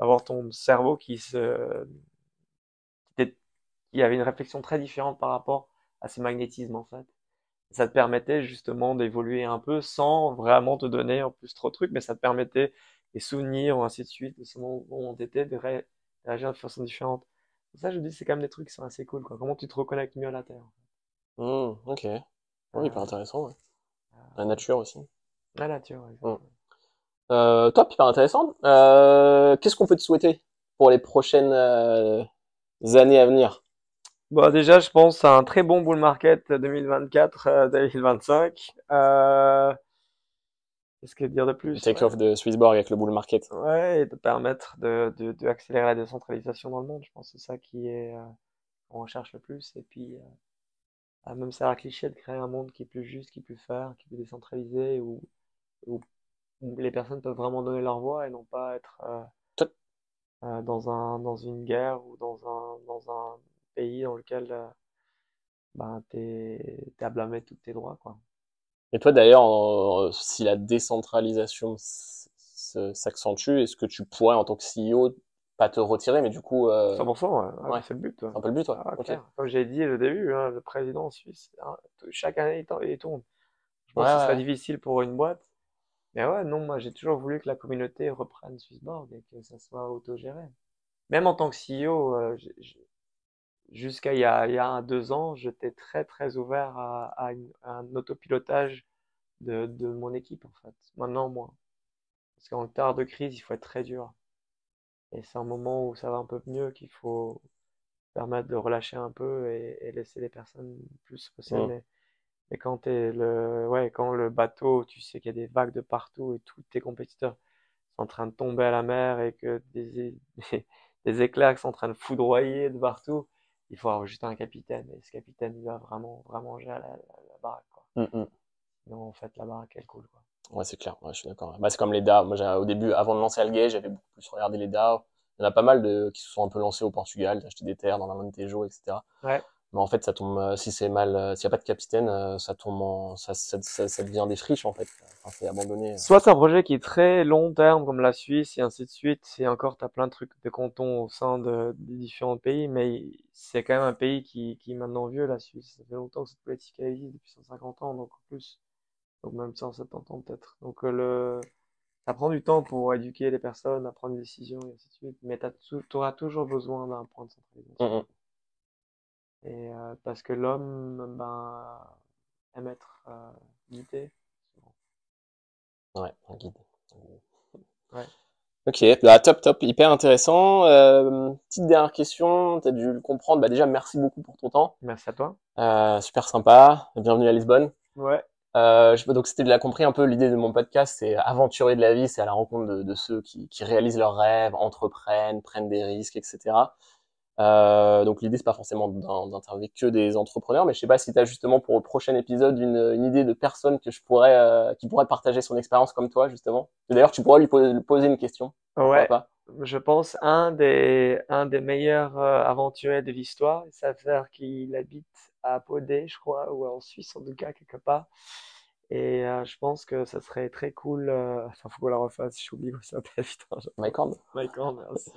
d'avoir ton cerveau qui se qui, avait une réflexion très différente par rapport à ce magnétisme en fait. Ça te permettait justement d'évoluer un peu sans vraiment te donner en plus trop de trucs, mais ça te permettait des souvenirs ou ainsi de suite, de ce moment où on était, de ré- réagir de façon différente. Ça, je dis, c'est quand même des trucs qui sont assez cool, quoi. Comment tu te reconnectes mieux à la Terre. Hmm, ok. Oui, hyper Euh, intéressant. ouais. euh, La nature aussi. la nature, Hmm. Euh, top, hyper intéressant. Euh, qu'est-ce qu'on peut te souhaiter pour les prochaines euh, années à venir? Bon, déjà, je pense à un très bon bull market 2024-2025. Euh, qu'est-ce que dire de plus? Take Ouais. off de Swissborg avec le bull market. Ouais, et de permettre de, de, de accélérer la décentralisation dans le monde. Je pense que c'est ça qui est, euh, qu'on recherche le plus. Et puis, euh, même ça a l'air cliché de créer un monde qui est plus juste, qui est plus fair, qui est plus décentralisé, où les personnes peuvent vraiment donner leur voix et non pas être euh, euh, dans un, dans une guerre ou dans un, dans un pays dans lequel euh, ben, t'es, à blâmer tous tes droits, quoi. Et toi d'ailleurs, si la décentralisation s'accentue, est-ce que tu pourrais en tant que CEO pas te retirer, mais du coup, euh, 100%, ouais, ouais, c'est le but. ouais. c'est un peu le but, ouais. Ah. Comme j'ai dit au début, hein, le président suisse, hein, chaque année, il tourne. il tourne. Je pense que ce serait difficile pour une boîte. Mais ouais, non, moi, j'ai toujours voulu que la communauté reprenne Swissborg et que ça soit autogéré. Même en tant que CEO, euh, jusqu'à il y a, il y a un, deux ans, j'étais très, très ouvert à, à une- à un autopilotage de, de mon équipe, en fait. Maintenant, moi. Parce qu'en temps de crise, il faut être très dur. Et c'est un moment où ça va un peu mieux qu'il faut permettre de relâcher un peu et, et laisser les personnes plus se. Mais, quand t'es le, ouais, quand le bateau, tu sais qu'il y a des vagues de partout et tous tes compétiteurs sont en train de tomber à la mer et que des, des, qui sont en train de foudroyer de partout, il faut avoir juste un capitaine. Et ce capitaine, il va vraiment, vraiment gérer la, la, la baraque, quoi. Mm, mm. Sinon, en fait, la baraque, elle coule, quoi. Ouais, c'est clair. Ouais, je suis d'accord. Bah, c'est comme les DAO. Moi, au début, avant de lancer Algay, j'avais beaucoup plus regardé les DAO. Il y en a pas mal de, qui se sont un peu lancés au Portugal, d'acheter des terres dans l'Alentejo, etc. Ouais. Mais en fait, ça tombe, euh, si c'est mal, euh, s'il n'y a pas de capitaine, euh, ça tombe en, ça, ça, ça, ça devient des friches, en fait. Enfin, c'est abandonné. Soit c'est un projet qui est très long terme, comme la Suisse et ainsi de suite, et encore t'as plein de trucs de cantons au sein de, des différents pays, mais c'est quand même un pays qui, qui est maintenant vieux, la Suisse. Ça fait longtemps que cette politique elle existe, depuis 150 ans, donc en plus. Donc même 170 ans peut-être. Donc le, ça prend du temps pour éduquer les personnes, à prendre des décisions et ainsi de suite, mais t'as tou- t'auras toujours besoin d'un point de centralisation. Mm, mm. Et euh, parce que l'homme, ben, aime être euh, guidé. Ouais, un guide. Ouais. Ok, bah, top, top, hyper intéressant. Euh, petite dernière question, t'as dû le comprendre. Bah, déjà, merci beaucoup pour ton temps. Merci à toi. Super sympa. Bienvenue à Lisbonne. Ouais. Euh, je, donc, c'était de la compris un peu l'idée de mon podcast, c'est aventurier de la vie, c'est à la rencontre de, de ceux qui, qui réalisent leurs rêves, entreprennent, prennent des risques, etc. Euh, donc l'idée c'est pas forcément d'in- d'interviewer que des entrepreneurs, mais je sais pas si tu as justement pour le prochain épisode une, une idée de personne que je pourrais, euh, qui pourrait partager son expérience comme toi justement. D'ailleurs, tu pourrais lui poser, lui poser une question. Ouais. pas? Je pense un des, un des meilleurs euh, aventuriers de l'histoire. Il s'avère qu'il habite à Podé, je crois, ou en Suisse en tout cas, quelque part. Et euh, je pense que ça serait très cool. Enfin, faut qu'on la refasse. J'oublie comment ça s'appelle. Mike Horn Mike Horn, merci.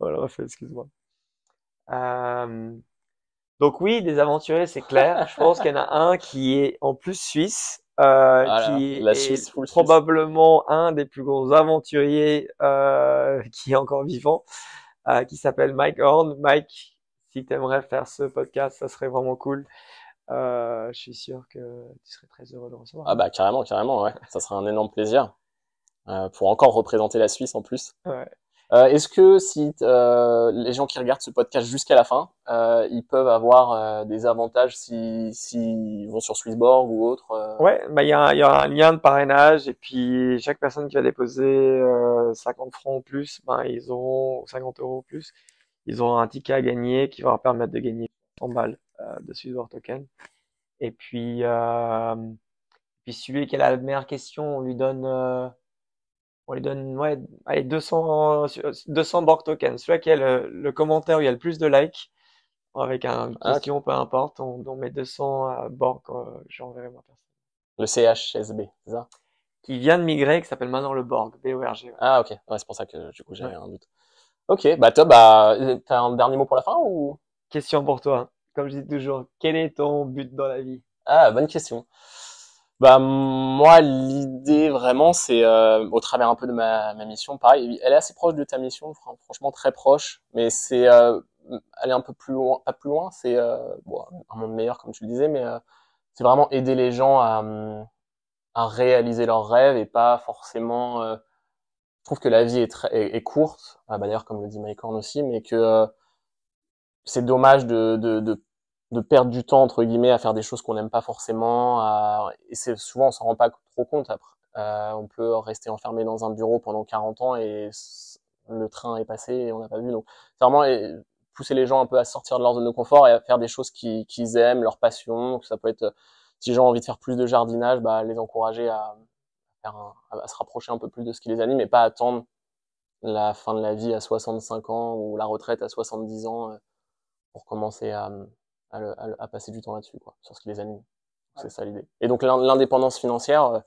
On la refait, excuse-moi. Euh, donc oui, des aventuriers, c'est clair. Je pense qu'il y en a un qui est en plus suisse, euh, Voilà, qui la est Suisse, Suisse. probablement un des plus gros aventuriers euh, qui est encore vivant, euh, qui s'appelle Mike Horn. Mike, si tu aimerais faire ce podcast, ça serait vraiment cool. Je suis sûr que tu serais très heureux de recevoir. Ah bah carrément, carrément, ouais. Ça sera un énorme plaisir pour encore représenter la Suisse en plus. Ouais. Euh, Est-ce que si euh, les gens qui regardent ce podcast jusqu'à la fin, euh, ils peuvent avoir euh, des avantages si, si ils vont sur Swissborg ou autre euh, Ouais, bah il y a, y a un lien de parrainage et puis chaque personne qui va déposer euh, 50 francs ou plus, ben ils ou 50 euros ou plus, ils auront un ticket à gagner qui va leur permettre de gagner 100 balles. de Swissborg Token. Et puis, puis celui qui a la meilleure question, on lui donne, on lui donne ouais, allez, 200, 200 Borg tokens. Celui qui a le, commentaire où il y a le plus de likes, avec un ah, question, peu importe, on, on met 200 Borg, j'enverrai ma personne. Le CHSB, c'est ça? Qui vient de migrer, qui s'appelle maintenant le Borg, BORG. Ah ok, ouais, c'est pour ça que du coup j'avais un doute. Ok, bah top, bah, t'as un dernier mot pour la fin ou? Question pour toi. Comme je dis toujours, quel est ton but dans la vie? Ah, bonne question. Bah moi, l'idée vraiment, c'est euh, au travers un peu de ma, ma, mission, pareil, elle est assez proche de ta mission, franchement très proche, mais c'est euh, aller un peu plus loin, pas plus loin, c'est euh, bon, un monde meilleur comme tu le disais, mais euh, c'est vraiment aider les gens à, à réaliser leurs rêves et pas forcément. Euh, je trouve que la vie est, très, est, courte, ah, bah, d'ailleurs comme le dit Mike Horn aussi, mais que euh, c'est dommage de, de, de, de, perdre du temps entre guillemets à faire des choses qu'on n'aime pas forcément. Et c'est souvent on s'en rend pas trop compte après. Euh, on peut rester enfermé dans un bureau pendant 40 ans et le train est passé et on n'a pas vu. Donc c'est vraiment pousser les gens un peu à sortir de leur zone de confort et à faire des choses qu'ils aiment, leur passion. Donc ça peut être, si les gens ont envie de faire plus de jardinage, bah, les encourager à, à se rapprocher un peu plus de ce qui les anime et pas attendre la fin de la vie à 65 ans ou la retraite à 70 ans euh, pour commencer à, à, à, passer du temps là-dessus, quoi, sur ce qui les anime. C'est ça l'idée. Et donc l'indépendance financière, euh,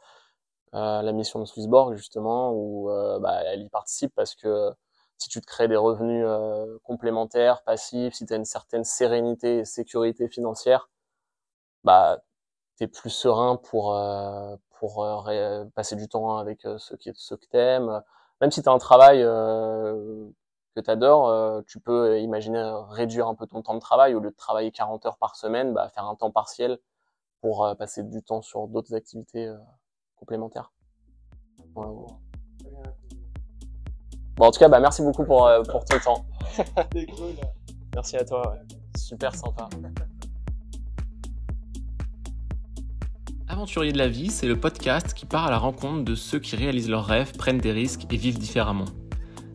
euh, la mission de Swissborg justement, où euh, bah, elle y participe parce que si tu te crées des revenus euh, complémentaires, passifs, si tu as une certaine sérénité et sécurité financière, bah, tu es plus serein pour, pour passer du temps avec ceux, qui, ceux que t'aimes. Même si tu as un travail que tu adores, tu peux imaginer réduire un peu ton temps de travail. Au lieu de travailler 40 heures par semaine, bah, faire un temps partiel pour passer du temps sur d'autres activités complémentaires. Voilà. Bon, en tout cas, bah, merci beaucoup pour, euh, pour ton temps. cool. Merci à toi, ouais. super sympa. Aventurier de la vie, c'est le podcast qui part à la rencontre de ceux qui réalisent leurs rêves, prennent des risques et vivent différemment.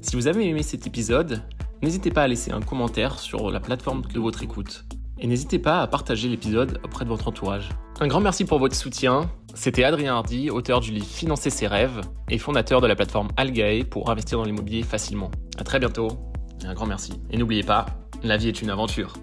Si vous avez aimé cet épisode, n'hésitez pas à laisser un commentaire sur la plateforme de votre écoute. Et n'hésitez pas à partager l'épisode auprès de votre entourage. Un grand merci pour votre soutien. C'était Adrien Hardy, auteur du livre Financer ses rêves et fondateur de la plateforme Algae pour investir dans l'immobilier facilement. À très bientôt et un grand merci. Et n'oubliez pas, la vie est une aventure.